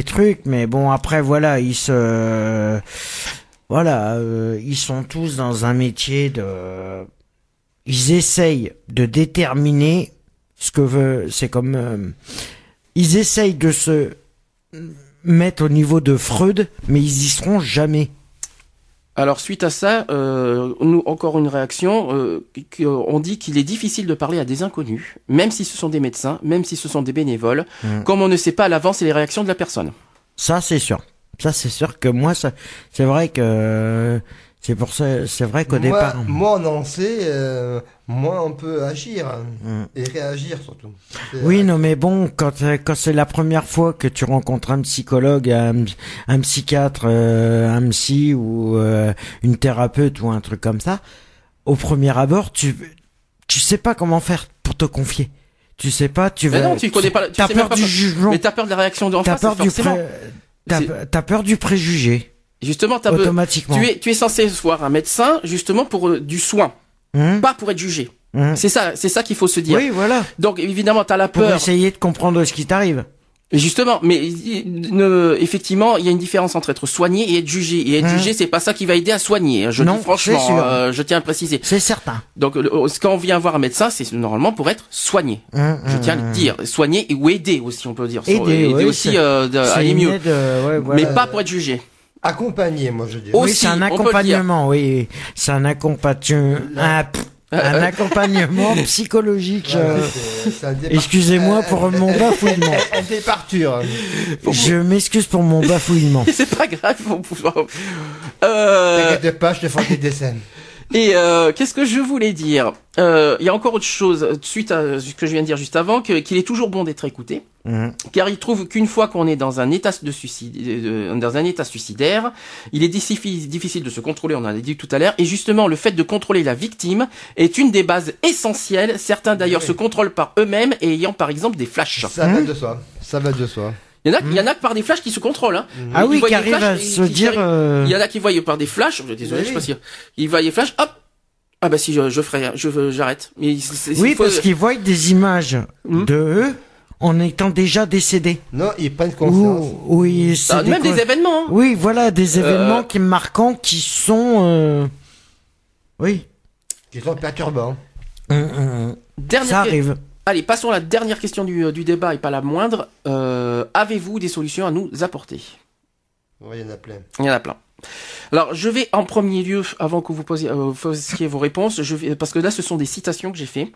trucs. Mais bon, après voilà, ils se, voilà, euh, ils sont tous dans un métier de, ils essayent de déterminer ce que veut. C'est comme, euh, ils essayent de se mettre au niveau de Freud, mais ils y seront jamais. Alors suite à ça, euh, nous encore une réaction. Euh, qui- on dit qu'il est difficile de parler à des inconnus, même si ce sont des médecins, même si ce sont des bénévoles, Mm. comme on ne sait pas à l'avance les réactions de la personne. Ça, c'est sûr. Ça, c'est sûr que moi, ça, c'est vrai que c'est pour ça, c'est vrai qu'au Moi, départ. moi, on en sait, euh, moins on peut agir hein, Mm. et réagir surtout. Oui, non, mais bon, quand euh, quand c'est la première fois que tu rencontres un psychologue, un, un psychiatre, euh, un psy ou euh, une thérapeute ou un truc comme ça, au premier abord, tu tu sais pas comment faire pour te confier. Tu sais pas, tu Mais vas. non, tu connais pas. Tu T'as sais peur pas du pas- jugement. Mais t'as peur de la réaction de T'as face, peur du pré- t'as peur du préjugé Justement, tu es, tu es censé voir un médecin justement pour euh, du soin, Hum, pas pour être jugé. hum. C'est ça, c'est ça qu'il faut se dire. Oui, voilà. Donc évidemment, t'as la Pour peur. essayer de comprendre ce qui t'arrive. Justement, mais ne- effectivement, il y a une différence entre être soigné et être jugé. Et être Hum. jugé, c'est pas ça qui va aider à soigner. hein, Je Non, dis franchement, euh, je tiens à préciser. C'est certain. Donc, le- quand on vient voir un médecin, c'est normalement pour être soigné. Je tiens à le dire, soigner ou aider aussi, on peut dire. Aider, oui, aussi euh, de- à aller mieux, aide, euh, ouais, voilà. mais pas pour être jugé. Accompagné, moi je dirais. Oh, Oui, aussi, c'est un accompagnement, oui. C'est un accompagnement, un, accompagnement psychologique. Euh, c'est- c'est un départ- Excusez-moi pour un- mon bafouillement. un- départure. Je m'excuse pour mon bafouillement. C'est pas grave. peut- Euh, T'inquiète pas, je te ferai des dessins. Et euh, qu'est-ce que je voulais dire? Euh, Il y a encore autre chose euh, suite à ce que je viens de dire juste avant, qu'il est toujours bon d'être écouté, Mhm. car il trouve qu'une fois qu'on est dans un état de suicide, euh, dans un état suicidaire, il est difficile, de se contrôler. On en a dit tout à l'heure, et justement le fait de contrôler la victime est une des bases essentielles. Certains d'ailleurs Oui. se contrôlent par eux-mêmes et ayant par exemple des flashs. Ça va de soi. Ça va de soi. Il y en a, il y en a que par des flashs qui se contrôlent. Hein. Ah Ils oui, qui des arrive flashs à se dire. arrivent- euh, Il y en a qui voient par des flashs. je- Désolé, Oui. je sais pas si ils voient des flashs. Hop. Ah bah si je, je ferai, je j'arrête. Mais c'est- c'est- Oui, faut- parce qu'ils voient des images Mhm. de eux en étant déjà décédés. Non, ils prennent conscience. Ou, oui, c'est Ah, des même des événements. hein. Oui, voilà, des Euh, événements qui marquants qui sont. euh, Oui. Qui sont perturbants. Hum, hum, hum. Dernière Ça que- arrive. Allez, passons à la dernière question du, du débat et pas la moindre. Euh, Avez-vous des solutions à nous apporter? Oui, il y en a plein. Il y en a plein. Alors, je vais en premier lieu, avant que vous posiez, euh, fassiez vos réponses, je vais, parce que là, ce sont des citations que j'ai fait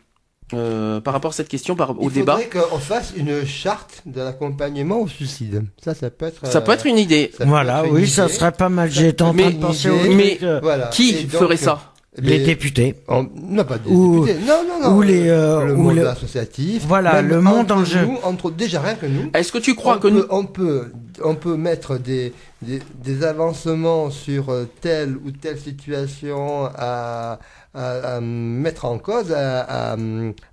euh, par rapport à cette question, par, au il débat. faudrait qu'on fasse une charte de l'accompagnement au suicide. Ça, ça peut être. Ça peut euh, être une idée. ça Voilà, être une oui, ça serait pas mal. J'étais en Mais- train de penser au mais- euh, Voilà. Qui donc, ferait ça? Les les- députés. on- Non, pas des Ou- députés. Non, non, non. ou les, euh, le ou monde le- associatif. Voilà, le monde en jeu. Nous, entre déjà rien que nous. Est-ce que tu crois on, que peut, nous... on peut on peut mettre des, des, des avancements sur euh, telle ou telle situation à, à, à mettre en cause, à, à,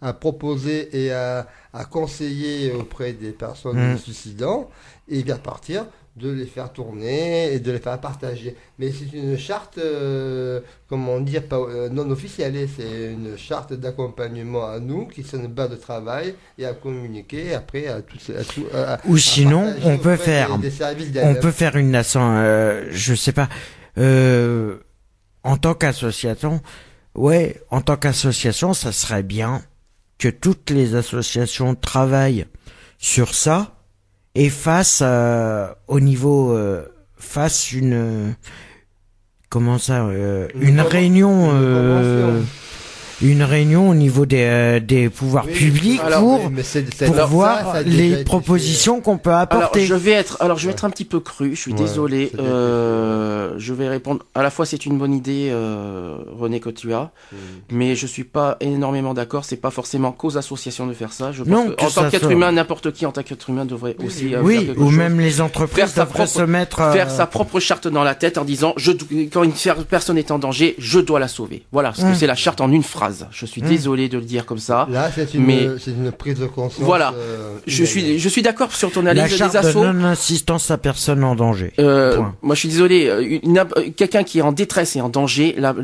à proposer et à, à conseiller auprès des personnes Mm. suicidant, et bien partir de les faire tourner et de les faire partager. Mais c'est une charte, euh, comment dire, pas, euh, non officielle, et c'est une charte d'accompagnement à nous qui sont une base de travail et à communiquer après à tous à tout- à- Ou sinon, on peut faire. des, On peut faire une nation, euh, je sais pas, euh, en tant qu'association, ouais, en tant qu'association, ça serait bien que toutes les associations travaillent sur ça et fassent euh, au niveau, euh, fassent une, comment ça, euh, Une réunion, une euh. Une réunion au niveau des, euh, des pouvoirs Oui, publics alors, pour Oui, mais pour voir ça les été propositions qu'on peut Alors, apporter. je vais être, alors je vais être un petit peu cru. Je suis Ouais, désolé. Euh, je vais répondre. À la fois, c'est une bonne idée, euh, René, que tu as, fait. mais je suis pas énormément d'accord. C'est pas forcément qu'aux associations de faire ça. Je pense Non, que, que en tant qu'être humain, n'importe qui en tant qu'être humain devrait Oui, aussi oui, euh, faire Oui, ou chose. même les entreprises propre- se mettre. euh, faire sa propre charte dans la tête en disant je quand une personne est en danger, je dois la sauver. Voilà, parce que Mm. c'est la charte en une phrase. Je suis Mm. désolé de le dire comme ça. Là, c'est une, Mais- c'est une prise de conscience. Voilà. euh, Je suis je suis d'accord sur ton la analyse charte des de assauts. non-assistance à personne en danger. Euh, Point. moi, je suis désolé. euh, Quelqu'un qui est en détresse et en danger, là,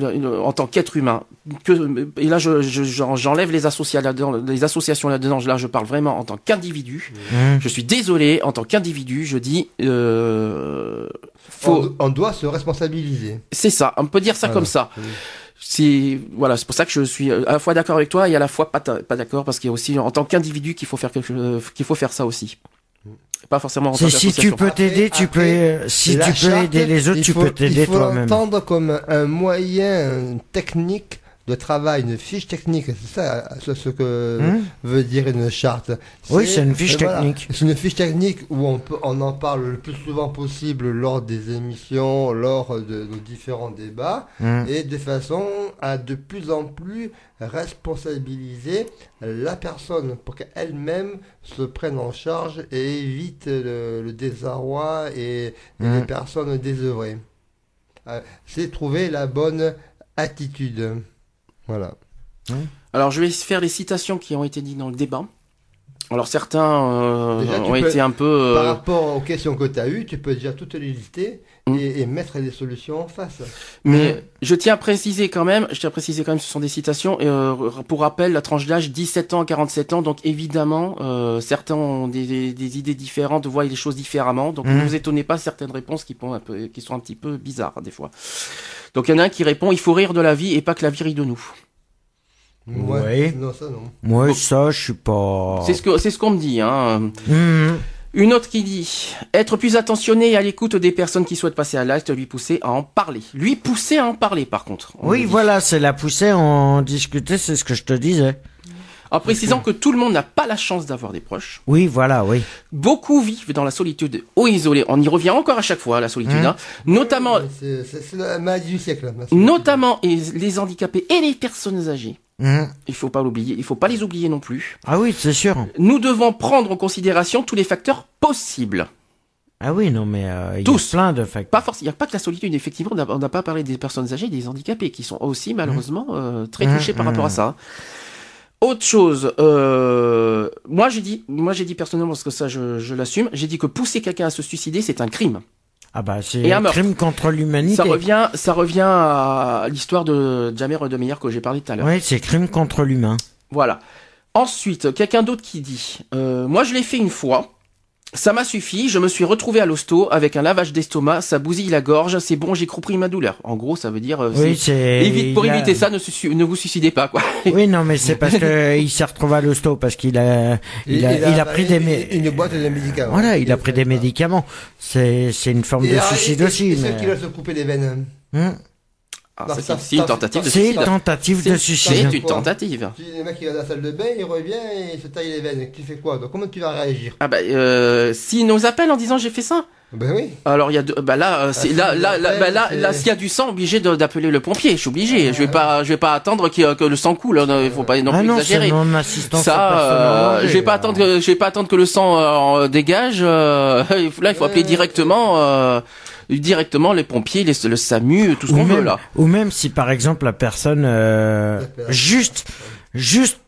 en tant qu'être humain, que, et là, je, je- j'en- j'enlève les, associations là-dedans, les associations là-dedans. Là, je parle vraiment en tant qu'individu. Mmh. Je suis désolé, en tant qu'individu, je dis, euh, faut, On, on doit se responsabiliser. c'est ça. On peut dire ça Voilà. comme ça. Oui. C'est voilà, c'est pour ça que je suis euh, à la fois d'accord avec toi et à la fois pas, pas d'accord parce qu'il y a aussi en tant qu'individu qu'il faut faire quelque chose, qu'il faut faire ça aussi. Pas forcément en tant si tu peux t'aider, tu peux. Après, euh, Si tu peux charte, aider les autres, il tu faut- peux t'aider Il faut toi-même. l'entendre comme un moyen technique de travail, une fiche technique. C'est ça ce, que Mmh. veut dire une charte. Oui, c'est une fiche voilà, technique. C'est une fiche technique où on, peut, on en parle le plus souvent possible lors des émissions, lors de nos différents débats, Mmh. et de façon à de plus en plus responsabiliser la personne pour qu'elle-même se prenne en charge et évite le, le désarroi et, et Mhm. les personnes désœuvrées. Euh, C'est trouver la bonne attitude. Voilà. Alors je vais faire les citations qui ont été dites dans le débat. Alors certains euh, Déjà, ont peux- été un peu... euh, Par rapport aux questions que tu as eues, tu peux déjà toutes les lister Mm. et, et mettre des solutions en face. Mais je tiens à préciser quand même, je tiens à préciser quand même, ce sont des citations. Et, euh, pour rappel, la tranche d'âge 17 ans à 47 ans. Donc évidemment, euh, certains ont des, des- des idées différentes, voient les choses différemment. Donc Mhm. ne vous étonnez pas certaines réponses qui, sont un peu, qui sont un petit peu bizarres des fois. Donc il y en a un qui répond il faut rire de la vie et pas que la vie rit de nous. Ouais. Non, ça non. Moi, ça, je suis pas. C'est ce que c'est ce qu'on me dit. Hein. Mhm. Une autre qui dit être plus attentionné et à l'écoute des personnes qui souhaitent passer à l'acte, lui pousser à en parler. Lui pousser à en parler par contre. on Oui, voilà, c'est la poussée, on discutait, c'est ce que je te disais. En précisant que tout le monde n'a pas la chance d'avoir des proches. Oui, voilà, oui. Beaucoup vivent dans la solitude ou isolés. On y revient encore à chaque fois, la solitude. Mmh. hein. Notamment, C'est c'est- c'est la maladie du siècle. là. notamment et les handicapés et les personnes âgées. Mhm. Il faut pas l'oublier. Il faut pas les oublier non plus. Ah oui, c'est sûr. Nous devons prendre en considération tous les facteurs possibles. Ah oui, non, mais euh, il y a Tous. plein de facteurs. Pas forcément. Il n'y a pas que la solitude. Effectivement, on n'a- pas parlé des personnes âgées, et des handicapés qui sont aussi malheureusement euh, très Mmh, touchés par mmh. rapport à ça. Autre chose, euh, moi j'ai dit, moi j'ai dit personnellement parce que ça je, je l'assume, j'ai dit que pousser quelqu'un à se suicider c'est un crime. Ah bah, c'est un crime contre l'humanité. Ça revient, ça revient à l'histoire de Jamie Redemeyer que j'ai parlé tout à l'heure. Oui, c'est crime contre l'humain. Voilà. Ensuite, quelqu'un d'autre qui dit, euh, moi je l'ai fait une fois, ça m'a suffi, je me suis retrouvé à l'hosto avec un lavage d'estomac, ça bousille la gorge, c'est bon, j'ai compris ma douleur. En gros, ça veut dire, euh, Oui, c'est- c'est. évite, pour il a- éviter ça, ne, vous suicidez pas, quoi. Oui, non, mais c'est parce que il s'est retrouvé à l'hosto parce qu'il a, il a, il a pris des, une boîte de médicaments. voilà, il a pris des médicaments. C'est, c'est une forme Et, de ah, suicide aussi. ceux mais- qui se couper les veines. Hum. Ah, Non, ça, ça- c'est c'est une tentative de C'est suicide. une tentative de C'est suicide. une tentative. Si le mec il va dans la salle de bain, il revient et il se taille les veines. Tu fais quoi Donc? Comment tu vas réagir? Ah bah, euh, s'il nous appelle en disant j'ai fait ça, Ben oui. alors il y a deux, bah là, euh, c'est, si là, là, bah là, c'est- là, s'il y a du sang, obligé d'appeler le pompier. Je suis obligé. Je vais pas, je vais pas attendre que le sang coule. hein, Il faut pas non Ah plus non, c'est exagérer. non assistance à Ça, euh, je vais pas attendre, que, je vais pas attendre que le sang euh, dégage. euh, là, il faut appeler directement, euh, directement les pompiers, les, le SAMU, tout ce qu'on veut là. Ou même si par exemple la personne euh, juste juste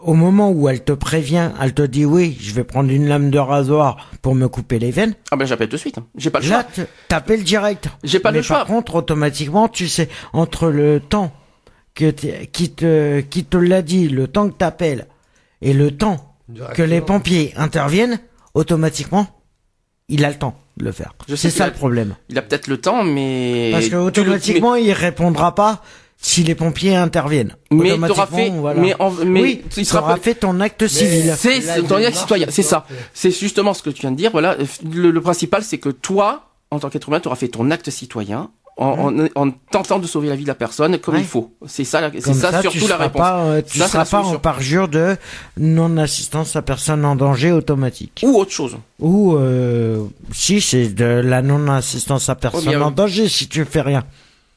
au moment où elle te prévient, elle te dit oui, je vais prendre une lame de rasoir pour me couper les veines. Ah ben j'appelle tout de suite. J'ai pas le choix. Là, t'appelles direct. J'ai pas Mais le choix. par contre, automatiquement, tu sais entre le temps que t'es- qui te qui te l'a dit, le temps que t'appelles et le temps que les pompiers interviennent, automatiquement, il a le temps de le faire. Je sais C'est ça le problème. Il a peut-être le temps, mais Parce que automatiquement, il répondra pas si les pompiers interviennent. Mais, mais t'auras fait, voilà. mais, en, mais oui, il tu sera fait ton acte civil. C'est ton démarche, citoyen, c'est ça. C'est justement ce que tu viens de dire. Voilà, le, le principal, c'est que toi, en tant qu'être humain, tu auras fait ton acte citoyen en, en, en tentant de sauver la vie de la personne comme Ouais. il faut. C'est ça, c'est ça, ça, surtout la réponse. Pas, euh, tu c'est seras pas en parjure de non-assistance à personne en danger automatique. Ou autre chose. Ou euh, si c'est de la non-assistance à personne bien, en danger si tu fais rien.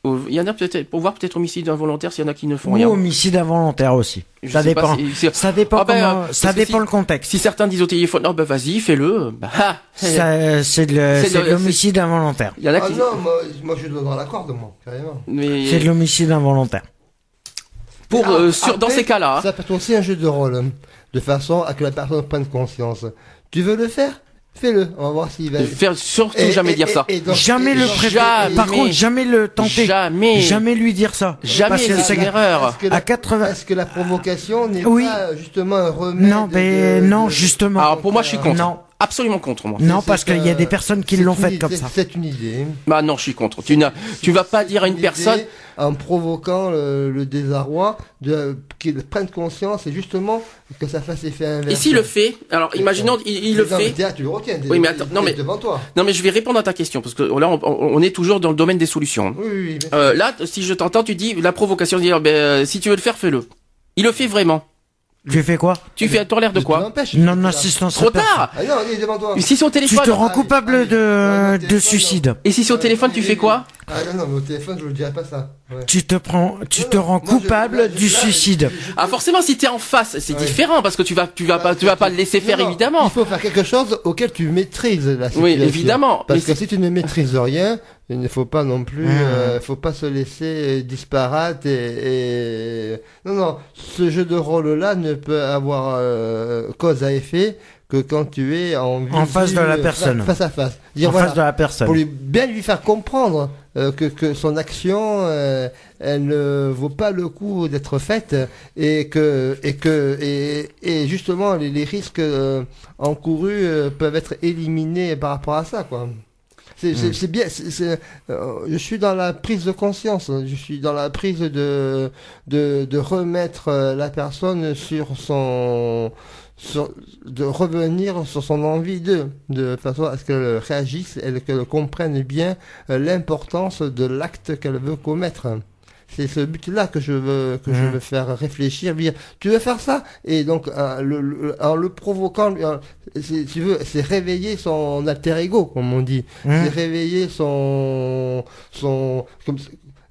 Il y en a peut-être, pour voir peut-être homicide involontaire s'il y en a qui ne font Ou rien. homicide involontaire aussi. Je ça dépend. si- Ça dépend Ah ben, comment- ça dépend si- le contexte. Si certains disent au téléphone, non, bah vas-y, fais-le. Bah, ah, c'est de, l'homicide involontaire. il y en a Ah qui. non, moi, moi je dois dans la corde, moi, carrément. Mais C'est de l'homicide involontaire. pour Mais euh, dans ces cas-là, hein. Ça peut être aussi un jeu de rôle, hein, de façon à que la personne prenne conscience. Tu veux le faire? Fais-le, on va voir s'il va. faire surtout Et- jamais et- dire et- ça. Jamais le. Jamais. Par contre, jamais le tenter. Jamais. Jamais lui dire ça. Jamais, c'est une erreur. Est-ce que la- À 80. Est-ce que la provocation n'est Oui. pas justement un remède Non, mais de- non, de- justement. Alors pour moi, je suis contre. Non. Absolument contre moi. Non, parce qu'il y a des personnes qui l'ont fait comme ça. C'est une idée. Bah non, je suis contre. Tu n'as, tu vas pas dire à une personne. En provoquant le, le désarroi, de, qu'il prenne conscience et justement que ça fasse effet inverse. Et s'il le fait, alors imaginons, il, il le fait. déjà, tu le retiens. Oui, mais attends, non, mais- devant toi. Non mais je vais répondre à ta question parce que là on, est toujours dans le domaine des solutions. Oui, oui, oui. Euh, là, si je t'entends, tu dis la provocation, dire ben, euh, si tu veux le faire, fais-le. Il le fait vraiment. Tu fais quoi Tu fais à toi l'air de quoi l'empêche. Non-assistance à Trop tard. Ah non, il est devant toi. Si c'est au Tu téléphone. te rends coupable allez. De, de téléphone, suicide. Et si c'est au téléphone, tu fais quoi Ah non, non, mais au téléphone, je ne dirais pas ça. Ouais. Tu te prends, tu Non, te non, rends moi, je- coupable là, du là, suicide. Ah forcément, si t'es en face, c'est Ouais. différent parce que tu vas, tu vas pas, tu vas pas le laisser faire Non, non, évidemment. Il faut faire quelque chose auquel tu maîtrises la situation. Oui, évidemment. Parce Mais que si tu ne maîtrises rien, Il ne faut pas non plus, Mmh. euh, faut pas se laisser disparate et, et... non non, ce jeu de rôle là ne peut avoir euh, cause à effet que quand tu es en, En visu, face de la personne. face à face. Dire, en voilà, face de la personne. pour lui bien lui faire comprendre euh, que, que son action euh, elle ne vaut pas le coup d'être faite et que et que et, et justement les, les risques euh, encourus euh, peuvent être éliminés par rapport à ça quoi. C'est c'est- bien. euh, je suis dans la prise de conscience. hein. Je suis dans la prise de de, de remettre euh, la personne sur son sur, de revenir sur son envie de de façon à ce qu'elle réagisse et qu'elle comprenne bien euh, l'importance de l'acte qu'elle veut commettre. C'est ce but-là que je veux que je Mhm. veux faire réfléchir. Dire, tu veux faire ça? Et donc euh, le, le- en le provoquant, euh, c'est- tu veux, c'est réveiller son alter ego, comme on dit. Mmh. C'est réveiller son son comme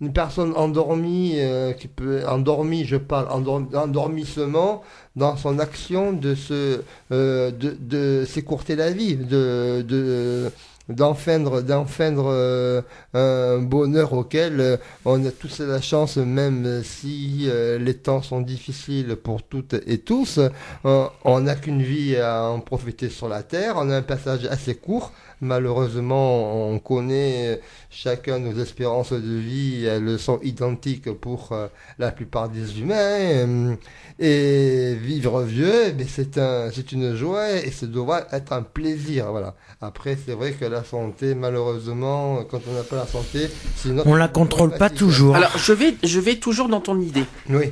une personne endormie euh, qui peut endormie, je parle endorm- endormissement dans son action de se de, de s'écourter la vie, de de d'enfreindre d'enfreindre euh, un bonheur auquel euh, on a tous la chance même si euh, les temps sont difficiles pour toutes et tous on n'a qu'une vie à en profiter sur la terre. On a un passage assez court malheureusement on connaît chacun nos espérances de vie elles sont identiques pour euh, la plupart des humains euh, et vivre vieux mais c'est un c'est une joie et ça doit être un plaisir voilà après, c'est vrai que la santé, malheureusement, quand on n'a pas la santé, c'est une autre On la contrôle pas toujours. Alors, je vais, je vais toujours dans ton idée. Oui.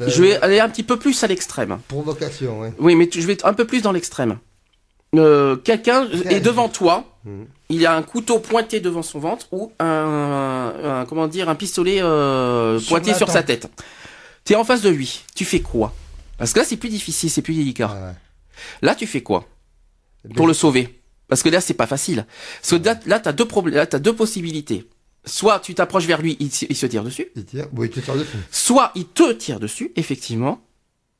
Euh, Je vais aller un petit peu plus à l'extrême. Provocation, oui. Oui, mais tu- je vais un peu plus dans l'extrême. Euh, Quelqu'un est devant toi. Mhm. Il a un couteau pointé devant son ventre ou un, un- comment dire, un pistolet euh, Sur pointé sur sa tête. Tu es en face de lui. Tu fais quoi? Parce que là, c'est plus difficile, c'est plus délicat. Ah ouais. Là, tu fais quoi? Ben, pour le sauver Parce que là, c'est pas facile. Parce que là, là, t'as deux problèmes. Là, t'as deux possibilités. Soit tu t'approches vers lui, il, se- il se tire dessus. il tire. Oui, tu tires dessus. Soit il te tire dessus, effectivement.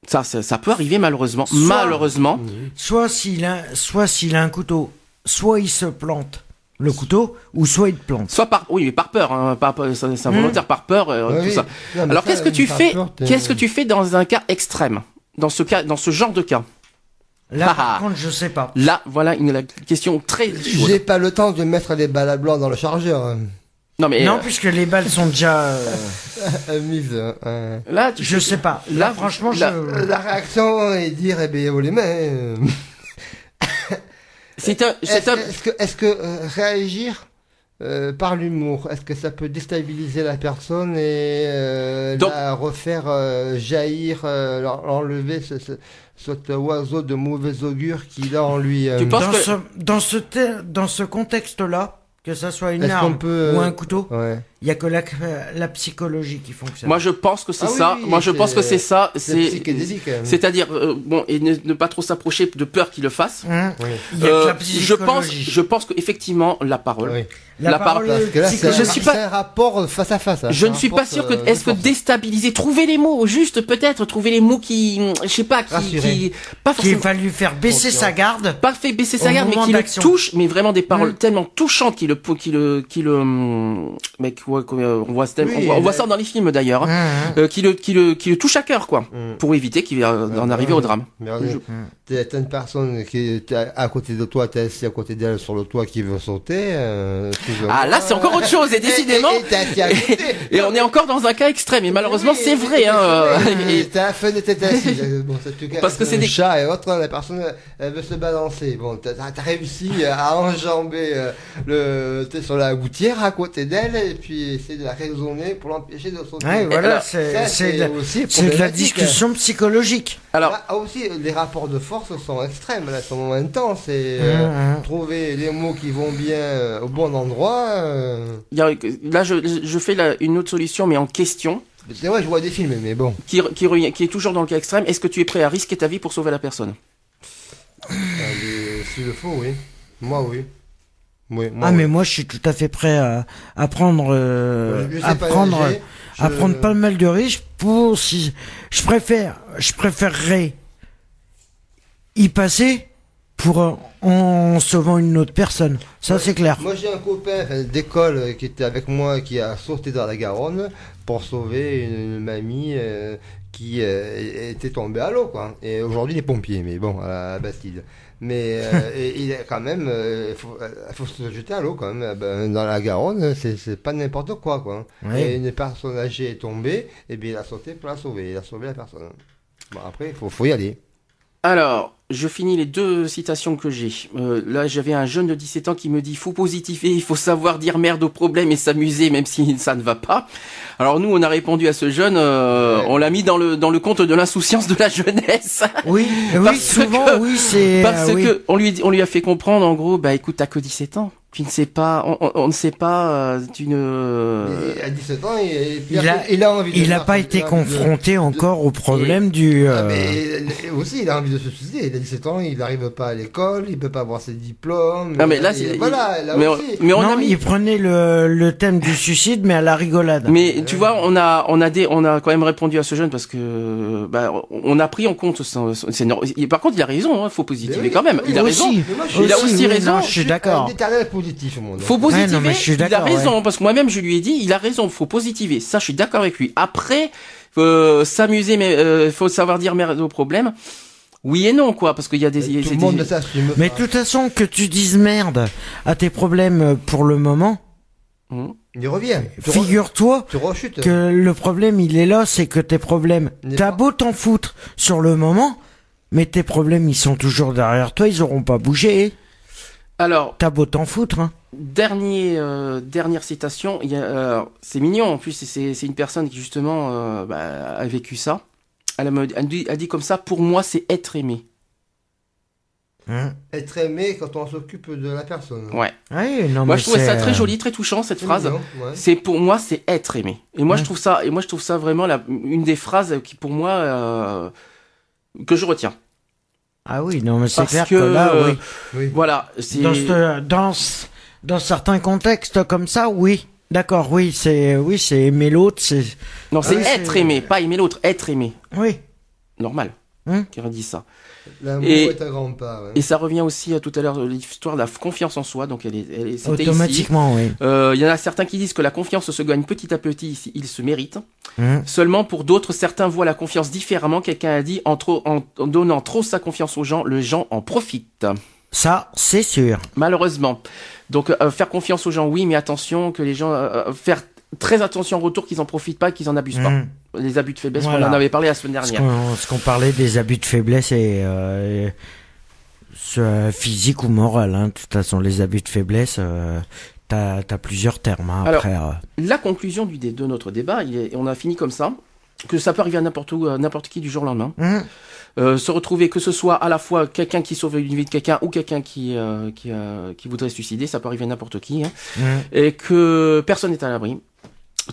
Ça, ça, ça peut arriver malheureusement. Soit- Malheureusement. Soit s'il a, soit s'il a un couteau, soit il se plante le couteau, ou soit il te plante. Soit par, oui, mais par peur, hein, par, c'est c'est Hmm. involontaire par peur, euh, Ouais, tout oui. ça. Non, mais Alors ça, qu'est-ce que tu fais Qu'est-ce que tu fais dans un cas extrême? Dans ce cas, dans ce genre de cas? Là, Ah. par contre, je sais pas. Là, voilà une la question très chaude. J'ai pas le temps de mettre les balles à blanc dans le chargeur. Non mais non, euh, puisque les balles sont déjà. euh, Euh, mise. hein. là, tu je sais pas. Là, Là, franchement, là- je. La réaction est dire, eh bien, oh les mains. euh. c'est un, Est-ce c'est un, est-ce que, est-ce que euh, réagir euh, par l'humour, est-ce que ça peut déstabiliser la personne et euh, Donc- la refaire euh, jaillir, euh, l'en- l'enlever ce, ce, cet oiseau de mauvais augure qu'il a en lui euh, Tu penses Dans que- ce, dans ce, dans ce contexte-là, que ça soit une arme peut, euh, ou un couteau, Ouais. Il y a que la, la psychologie qui fonctionne. moi je pense que c'est Ah ça. oui, moi je pense que c'est ça. C'est c'est-à-dire euh, bon et ne, ne pas trop s'approcher de peur qu'il le fasse. Hein Oui. Il y a que Euh, la je pense, je pense qu'effectivement la parole. Oui. La, la parole Parce que là, c'est Je suis pas- un rapport face à face. hein. Je ne suis pas sûr que euh, est-ce que déstabiliser, trouver les mots, juste peut-être trouver les mots qui, je sais pas, qui, Rassurer. qui pas forcément va lui faire baisser sa garde. pas fait baisser sa garde, mais qui le touche, mais vraiment des paroles Mm. tellement touchantes qui le, qui le, qui le, hum, euh, on voit, tel- Oui, on voit, on voit mais- ça dans les films d'ailleurs, hein, Hein, euh, qui le, qui le, qui le touche à cœur, quoi, Mm. pour éviter qu'il euh, en Ouais, arrive ouais. au drame. Je- t'as une personne qui est à côté de toi, t'es assis à côté d'elle sur le toit qui veut sauter. euh. Ah là, c'est encore autre chose, et décidément. Et, on est encore dans un cas extrême, et malheureusement Oui, c'est vrai, hein. T'as la fenêtre t'es assis. Euh, Bon, Parce que c'est des- chat et autres, la personne elle veut se balancer. Bon, t'as réussi à enjamber le, t'es sur la gouttière à côté d'elle et puis essayer de la raisonner pour l'empêcher de sauter. Ouais, voilà, c'est de, la- aussi c'est de la problématique. discussion psychologique. alors, Ah, aussi, les rapports de force sont extrêmes, là, sont intenses et Hein, euh, hein. trouver les mots qui vont bien euh, au bon endroit. euh, il y a- là je, je fais la- une autre solution, mais en question, C'est vrai, je vois des films, mais bon. qui, qui, qui est toujours dans le cas extrême. Est-ce que tu es prêt à risquer ta vie pour sauver la personne? Euh, S'il le faut, oui. Moi, oui. Oui, moi, Ah, oui. mais moi, je suis tout à fait prêt à, à prendre, euh, à pas prendre, nager, à prendre pas mal de risques pour si, je préfère, je préférerais y passer pour euh, en sauvant une autre personne. Ça, c'est clair. Moi, j'ai un copain enfin, d'école euh, qui était avec moi qui a sauté dans la Garonne pour sauver une, une mamie euh, qui euh, était tombée à l'eau, quoi. Et aujourd'hui, il est pompier, mais bon, à la Bastide. Mais euh, il est quand même, euh, il faut, euh, faut se jeter à l'eau quand même. Euh, ben, dans la Garonne, c'est c'est pas n'importe quoi, quoi. Oui. Et une personne âgée est tombée, et bien il a sauté pour la sauver. Il a sauvé la personne. Bon, après, il faut, faut y aller. Alors, je finis les deux citations que j'ai. Euh, là, j'avais un jeune de 17 ans qui me dit faut positiver, il faut savoir dire merde au problème et s'amuser même si ça ne va pas. Alors nous, on a répondu à ce jeune, euh, Ouais. on l'a mis dans le dans le compte de l'insouciance de la jeunesse. Oui, oui, souvent, que- oui, c'est. Parce euh, oui. que on lui on lui a fait comprendre en gros, bah écoute, t'as que 17 ans. Tu ne sais pas, on, on- on ne sait pas, tu ne. Et à 17 ans, il, Il a- il a envie de Il n'a pas été il de- confronté encore au problème du. Ah, euh, mais euh, aussi, il a envie de se suicider. Il a 17 ans, il n'arrive pas à l'école, il peut pas avoir ses diplômes. Non, mais là, Et c'est- voilà, là mais on, aussi. mais on non, a mis. il prenait le, le thème du suicide, mais à la rigolade. Mais tu vois, on a, on a des, on a quand même répondu à ce jeune parce que, bah, on a pris en compte. son- son- il- Par contre, il a raison. Hein, faut positiver oui, quand même. oui, Il a aussi. raison. Moi, Il a aussi raison. non, je suis d'accord. Positif, mon Faut Ouais, positiver. non, mais je suis il a d'accord, raison parce que moi-même je lui ai dit, il a raison. Faut positiver. Ça, je suis d'accord avec lui. Après, euh, s'amuser, mais euh, faut savoir dire merde au problème. Oui et non, quoi, parce qu'il y a des. il y a Tout des- le monde ne s'assume Mais de toute façon, que tu dises merde à tes problèmes euh, pour le moment, Hum. Il revient. Figure-toi que le problème, il est là, c'est que tes problèmes, t'as beau t'en foutre sur le moment, mais tes problèmes, ils sont toujours derrière toi, ils auront pas bougé. Alors, T'as beau t'en foutre, hein. Dernier, euh, dernière citation. Il y a, euh, c'est mignon en plus. C'est, c'est une personne qui justement euh, bah, a vécu ça. Elle a, elle dit, elle dit comme ça. Pour moi, c'est être aimé. Hein? Être aimé quand on s'occupe de la personne. Ouais. Ouais, non, moi, mais je trouvais ça très euh, joli, très touchant cette phrase. ouais. C'est pour moi, c'est être aimé. Et moi, Ouais. je trouve ça. Et moi, je trouve ça vraiment la, une des phrases qui, pour moi, euh, que je retiens. Ah oui, non, mais c'est clair que, que, là, euh, oui. Oui. Voilà. C'est. Dans, ce- dans, ce- dans certains contextes comme ça, oui. D'accord, oui, c'est, oui, c'est aimer l'autre, c'est, Non, c'est être aimé, pas aimer l'autre. Être aimé. oui. Normal. Hum. Qui redit ça. L'amour Et- est un grand pas. ouais. Et ça revient aussi à tout à l'heure l'histoire de la confiance en soi. Donc elle est, elle est- c'était ici. Automatiquement, oui. Euh, Il y en a certains qui disent que la confiance se gagne petit à petit, ici, il se mérite. Hum. Seulement pour d'autres, certains voient la confiance différemment. Quelqu'un a dit en, trop, en, en donnant trop sa confiance aux gens, le gens en profitent. Ça, c'est sûr. Malheureusement. Donc euh, faire confiance aux gens, oui, mais attention que les gens euh, faire très attention en retour qu'ils en profitent pas, et qu'ils en abusent pas. Hum. Les abus de faiblesse, Voilà. on en avait parlé la semaine dernière. ce qu'on parlait des abus de faiblesse et, euh, et- ce- physique ou moral. Hein. De toute façon, les abus de faiblesse, euh, t'as, t'as plusieurs termes. Hein, Alors, après, euh. La conclusion du, de notre débat, il est- on a fini comme ça, que ça peut arriver à n'importe où, n'importe qui du jour au lendemain. Hum. Euh, se retrouver que ce soit à la fois quelqu'un qui sauve une vie de quelqu'un ou quelqu'un qui euh, qui, euh, qui voudrait se suicider, ça peut arriver à n'importe qui, hein. Hum. et que personne n'est à l'abri.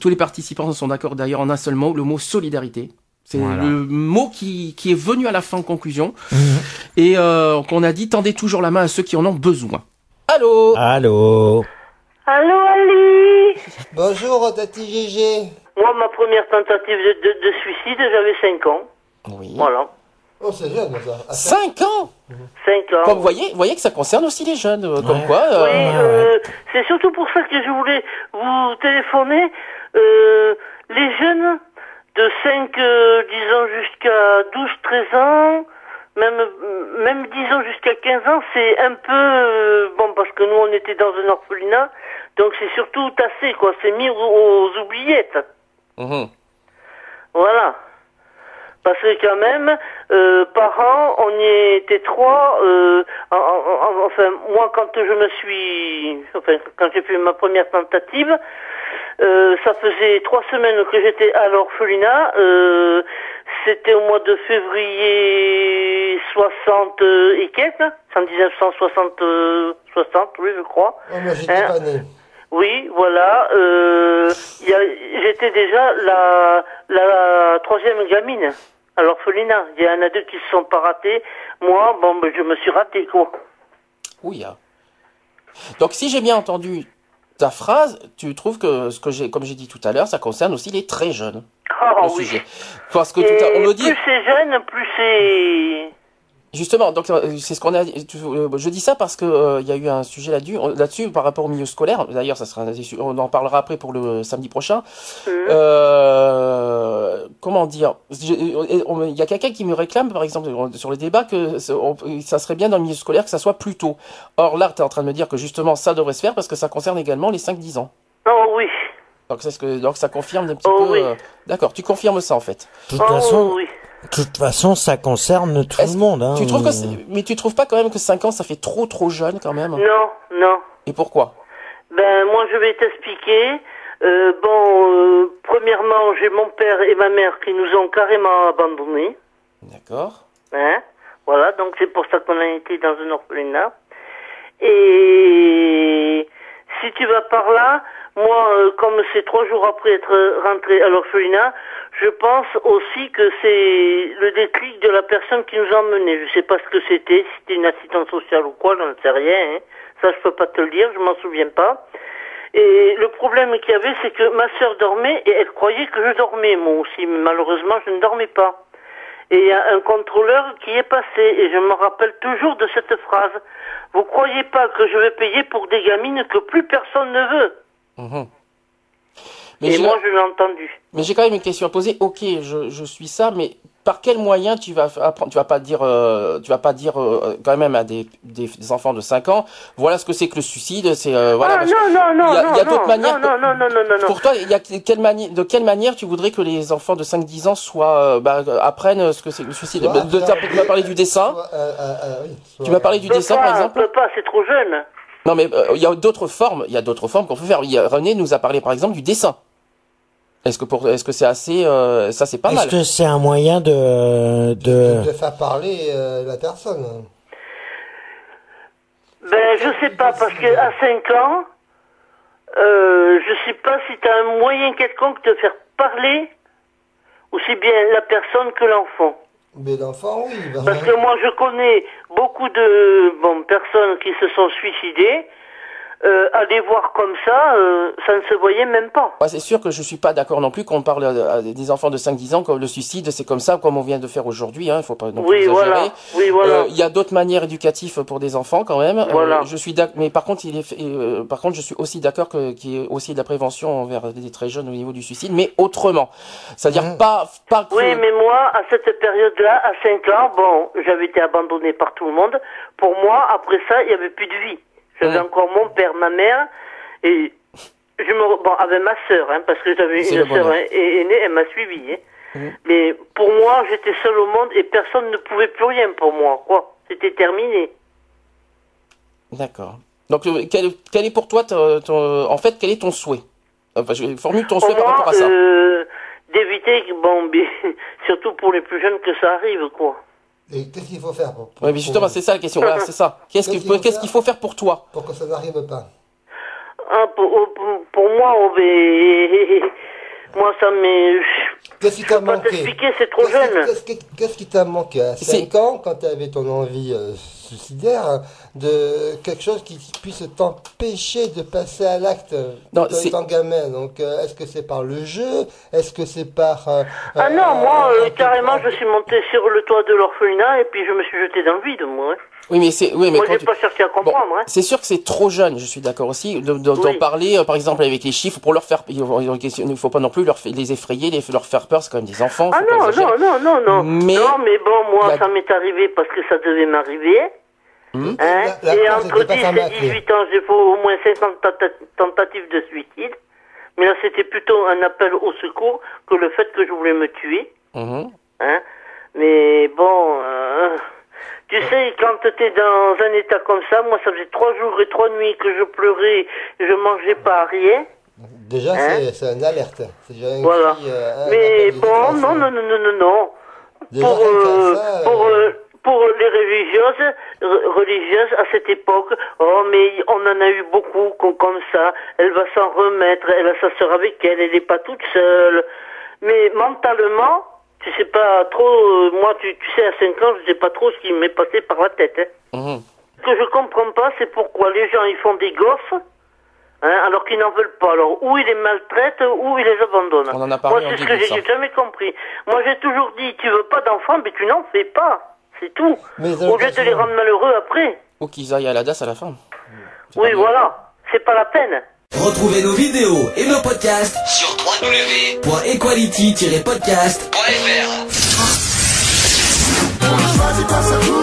Tous les participants sont d'accord d'ailleurs en un seul mot, le mot solidarité. C'est Voilà. le mot qui, qui est venu à la fin en conclusion Hum. et euh, qu'on a dit tendez toujours la main à ceux qui en ont besoin. Allô Allô Allô Ali Bonjour, Tati Gégé. Moi, ma première tentative de, de- de suicide, j'avais 5 ans. Oui. Voilà. Oh, c'est jeune, ça. À Cinq ans 5 ans. Comme vous voyez, vous voyez que ça concerne aussi les jeunes, euh, comme quoi. euh, Oui, ouais. euh, c'est surtout pour ça que je voulais vous téléphoner. Euh, les jeunes de 5, euh, disons jusqu'à 12, 13 ans, même, même disons jusqu'à 15 ans, c'est un peu, euh, bon, parce que nous on était dans un orphelinat, donc c'est surtout tassé, quoi, c'est mis aux, aux oubliettes. mhm. Voilà. Parce que quand même, euh, par an, on y était trois. Euh, en- en- en- enfin, moi, quand je me suis, enfin, quand j'ai fait ma première tentative, euh, ça faisait trois semaines que j'étais à l'orphelinat. Euh, C'était au mois de février 60 et quelques, en 1960, euh, 60, oui, je crois. Oh, moi, j'étais Hein pas né. Oui, voilà. Euh, J'étais déjà la, la troisième gamine à l'orphelinat. Il y en a deux qui se sont pas ratés. Moi, bon, ben, je me suis raté, quoi. Oui. hein. Donc si j'ai bien entendu ta phrase, tu trouves que ce que j'ai, comme j'ai dit tout à l'heure, ça concerne aussi les très jeunes. Ah le oui. sujet. Parce que tout à, on me dit. plus c'est jeune, plus c'est... Justement, donc euh, c'est ce qu'on a. euh, Je dis ça parce que euh, il y a eu un sujet là-dessus, là-dessus par rapport au milieu scolaire. D'ailleurs, ça sera, on en parlera après pour le samedi prochain. Mhm. Euh, comment dire euh, Il y a quelqu'un qui me réclame, par exemple, sur le débat, que ça on- ça serait bien dans le milieu scolaire que ça soit plus tôt. Or là, tu es en train de me dire que justement ça devrait se faire parce que ça concerne également les 5-10 ans. Oh oui. Donc, c'est ce que, donc ça confirme un petit Oh peu. oui. euh, D'accord, tu confirmes ça en fait. De toute Oh façon, oui. De toute façon, ça concerne tout le monde. Hein. Tu trouves que c'est- mais tu trouves pas quand même que 5 ans ça fait trop trop jeune quand même? Non, non. Et pourquoi? Ben moi je vais t'expliquer. Euh, bon, euh, premièrement, j'ai mon père et ma mère qui nous ont carrément abandonnés. D'accord. Hein? Voilà, donc c'est pour ça qu'on a été dans un orphelinat. Et si tu vas par là, moi, euh, comme c'est trois jours après être rentré à l'orphelinat, je pense aussi que c'est le déclic de la personne qui nous a emmenés. Je sais pas ce que c'était, si c'était une assistante sociale ou quoi, j'en sais rien. hein. Ça, je peux pas te le dire, je m'en souviens pas. Et le problème qu'il y avait, c'est que ma sœur dormait et elle croyait que je dormais, moi aussi. Mais malheureusement, je ne dormais pas. Et il y a un contrôleur qui est passé, et je me rappelle toujours de cette phrase. Vous croyez pas que je vais payer pour des gamines que plus personne ne veut? Mhm. Mais Et moi, je l'ai entendu. Mais j'ai quand même une question à poser. Ok, je, je suis ça, mais par quel moyen tu vas apprendre Tu vas pas dire, euh, tu vas pas dire euh, quand même à des, des, des enfants de 5 ans, voilà ce que c'est que le suicide. C'est euh, voilà. ah non, non, non, il y a- non, il y a non, d'autres manières non, non, non, non, non, non. Pour toi, il y a quelle mani- de quelle manière tu voudrais que les enfants de 5-10 ans soient euh, bah, apprennent ce que c'est que le suicide? Soit De- faire- Tu m'as parlé du dessin? Soit, euh, euh, oui, soit- Tu m'as parlé du dessin pas, par exemple? peut pas, c'est trop jeune. Non, mais euh, il y a d'autres formes. Il y a d'autres formes qu'on peut faire. Il y a- René nous a parlé par exemple du dessin. Est-ce que pour est-ce que c'est assez euh, ça c'est pas mal? Est-ce que c'est un moyen de, de, de... de faire parler euh, la personne. Ben, je sais pas, parce que à 5 ans, euh, je sais pas si tu as un moyen quelconque de faire parler aussi bien la personne que l'enfant. Mais l'enfant, oui. ben, Parce que moi, je connais beaucoup de bon, personnes qui se sont suicidées. Euh, à les voir comme ça, euh, ça ne se voyait même pas. Ouais, c'est sûr que je suis pas d'accord non plus qu'on parle à- à des enfants de 5-10 ans comme le suicide, c'est comme ça comme on vient de faire aujourd'hui, hein, il faut pas non plus Oui, exagérer. voilà. Oui, voilà. Euh, Il y a d'autres manières éducatives pour des enfants quand même. Euh, Voilà. je suis d'accord, mais par contre, il est, fait- euh, par contre, je suis aussi d'accord que qu'il y ait aussi de la prévention envers des très jeunes au niveau du suicide, mais autrement. C'est-à-dire Mhm. pas, pas que- Oui, mais moi, à cette période-là, à 5 ans, bon, j'avais été abandonné par tout le monde. Pour moi, après ça, il n'y avait plus de vie. J'avais encore mon père, ma mère, et je me, re- bon, avec ma sœur, hein, parce que j'avais une sœur hein, aînée, elle m'a suivi. Hein. Mm. Mais pour moi, j'étais seul au monde et personne ne pouvait plus rien pour moi, quoi. C'était terminé. D'accord. Donc, euh, quel, quel est pour toi, ton- ton- en fait, quel est ton souhait? Enfin, je formule ton souhait par rapport à ça. euh, d'éviter, bon, surtout pour les plus jeunes, que ça arrive, quoi. Et qu'est-ce qu'il faut faire pour, pour, Oui, mais justement, pour- c'est ça la question. Voilà, c'est ça. Qu'est-ce qu'il faut qu'est-ce faire qu'il faut faire pour toi pour que ça n'arrive pas Ah, pour, pour, pour moi, oh, ben, moi, ça m'est... Qu'est-ce qui t'a peux pas manqué t'expliquer, c'est trop Qu'est-ce qui- jeune. Qu'est-ce qui qu'est-ce qui t'a manqué à C'est- 5 ans, quand tu avais ton envie euh, suicidaire, hein, de quelque chose qui puisse t'empêcher de passer à l'acte c'est- étant gamin Donc, euh, est-ce que c'est par le jeu? Est-ce que c'est par... euh, Ah euh, non, moi, euh, carrément, je suis monté sur le toit de l'orphelinat et puis je me suis jeté dans le vide, moi. hein. Oui, mais c'est, oui, mais Moi, quand j'ai tu- pas cherché à Bon, comprendre. hein. c'est sûr que c'est trop jeune, je suis d'accord aussi, de- de- d'en Oui. parler, euh, par exemple, avec les chiffres, pour leur faire, il ne faut pas non plus leur, les effrayer, les, leur faire peur, c'est quand même des enfants, Ah non, non, non, non, non. Mais- non, mais bon, moi, La- ça m'est arrivé parce que ça devait m'arriver. Hein La- la et entre était pas 10 fermée à et clé. 18 ans, j'ai fait au moins 50 tenta- tentatives de suicide. Mais là, c'était plutôt un appel au secours que le fait que je voulais me tuer. Mhm. Hein Mais bon, euh, tu sais, quand tu es dans un état comme ça, moi, ça faisait trois jours et trois nuits que je pleurais, je mangeais pas rien. Déjà, Hein c'est- une alerte. C'est déjà un Voilà. euh, Mais bon, non, hein. non, non, non, non, non. Déjà, pour, euh, ça, pour, euh, euh, pour les religieuses, re- religieuses à cette époque, oh mais on en a eu beaucoup com- comme ça. Elle va s'en remettre, elle a sa sœur avec elle, elle n'est pas toute seule. Mais mentalement, tu sais pas trop. euh, moi, tu, tu sais, à 5 ans, je sais pas trop ce qui m'est passé par la tête. Hein. Mhm. Ce que je comprends pas, c'est pourquoi les gens ils font des gosses. Hein, alors qu'ils n'en veulent pas. Alors, ou ils les maltraitent, ou ils les abandonnent. On en a Moi, parlé en c'est ce que j'ai jamais compris. Moi, j'ai toujours dit, tu veux pas d'enfant, mais tu n'en fais pas. C'est tout. Mais Au lieu de les rendre malheureux après. Ou qu'ils aillent à la DAS à la fin. Oui, voilà. C'est pas la peine. Retrouvez nos vidéos et nos podcasts sur www.equality-podcast.fr.